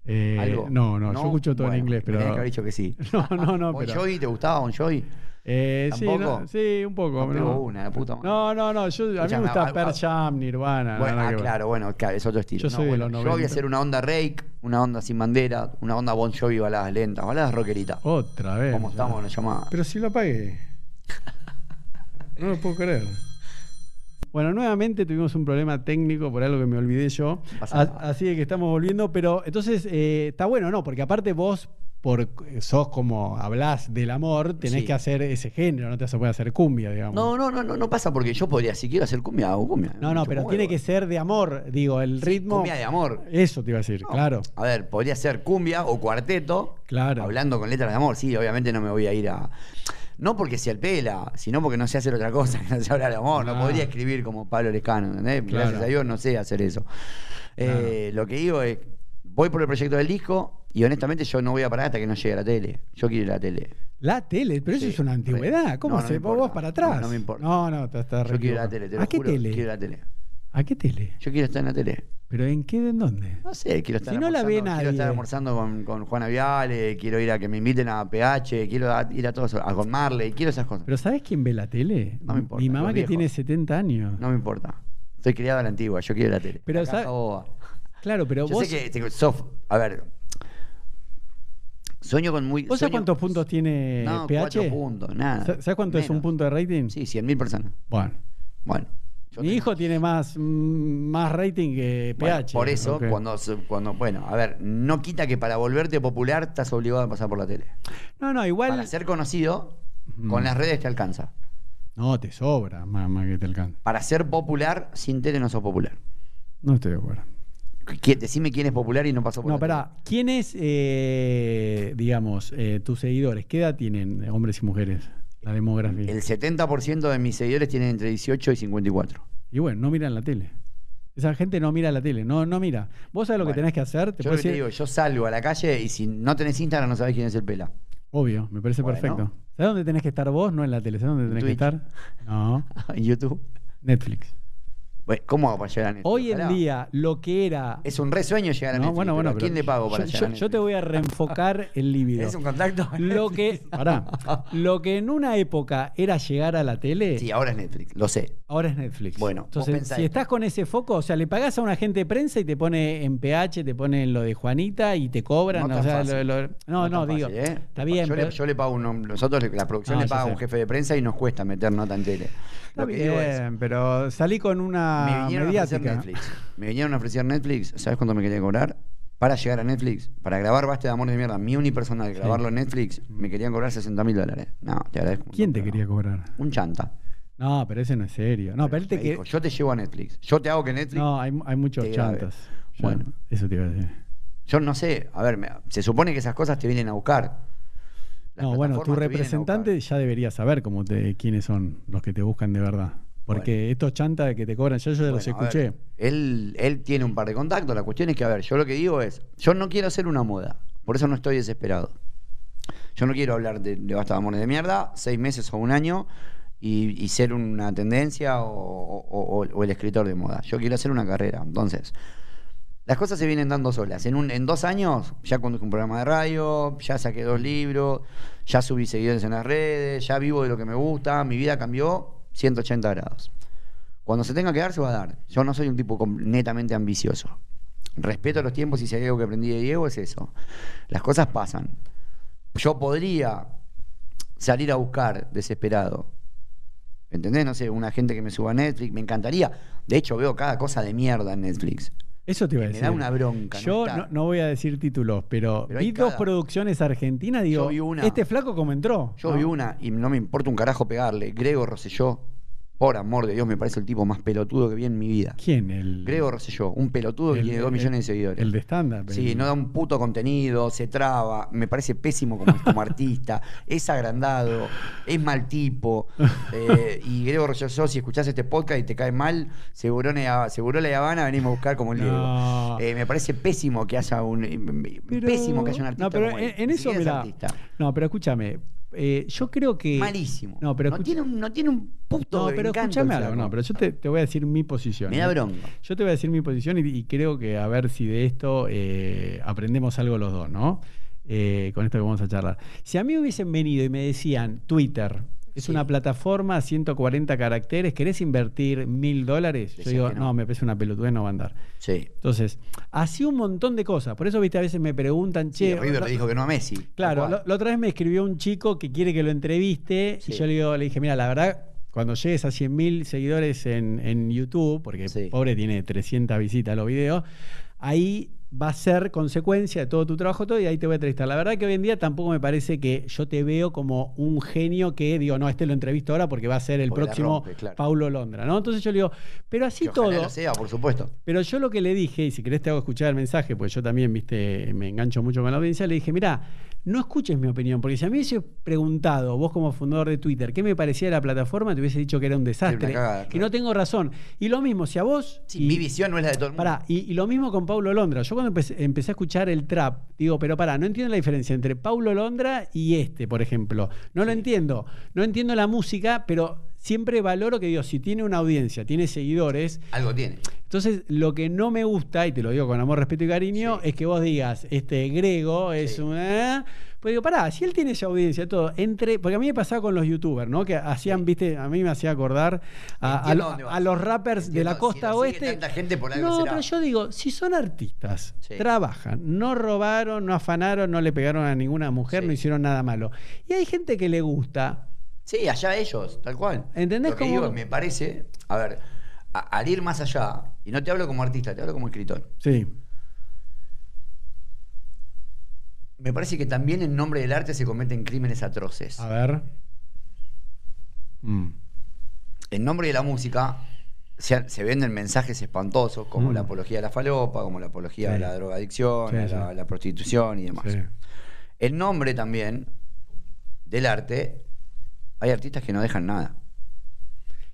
Eh, ¿Algo? no, no, yo escucho todo en inglés, pero. que haber dicho que sí. (laughs) No, no, no, (laughs) ¿Bon pero- Jovi, ¿te gustaba Bon Jovi? Eh, sí, ¿Tampoco? no, sí, un poco. No pegó una, la puta madre. No, no, no. Yo, a mí me Escuchame, gusta Pearl Jam, Nirvana. Bueno, nada ah, que ver. claro, bueno, claro, es otro estilo. Yo soy de bueno, los yo voy a 90. hacer una onda rake, una onda sin bandera, una onda Bon Jovi, baladas lentas, baladas rockeritas. Otra vez. ¿Cómo estamos? Nos llama. Pero si lo apagué. (laughs) No lo puedo creer. Bueno, nuevamente tuvimos un problema técnico por algo que me olvidé yo. Así que estamos volviendo, pero entonces eh, está bueno, ¿no? Porque aparte vos, por sos como hablás del amor, tenés Sí. que hacer ese género, no te vas a poder hacer cumbia, digamos. No, no, no, no, no pasa porque yo podría, si quiero hacer cumbia, hago cumbia. no, no, pero tiene que ser de amor, digo, el Sí, ritmo. Cumbia de amor. Eso te iba a decir, No, claro. A ver, podría ser cumbia o cuarteto. Claro. Hablando con letras de amor, sí, obviamente no me voy a ir a. No porque sea el pela, sino porque no sé hacer otra cosa (laughs) que no sé hablar de amor. No Ah. podría escribir como Pablo Lescano, ¿entendés? Claro. Gracias a Dios no sé hacer eso. Eh, Lo que digo es, voy por el proyecto del disco y honestamente yo no voy a parar hasta que no llegue a la tele. Yo quiero ir a la tele. La tele, pero eso Sí, es una antigüedad. ¿Cómo No, no se vos para atrás? No, no me importa. No, no, te estás Yo quiero ir a la tele, te lo ¿A qué juro, tele? Quiero la tele. ¿A qué tele? Yo quiero estar en la tele. ¿Pero en qué? ¿En dónde? No sé, quiero estar Si no la ve Quiero nadie. estar almorzando con, con Juana Viale, quiero ir a que me inviten a PH, quiero a- ir a todos, a con Marley, quiero esas cosas. ¿Pero sabes quién ve la tele? No me importa, Mi mamá que viejos. tiene 70 años. No me importa. Estoy criado a la antigua, yo quiero la tele. Pero La caja sabe- boba. Claro, pero Yo vos. sé que te- sof, a ver. Sueño con muy. ¿Vos sabés cuántos puntos tiene No, PH? cuatro puntos, nada. Sa- ¿Sabés cuánto es un punto de rating? Sí, 100.000 personas. Bueno. Bueno. Yo Mi tengo- hijo tiene más, mm, más rating que Bueno, PH. por eso, cuando, cuando. Bueno, a ver, no quita que para volverte popular estás obligado a pasar por la tele. No, no, igual. Para ser conocido, Mm. con las redes te alcanza. No, te sobra, mamá, que te alcanza. Para ser popular, sin tele no sos popular. No estoy de acuerdo. ¿Qui- Decime quién es popular y no pasó por No, la tele. pará. ¿Quiénes, eh, digamos, eh, tus seguidores? ¿Qué edad tienen, hombres y mujeres? La demografía. El 70% de mis seguidores tienen entre 18 y 54. Y bueno, no miran la tele. Esa gente no mira la tele, no, no mira. Vos sabés lo que tenés que hacer. Te Yo te digo, yo salgo a la calle y si no tenés Instagram no sabés quién es el pela. Obvio, me parece Bueno. perfecto. ¿Sabés dónde tenés que estar vos? No en la tele. ¿Sabés dónde tenés que estar? No, (laughs) en YouTube. Netflix. Bueno, ¿Cómo hago para llegar a Netflix? Hoy en Ojalá. día, lo que era. Es un resueño llegar a No, Netflix. bueno, bueno, pero ¿a ¿Quién le pago para yo, llegar yo- a yo Netflix? te voy a reenfocar (laughs) el líbido. ¿Es un contacto? Lo que, pará, lo que en una época era llegar a la tele, Sí, ahora es Netflix, lo sé. ahora es Netflix. Bueno, vos entonces, pensá si esto. estás con ese foco, o sea, le pagás a un agente de prensa y te pone en PH, te pone en lo de Juanita y te cobran. No o tan sea, fácil. lo- lo- no, no, tan digo, fácil, ¿eh? está bien. Yo, pero- le, yo le pago un, nosotros le- la producción No, le ya paga a sé. un jefe de prensa y nos cuesta meter nota en tele. está Lo que digo es, bien, pero salí con me vinieron a ofrecer mediática. Netflix. Me vinieron a ofrecer Netflix, ¿sabes cuánto me quería cobrar? Para llegar a Netflix, para grabar Baste de Amor de Mierda, mi unipersonal, grabarlo en Netflix, me querían cobrar 60 mil dólares. No, te agradezco. un ¿Quién te montón, quería cobrar? Un chanta. No, pero ese no es serio. No, pero él te Me que... dijo, yo te llevo a Netflix. Yo te hago que Netflix. No, hay, hay muchos te grabe. chantas. Bueno. eso te iba a decir. Yo no sé, a ver, me- se supone que esas cosas te vienen a buscar. Las No, bueno, tu plataformas te vienen a representante buscar. ya debería saber cómo te, quiénes son los que te buscan de verdad. Porque estos chantas que te cobran, yo, yo los Bueno, escuché. ver, él, él tiene un par de contactos. La cuestión es que, a ver, yo lo que digo es, yo no quiero hacer una moda. Por eso no estoy desesperado. Yo no quiero hablar de, de Basta de Amores de Mierda, seis meses o un año, y, y ser una tendencia o, o- o- o el escritor de moda. Yo quiero hacer una carrera. Entonces, las cosas se vienen dando solas. En, un, en dos años ya conduje un programa de radio, ya saqué dos libros, ya subí seguidores en las redes, ya vivo de lo que me gusta, mi vida cambió 180 grados. Cuando se tenga que dar, se va a dar. Yo no soy un tipo netamente ambicioso. Respeto los tiempos y si hay algo que aprendí de Diego es eso. Las cosas pasan. Yo podría salir a buscar desesperado. ¿Entendés? No sé, una gente que me suba a Netflix, me encantaría. De hecho, veo cada cosa de mierda en Netflix. Eso te iba a Me decir. da una bronca Yo no, no voy a decir títulos, pero, Pero vi dos producciones argentinas. Digo, Yo vi una. este flaco como entró. Yo ¿no? vi una y no me importa un carajo pegarle. Grego Rosselló, por amor de Dios, me parece el tipo más pelotudo que vi en mi vida. ¿Quién? El, Grego Rosselló, un pelotudo que tiene dos el- millones de seguidores. El de stand-up. Sí, no da un puto contenido, se traba, me parece pésimo como, (laughs) como artista, es agrandado, es mal tipo. eh, y Grego Rosselló, si escuchás este podcast y te cae mal, seguro seguro la Habana venimos a buscar como el Diego. No. Eh, me parece pésimo que haya un eh, Pero- pésimo que haya un artista No, pero como él. en, eso, mira. No, pero escúchame. Eh, yo creo que. Malísimo. No, pero no, tiene un, no tiene un puto No, pero escúchame algo. No, pero yo te, te voy a decir mi posición. Me da ¿eh? bronca. Yo te voy a decir mi posición y, y creo que a ver si de esto eh, aprendemos algo los dos, ¿no? Eh, con esto que vamos a charlar. Si a mí hubiesen venido y me decían, Twitter es Sí. una plataforma, 140 caracteres, ¿querés invertir mil dólares? Yo digo, no. no. me parece una pelotudez, no va a andar. Sí. Entonces, así un montón de cosas. Por eso, viste, a veces me preguntan, Sí, che. River lo- le dijo que no a Messi. Claro, la otra vez me escribió un chico que quiere que lo entreviste y Sí. yo le, digo, le dije, mira, la verdad, cuando llegues a 100.000 seguidores en, en YouTube, porque Sí. pobre tiene 300 visitas a los videos, ahí va a ser consecuencia de todo tu trabajo todo y ahí te voy a entrevistar. La verdad que hoy en día tampoco me parece que yo te veo como un genio que digo, no, este lo entrevisto ahora porque va a ser el Porque próximo rompe, claro. Paulo Londra, ¿no? Entonces yo le digo, pero así Que todo... lo sea, por supuesto. Pero yo lo que le dije, y si querés te hago escuchar el mensaje, pues yo también, viste, me engancho mucho con la audiencia, le dije, mira, no escuches mi opinión, porque si a mí me hubiese preguntado, vos como fundador de Twitter, qué me parecía la plataforma, te hubiese dicho que era un desastre. cagada, Y claro. no tengo razón. Y lo mismo, si a vos... Sí, y- mi visión no es la de todo el mundo. Pará, y, y lo mismo con Paulo Londra. Yo cuando empecé, empecé a escuchar el trap, digo, pero pará, no entiendo la diferencia entre Paulo Londra y este, por ejemplo. No lo entiendo. No entiendo la música, pero siempre valoro que, digo, si tiene una audiencia, tiene seguidores, Algo tiene. entonces, lo que no me gusta, y te lo digo con amor, respeto y cariño, Sí. es que vos digas, este Grego es Sí. un. ¿eh? Pues digo, pará, si él tiene esa audiencia, todo, entre. Porque a mí me pasaba con los youtubers, ¿no? Que hacían, Sí. viste, a mí me hacía acordar a, los rappers de la costa oeste. tanta gente, por algo no, será. pero yo digo, si son artistas, trabajan, no robaron, no afanaron, no le pegaron a ninguna mujer, no hicieron nada malo. Y hay gente que le gusta. Sí, allá ellos, tal cual. ¿Entendés Lo que cómo- digo, me parece, a ver, a- al ir más allá, y no te hablo como artista, te hablo como escritor. Sí. Me parece que también en nombre del arte se cometen crímenes atroces. A ver. Mm. En nombre de la música se, se venden mensajes espantosos como Mm. la apología de la falopa, como la apología Sí. de la drogadicción, Sí, sí. la prostitución y demás. Sí. En nombre también del arte, hay artistas que no dejan nada.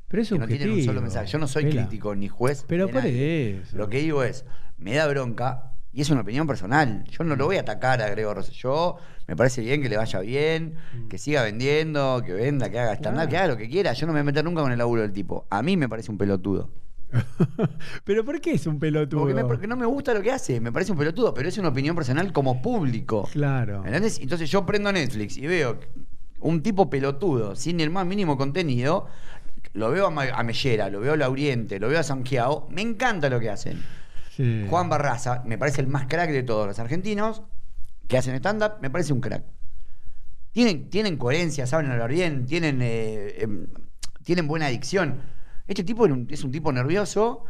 Pero es que no tienen un solo mensaje. Yo no soy Pela. crítico ni juez. Pero por eso. Lo que digo es, me da bronca y es una opinión personal. Yo no lo voy a atacar a Gregor Rosselló. Me parece bien que le vaya bien, que siga vendiendo, que venda, que haga stand-up, Mm. Claro. que haga lo que quiera. Yo no me voy a meter nunca con el laburo del tipo. A mí me parece un pelotudo. (laughs) pero ¿por qué es un pelotudo? Porque, me- porque no me gusta lo que hace. Me parece un pelotudo, pero es una opinión personal como público. Claro. ¿Entendés? Entonces yo prendo Netflix y veo un tipo pelotudo, sin el más mínimo contenido, lo veo a, Mellera, lo veo a Lauriente, lo veo a Sanquiao, me encanta lo que hacen. Sí. Juan Barraza, me parece el más crack de todos los argentinos que hacen stand-up, me parece un crack. Tienen, tienen coherencia, saben hablar bien, tienen, eh, em, tienen buena adicción. Este tipo un- es un tipo nervioso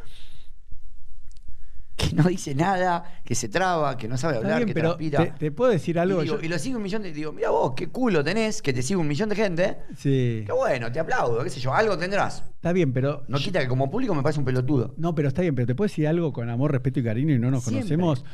que no dice nada, que se traba, que no sabe hablar, bien, que pero transpira. te, te puedo decir algo. Y, digo, Yo- y lo sigue un millón de. Digo, mira vos, qué culo tenés, que te sigue un millón de gente. sí. Qué bueno, te aplaudo, qué sé yo, algo tendrás. Está bien, pero. No quita que como público me parece un pelotudo. No, pero está bien, pero te puedo decir algo con amor, respeto y cariño y no nos Siempre. conocemos.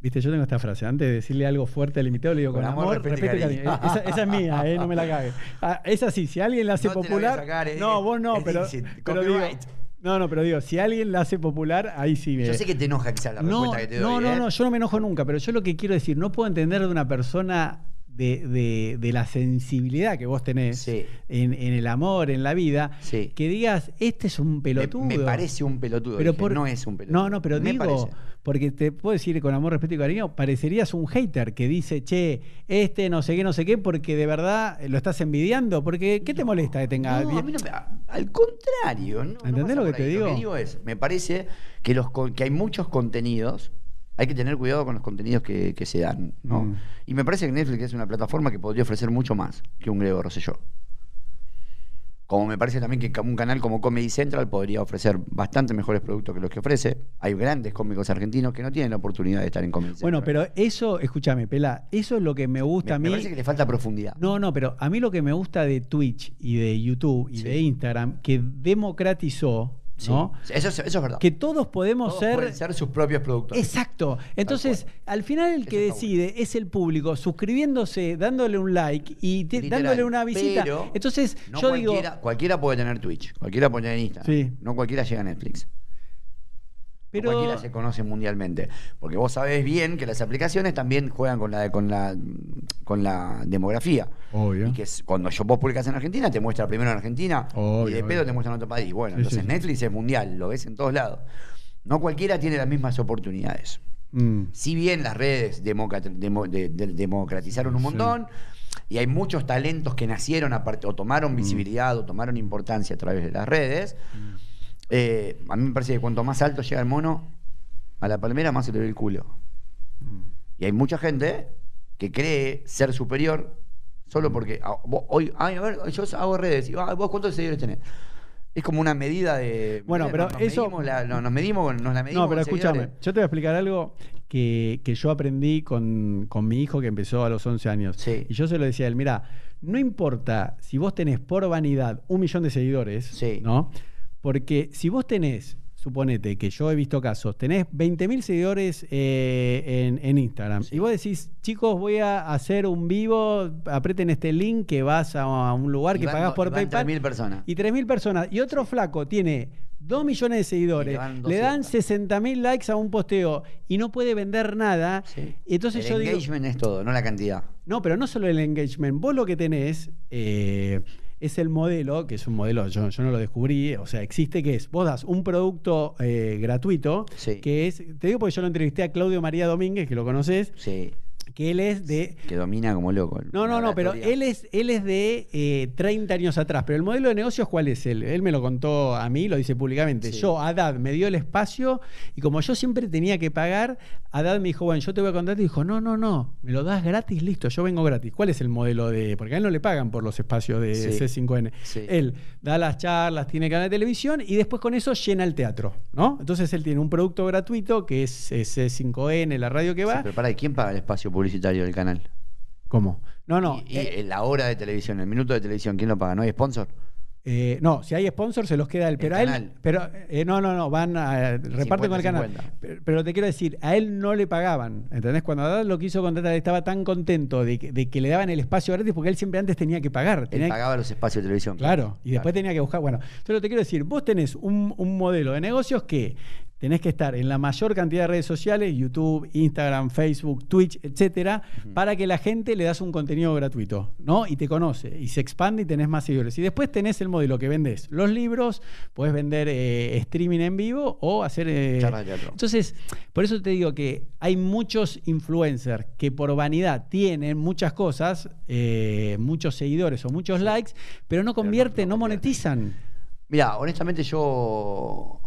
Viste, yo tengo esta frase. Antes de decirle algo fuerte al invitado, le digo con, amor, respeto, y cariño. Esa, esa es mía, eh, no me la cague. Ah, es así, si alguien la hace No popular. sacar, eh. no, vos no, pero. pero digo, Copyright. No, no, pero digo, si alguien la hace popular, ahí sí me. Yo sé que te enoja quizás la no, respuesta que te doy. no, no, ¿eh? no, yo no me enojo nunca, pero yo lo que quiero decir, no puedo entender de una persona de, de- de la sensibilidad que vos tenés Sí. en, en el amor, en la vida, Sí. que digas, este es un pelotudo. me parece un pelotudo. Pero dije, por- no es un pelotudo. No, no, pero me digo, parece. porque te puedo decir con amor, respeto y cariño, parecerías un hater que dice, che, este no sé qué, no sé qué, porque de verdad lo estás envidiando. Porque, ¿qué te molesta que tenga No, a mí no al contrario. ¿Entendés lo que te ahí. digo? Lo que digo es, me parece que, los, que hay muchos contenidos. Hay que tener cuidado con los contenidos que, que se dan, ¿no? Mm. Y me parece que Netflix es una plataforma que podría ofrecer mucho más que un Gregor Rosselló. Como me parece también que un canal como Comedy Central podría ofrecer bastante mejores productos que los que ofrece. Hay grandes cómicos argentinos que no tienen la oportunidad de estar en Comedy Central. Bueno, pero eso, escúchame, Pela, eso es lo que me gusta me, a me mí. parece que le falta profundidad. No, no, pero a mí lo que me gusta de Twitch y de YouTube y Sí. de Instagram, que democratizó, Sí. ¿no? Eso, es- eso es verdad. Que todos podemos Todos ser pueden ser sus propios productores. Exacto. Entonces, al final el que Eso decide es el público, suscribiéndose, dándole un like y te- Literal. dándole una visita. Pero Entonces, No yo digo, cualquiera, cualquiera puede tener Twitch, cualquiera puede tener Instagram. Sí. No cualquiera llega a Netflix. Pero cualquiera se conoce mundialmente. Porque vos sabés bien que las aplicaciones también juegan con la, con la, con la demografía. Obvio. Y que es, cuando yo, vos publicas en Argentina, te muestra primero en Argentina Obvio, y de obvio. pedo te muestra en otro país. Bueno, Sí, entonces sí, sí. Netflix es mundial, lo ves en todos lados. No cualquiera tiene las mismas oportunidades. Mm, Si bien las redes democrat- demo- de- de- democratizaron un montón y hay muchos talentos que nacieron o Mm. tomaron visibilidad o tomaron importancia a través de las redes, eh, a mí me parece que cuanto más alto llega el mono a la palmera, más se le ve el culo. mm. Y hay mucha gente que cree ser superior solo porque ah, vos- hoy, ay, a ver, yo hago redes y ah, vos cuántos seguidores tenés. Es como una medida de. Bueno, ¿me pero eso- Medimos la- no, nos medimos, nos la medimos. No, pero escúchame, yo te voy a explicar algo que, que yo aprendí con, con mi hijo que empezó a los 11 años. Sí. Y yo se lo decía a él, mira, no importa si vos tenés por vanidad un millón de seguidores, Sí. ¿no? Porque si vos tenés, suponete que yo he visto casos, tenés 20.000 seguidores eh, en, en Instagram Sí. y vos decís, chicos, voy a hacer un vivo, aprieten este link que vas a, un lugar Y que van pagás por PayPal 3.000 personas. y 3.000 personas. Y otro flaco tiene 2 millones de seguidores, le dan 200. 60.000 likes a un posteo y no puede vender nada. Sí. Entonces el yo digo, engagement es todo, no la cantidad. no, pero no solo el engagement, vos lo que tenés eh, es el modelo, que es un modelo, yo, yo no lo descubrí, o sea, existe que es, vos das un producto eh, gratuito, Sí. que es, te digo porque yo lo entrevisté a Claudio María Domínguez, que lo conoces, Sí. Que él es de Que domina como loco. no, no, no, pero él es, él es de eh, 30 años atrás. Pero el modelo de negocios, ¿cuál es él? Él me lo contó a mí, lo dice públicamente. Sí. Yo, Haddad, me dio el espacio y como yo siempre tenía que pagar, Haddad me dijo, bueno, yo te voy a contar. Y dijo, no, no, no, me lo das gratis, listo, yo vengo gratis. ¿Cuál es el modelo de...? Porque a él no le pagan por los espacios de Sí. C5N. Sí. Él da las charlas, tiene canal de televisión y después con eso llena el teatro, ¿no? Entonces él tiene un producto gratuito que es, eh, C5N, la radio que va. pero pará, ¿y quién paga el espacio publicitario del canal? ¿Cómo? No, no. y, y eh, la hora de televisión, el minuto de televisión, ¿quién lo paga? ¿No hay sponsor? Eh, no, si hay sponsor se los queda él, pero a él, canal. pero eh, no, no, no, van a reparten con el canal. 50. Pero, pero te quiero decir, a él no le pagaban, ¿entendés? Cuando Haddad lo quiso contratar, estaba tan contento de que, de que le daban el espacio gratis porque él siempre antes tenía que pagar. Él que- pagaba los espacios de televisión. Claro, y después tenía que buscar. Bueno, entonces te quiero decir, vos tenés un, un modelo de negocios que tenés que estar en la mayor cantidad de redes sociales, YouTube, Instagram, Facebook, Twitch, etcétera, para que la gente le das un contenido gratuito, ¿no? Y te conoce, y se expande y tenés más seguidores. Y después tenés el modelo que vendés los libros, podés vender eh, streaming en vivo o hacer. eh, entonces, por eso te digo que hay muchos influencers que por vanidad tienen muchas cosas, eh, muchos seguidores o muchos likes, pero no convierten, no, no monetizan. Mira, honestamente yo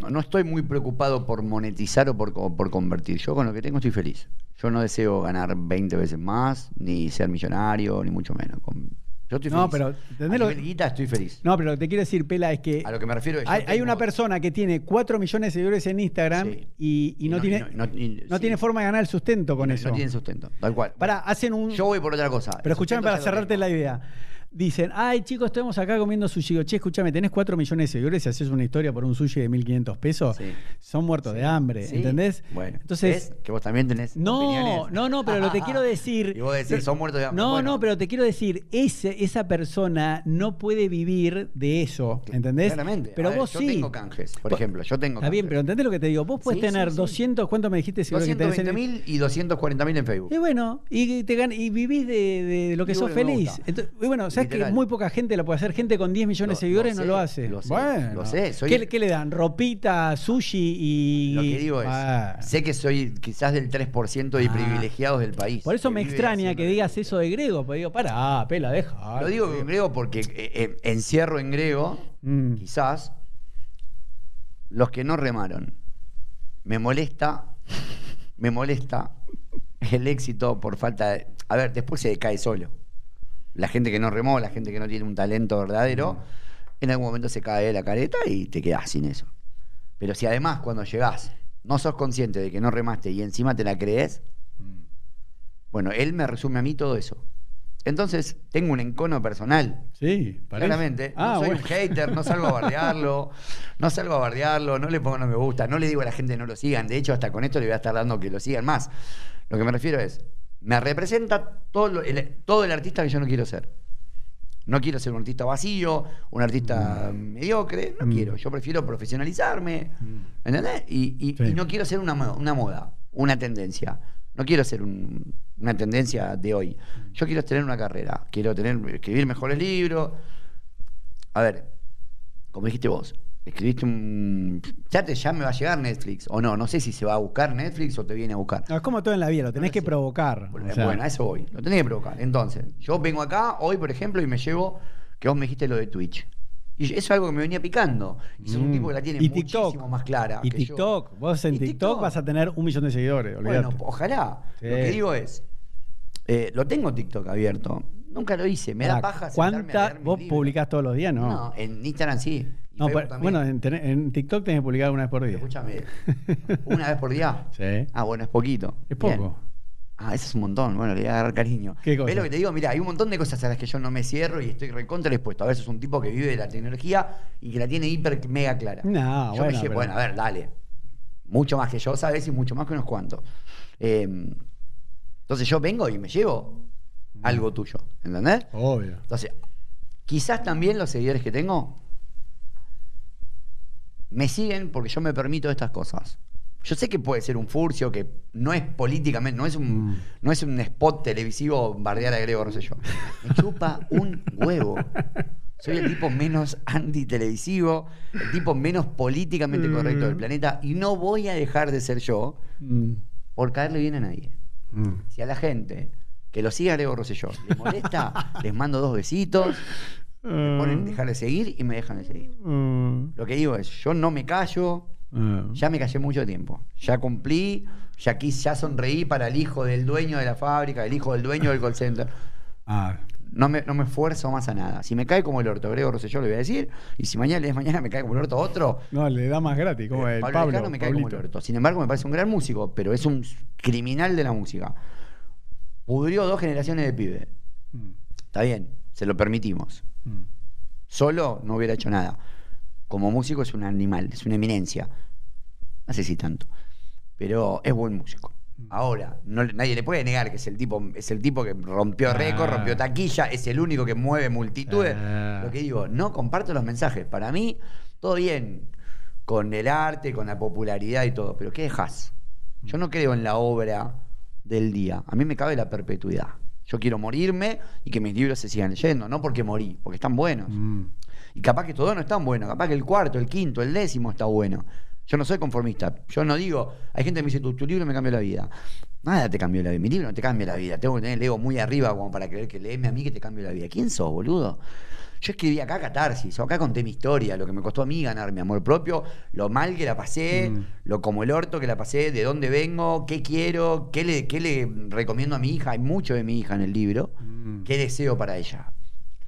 no, no estoy muy preocupado por monetizar o por, o por convertir. Yo con lo que tengo estoy feliz. Yo no deseo ganar 20 veces más, ni ser millonario, ni mucho menos. Con- yo estoy No, feliz. pero, A ¿entendés lo nivel que- guita estoy feliz. No, pero lo que te quiero decir, Pela, es que A lo que me refiero es hay, hay una persona que tiene 4 millones de seguidores en Instagram Sí. y, y no, tiene, no- y- no sí. tiene forma de ganar el sustento con eso. No tienen sustento, tal cual. Pará, hacen un. Yo voy por otra cosa. Pero escúchame para cerrarte la idea. Dicen, ay chicos, estamos acá comiendo sushi. Digo, che, escúchame, tenés 4 millones de seguidores y haces una historia por un sushi de 1500 pesos. Sí. Son muertos de hambre, Sí. ¿entendés? Bueno, entonces. ¿ves? que vos también tenés No, opiniones. no, no, pero lo que quiero (laughs) decir. Y vos decís, son muertos de hambre. No, Bueno. no, pero te quiero decir, ese, esa persona no puede vivir de eso, ¿entendés? Claramente. Pero ver, vos yo sí. tengo canjes, por Vos- ejemplo. Yo tengo Está bien, pero ¿entendés lo que te digo? Vos sí, tener sí. 200, ¿cuánto me dijiste? seguro que tenés en- 220 mil y 240 mil en Facebook. Y bueno, y, te gan- y vivís de, de lo que Y sos bueno, feliz. Entonces, y bueno, sabes que Literal. muy poca gente lo puede hacer. Gente con 10 millones de seguidores lo no lo hace. lo sé, bueno, lo sé, soy- ¿Qué, le- qué le dan? Ropita, sushi y. Lo que digo es, Ah. sé que soy quizás del 3% de Ah. privilegiados del país. Por eso que me extraña que digas eso de Grego. Porque digo, pará, pela, deja. Lo digo en griego porque eh, eh, encierro en griego, Mm. quizás, los que no remaron. Me molesta, me molesta el éxito por falta de... A ver, después se cae solo. La gente que no remó, la gente que no tiene un talento verdadero, Mm. en algún momento se cae de la careta y te quedas sin eso. Pero si además cuando llegás no sos consciente de que no remaste y encima te la crees, Mm. bueno, él me resume a mí todo eso. Entonces, tengo un encono personal. Sí, parece. Claramente, Ah, no soy bueno. un hater, no salgo a bardearlo, no salgo a bardearlo, no le pongo no me gusta, no le digo a la gente no lo sigan, de hecho hasta con esto le voy a estar dando que lo sigan más. Lo que me refiero es, me representa todo, lo- el, todo el artista que yo no quiero ser. No quiero ser un artista vacío, un artista mediocre, no Mm. quiero, yo prefiero profesionalizarme, ¿entendés? Y, y- Sí. y no quiero ser una, mo- una moda, una tendencia. No quiero ser un- una tendencia de hoy. Yo quiero tener una carrera, quiero tener, escribir mejores libros. A ver, como dijiste vos, escribiste un. Ya, te, ya me va a llegar Netflix, o no, no sé si se va a buscar Netflix o te viene a buscar. No, es como todo en la vida, lo tenés No que provocar. Bueno, o sea. bueno, a eso voy. Lo tenés que provocar. Entonces, yo vengo acá hoy, por ejemplo, y me llevo que vos me dijiste lo de Twitch. Y eso es algo que me venía picando. Y sos un Mm. tipo que la tiene Y muchísimo TikTok. más clara. Y que yo. TikTok, vos en TikTok, vas a tener un millón de seguidores, olvídate. Bueno, ojalá. Sí. Lo que digo es, eh, lo tengo TikTok abierto. Nunca lo hice. Me da paja sentarme a ¿Cuánta leer mis vos libros. publicás todos los días? No. No, en Instagram sí. Y No, Facebook pero- también. bueno, en, TikTok tenés que publicar una vez por día. Escúchame, (laughs) una vez por día. Sí. Ah, bueno, es poquito. Es Bien. poco. Ah, eso es un montón. Bueno, le voy a agarrar cariño. ¿Qué cosa? ¿Ves lo que te digo? Mira, hay un montón de cosas a las que yo no me cierro y estoy recontra dispuesto. A veces es un tipo que vive de la tecnología y que la tiene hiper mega clara. No, yo bueno, me llevo, pero- bueno, a ver, dale. Mucho más que yo, ¿sabes? Y mucho más que unos cuantos. Eh, entonces yo vengo y me llevo algo tuyo. ¿Entendés? Obvio. Entonces, quizás también los seguidores que tengo me siguen porque yo me permito estas cosas. Yo sé que puede ser un furcio, que no es políticamente, no es un, Mm. no es un spot televisivo bardear a Grego Rosselló. Me chupa un huevo. Soy el tipo menos antitelevisivo, el tipo menos políticamente correcto del planeta y no voy a dejar de ser yo Mm, por caerle bien a nadie. mm. Si a la gente que lo siga Grego Rosselló le molesta, les mando dos besitos, me ponen dejar de seguir y me dejan de seguir. Mm, Lo que digo es, yo no me callo, mm. ya me callé mucho tiempo. Ya cumplí, ya aquí ya sonreí para el hijo del dueño de la fábrica, el hijo del dueño del call center. (laughs) Ah, No me, no me esfuerzo más a nada. Si me cae como el orto, Grego Rosselló le voy a decir, y si mañana de mañana me cae como el orto otro, no, le da más gratis, como el Pablo Pablo. Me cae como el orto. Sin embargo, me parece un gran músico, pero es un criminal de la música. Pudrió dos generaciones de pibe. Mm, Está bien, se lo permitimos. Mm. Solo no hubiera hecho nada. Como músico es un animal, es una eminencia. No sé si tanto. Pero es buen músico. Ahora, no, nadie le puede negar que es el tipo, es el tipo que rompió récord, Ah. rompió taquilla, es el único que mueve multitudes. Ah. Lo que digo, no comparto los mensajes. Para mí, todo bien con el arte, con la popularidad y todo, pero ¿qué dejas? Yo no creo en la obra del día. A mí me cabe la perpetuidad. Yo quiero morirme y que mis libros se sigan leyendo, no porque morí, porque están buenos. Mm. Y capaz que todos no están buenos, capaz que el cuarto, el quinto, el décimo está bueno. Yo no soy conformista. Yo no digo, hay gente que me dice, tu, tu libro me cambió la vida. Nada te cambió la vida. Mi libro no te cambia la vida. Tengo que tener el ego muy arriba como para creer que leeme a mí que te cambio la vida. ¿Quién sos, boludo? Yo escribí acá catarsis, acá conté mi historia, lo que me costó a mí ganar mi amor propio, lo mal que la pasé, Mm. lo como el orto que la pasé, de dónde vengo, qué quiero, qué le, qué le recomiendo a mi hija. Hay mucho de mi hija en el libro. Mm. ¿Qué deseo para ella?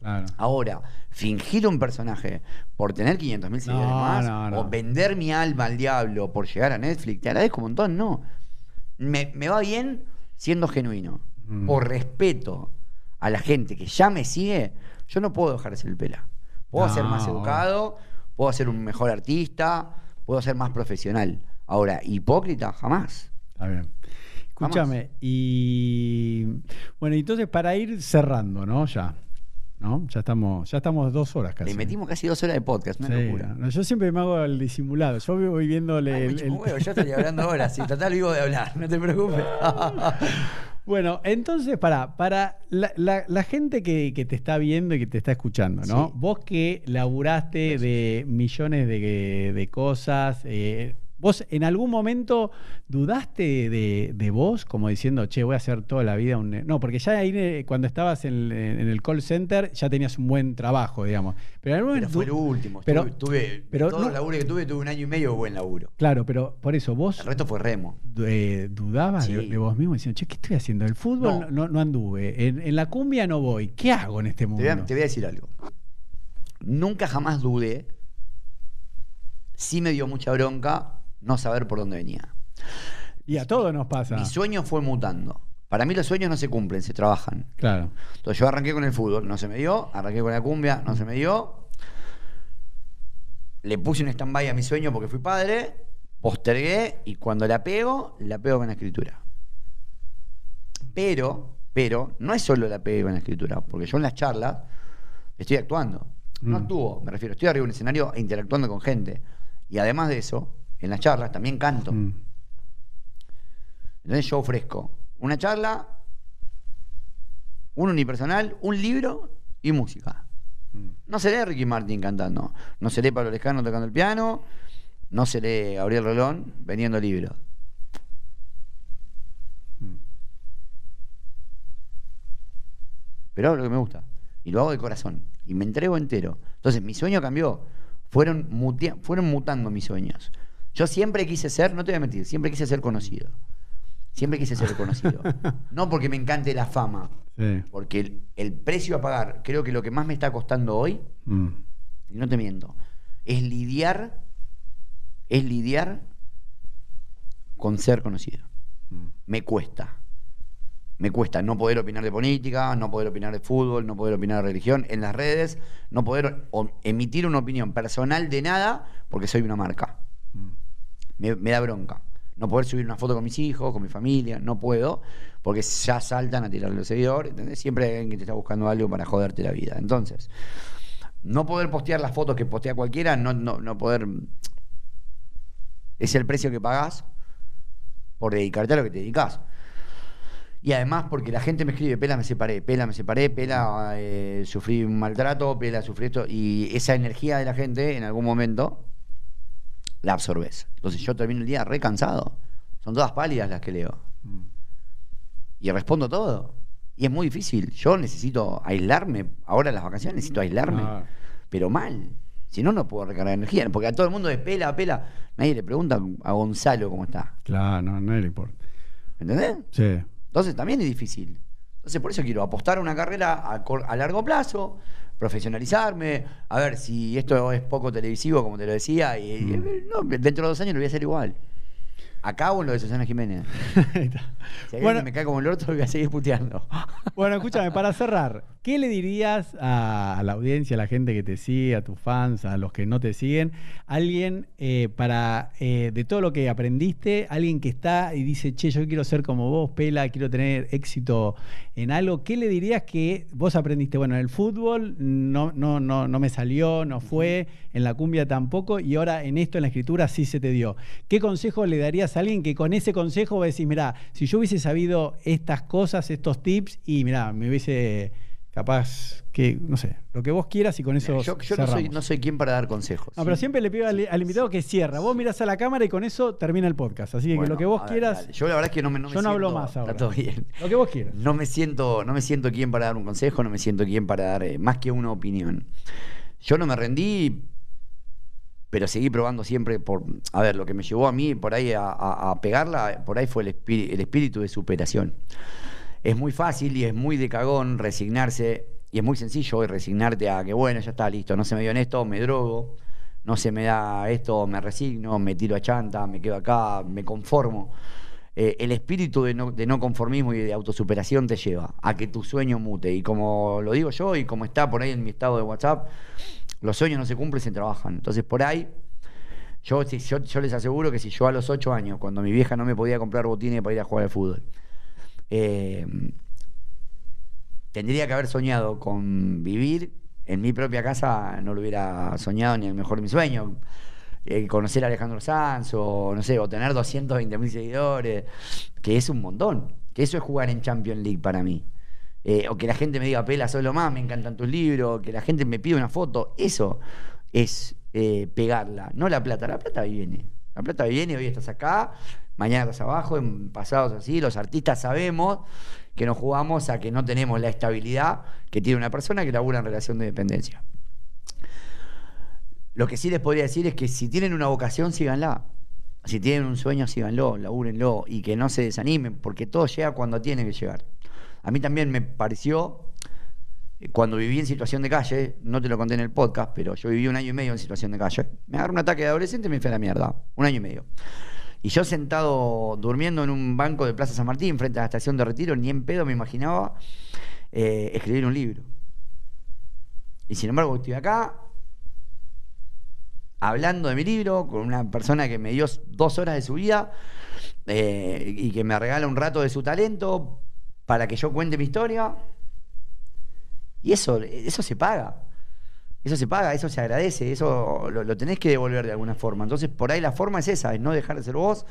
Claro. Ahora, fingir un personaje por tener 500 mil seguidores No, más, no, no. o vender mi alma al diablo por llegar a Netflix, te agradezco un montón, no. Me, me va bien siendo genuino. Mm. Por respeto a la gente que ya me sigue, yo no puedo dejar de ser el pela. Puedo No. ser más educado, puedo ser un mejor artista, puedo ser más profesional. Ahora, hipócrita, jamás. Está bien. Escúchame, y bueno, entonces para ir cerrando, ¿no? Ya. ¿No? Ya estamos, ya estamos dos horas casi. Le metimos casi dos horas de podcast, una Sí, locura. no, yo siempre me hago el disimulado. Yo voy viéndole Ay, el- huevo, yo estaría hablando ahora, si total vivo de hablar, no te preocupes. (laughs) Bueno, entonces, para, para la, la- la gente que, que te está viendo y que te está escuchando, ¿no? Sí. Vos que laburaste de millones de, de cosas, eh, ¿vos en algún momento dudaste de, de vos? Como diciendo, che, voy a hacer toda la vida un... No, porque ya ahí eh, cuando estabas en, en el call center ya tenías un buen trabajo, digamos. Pero en algún Pero momento... fue lo último. pero- Pero, tuve, pero todos no- los laburos que tuve, tuve un año y medio de buen laburo. Claro, pero por eso vos El resto fue remo. eh, dudabas de, Sí. de vos mismo diciendo, che, ¿qué estoy haciendo? El fútbol no, No. anduve, en, en la cumbia no voy, ¿qué hago en este Te mundo? voy, a, te voy a decir algo. Nunca jamás dudé. Sí me dio mucha bronca no saber por dónde venía. Y a todos nos pasa. Mi sueño fue mutando. Para mí los sueños no se cumplen, se trabajan. Claro. Entonces yo arranqué con el fútbol, no se me dio. Arranqué con la cumbia, no se me dio. Le puse un stand-by a mi sueño porque fui padre. Postergué y cuando la pego, la pego con la escritura. Pero, pero, no es solo la pego con la escritura, porque yo en las charlas estoy actuando. No Mm. actúo, me refiero, estoy arriba de un escenario interactuando con gente. Y además de eso, en las charlas también canto. Mm. Entonces yo ofrezco una charla, un unipersonal, un libro y música. Mm. No se lee Ricky Martin cantando, no se lee Pablo Lescano tocando el piano, no se lee Gabriel Rolón vendiendo libros. Mm. Pero hago lo que me gusta y lo hago de corazón y me entrego entero. Entonces mi sueño cambió, fueron mutando mis sueños. Yo siempre quise ser, no te voy a mentir, siempre quise ser conocido. Siempre quise ser conocido. (laughs) No porque me encante la fama, Sí. porque el, el precio a pagar, creo que lo que más me está costando hoy, Mm. y no te miento, es lidiar, es lidiar con ser conocido. Mm. Me cuesta. Me cuesta no poder opinar de política, no poder opinar de fútbol, no poder opinar de religión en las redes, no poder emitir una opinión personal de nada porque soy una marca. Me, da bronca. No poder subir una foto con mis hijos, con mi familia, no puedo, porque ya saltan a tirarle los seguidores. ¿entendés? Siempre hay alguien que te está buscando algo para joderte la vida. Entonces, no poder postear las fotos que postea cualquiera, no, no, no poder. Es el precio que pagás por dedicarte a lo que te dedicas. Y además porque la gente me escribe, Pela, me separé, Pela, me separé, Pela, eh, sufrí un maltrato, Pela, sufrí esto. Y esa energía de la gente, en algún momento, la absorbes. Entonces yo termino el día re cansado. Son todas pálidas las que leo. Mm. Y respondo todo. Y es muy difícil. Yo necesito aislarme. Ahora en las vacaciones necesito aislarme. Ah. Pero mal. Si no, no puedo recargar energía. Porque a todo el mundo de pela, pela. Nadie le pregunta a Gonzalo cómo está. Claro, no, no le importa. ¿Entendés? Sí. Entonces también es difícil. Entonces por eso quiero apostar a una carrera a, a largo plazo, profesionalizarme, a ver si esto es poco televisivo, como te lo decía, y, Mm. no, dentro de dos años lo voy a hacer igual. Acá o en lo de Susana Jiménez. (laughs) Si Bueno, me cae como el orto, lo voy a seguir puteando. bueno, escúchame, para cerrar, ¿Qué le dirías a, la audiencia, a la gente que te sigue, a tus fans, a los que no te siguen? Alguien eh, para, eh, de todo lo que aprendiste, alguien que está y dice, che, yo quiero ser como vos, Pela, quiero tener éxito en algo. ¿Qué le dirías que vos aprendiste? Bueno, en el fútbol no, no, no, no me salió, no fue, en la cumbia tampoco, y ahora en esto, en la escritura, sí se te dio. ¿Qué consejo le darías a alguien que con ese consejo va a decir, mira, si yo hubiese sabido estas cosas, estos tips, y mira, me hubiese capaz que, no sé, lo que vos quieras y con eso Yo, yo no, soy, no soy quien para dar consejos. No, pero siempre le pido al, al invitado que cierra. Vos mirás a la cámara y con eso termina el podcast. Así que Bueno, lo que vos ver, quieras, dale. Yo la verdad es que no me, no me yo no hablo más ahora. Está todo bien. Lo que vos quieras. No me siento, no me siento quien para dar un consejo, no me siento quien para dar eh, más que una opinión. Yo no me rendí, pero seguí probando siempre por. A ver, lo que me llevó a mí por ahí a, a- a pegarla, por ahí fue el, espíritu, el espíritu de superación. Es muy fácil y es muy de cagón resignarse, y es muy sencillo hoy resignarte a que, bueno, ya está listo, no se me dio en esto, me drogo, no se me da esto, me resigno, me tiro a chanta, me quedo acá, me conformo. Eh, el espíritu de no, conformismo y de autosuperación te lleva a que tu sueño mute. Y como lo digo yo y como está por ahí en mi estado de WhatsApp, los sueños no se cumplen, se trabajan. Entonces por ahí, yo, yo, yo les aseguro que si yo a los 8 años, cuando mi vieja no me podía comprar botines para ir a jugar al fútbol, eh, tendría que haber soñado con vivir en mi propia casa, no lo hubiera soñado ni el mejor de mis sueños. Eh, conocer a Alejandro Sanz o no sé, o tener 220 mil seguidores, que es un montón, que eso es jugar en Champions League para mí. Eh, o que la gente me diga, Pela, solo más, me encantan tus libros, que la gente me pida una foto, eso es pegarla, no la plata, la plata viene. La plata viene, hoy estás acá, mañana estás abajo, en pasados así, los artistas sabemos que nos jugamos a que no tenemos la estabilidad que tiene una persona que labura en relación de dependencia. Lo que sí les podría decir es que si tienen una vocación, síganla. Si tienen un sueño, síganlo, labúrenlo y que no se desanimen, porque todo llega cuando tiene que llegar. A mí también me pareció, eh, cuando viví en situación de calle, no te lo conté en el podcast, pero yo viví un año y medio en situación de calle. Me agarró un ataque de adolescente y me fui a la mierda. Un año y medio. Y yo sentado durmiendo en un banco de Plaza San Martín, frente a la estación de retiro, ni en pedo me imaginaba eh, escribir un libro. Y sin embargo, estoy acá hablando de mi libro con una persona que me dio dos horas de su vida eh, y que me regala un rato de su talento para que yo cuente mi historia. Y eso, eso se paga. Eso se paga, eso se agradece, eso lo, tenés que devolver de alguna forma. Entonces, por ahí la forma es esa, es no dejar de ser vos,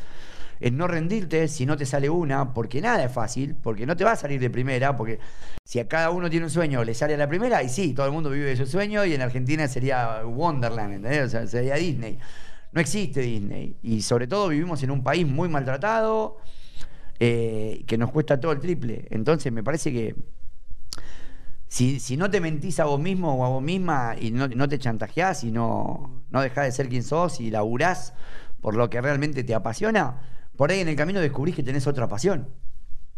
es no rendirte si no te sale una, porque nada es fácil, porque no te va a salir de primera, porque si a cada uno tiene un sueño, le sale a la primera, y sí, todo el mundo vive de su sueño, y en Argentina sería Wonderland, ¿entendés? O sea, sería Disney. No existe Disney. Y sobre todo vivimos en un país muy maltratado, eh, que nos cuesta todo el triple. Entonces, me parece que si, no te mentís a vos mismo o a vos misma y no, te chantajeás y no, no dejás de ser quien sos y laburás por lo que realmente te apasiona, por ahí en el camino descubrís que tenés otra pasión,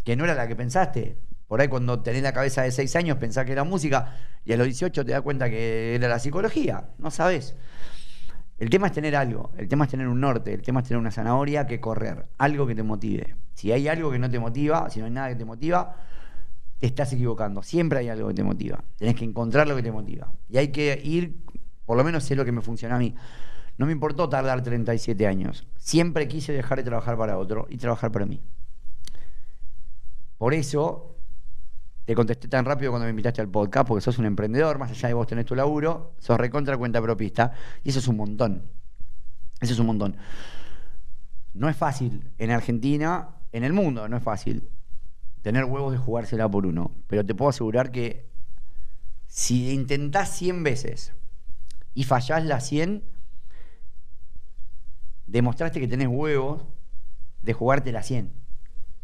que no era la que pensaste. Por ahí cuando tenés la cabeza de 6 años pensás que era música y a los 18 te das cuenta que era la psicología, no sabés. El tema es tener algo, el tema es tener un norte, el tema es tener una zanahoria que correr, algo que te motive. Si hay algo que no te motiva, si no hay nada que te motiva, te estás equivocando. Siempre hay algo que te motiva. Tenés que encontrar lo que te motiva. Y hay que ir, por lo menos es lo que me funciona a mí. No me importó tardar 37 años. Siempre quise dejar de trabajar para otro y trabajar para mí. Por eso te contesté tan rápido cuando me invitaste al podcast, porque sos un emprendedor, más allá de vos tenés tu laburo, sos recontra cuenta propista, y eso es un montón. Eso es un montón. No es fácil en Argentina, en el mundo, no es fácil tener huevos de jugársela por uno. Pero te puedo asegurar que si intentás 100 veces y fallás las 100, demostraste que tenés huevos de jugarte las 100.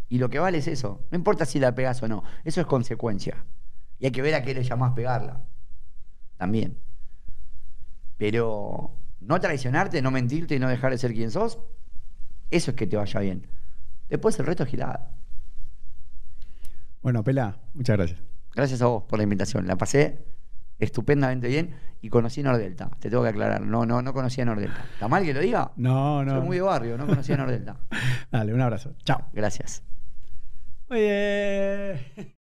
Y lo que vale es eso. No importa si la pegás o no. Eso es consecuencia. Y hay que ver a qué le llamás pegarla. También. Pero no traicionarte, no mentirte y no dejar de ser quien sos, eso es que te vaya bien. Después el resto es girada. Bueno, Pela, muchas gracias. Gracias a vos por la invitación. La pasé estupendamente bien y conocí Nordelta. Te tengo que aclarar. No, no, no conocía Nordelta. ¿Está mal que lo diga? No, no. Soy muy de barrio, no conocía Nordelta. (laughs) Dale, un abrazo. Chao. Gracias. Muy bien.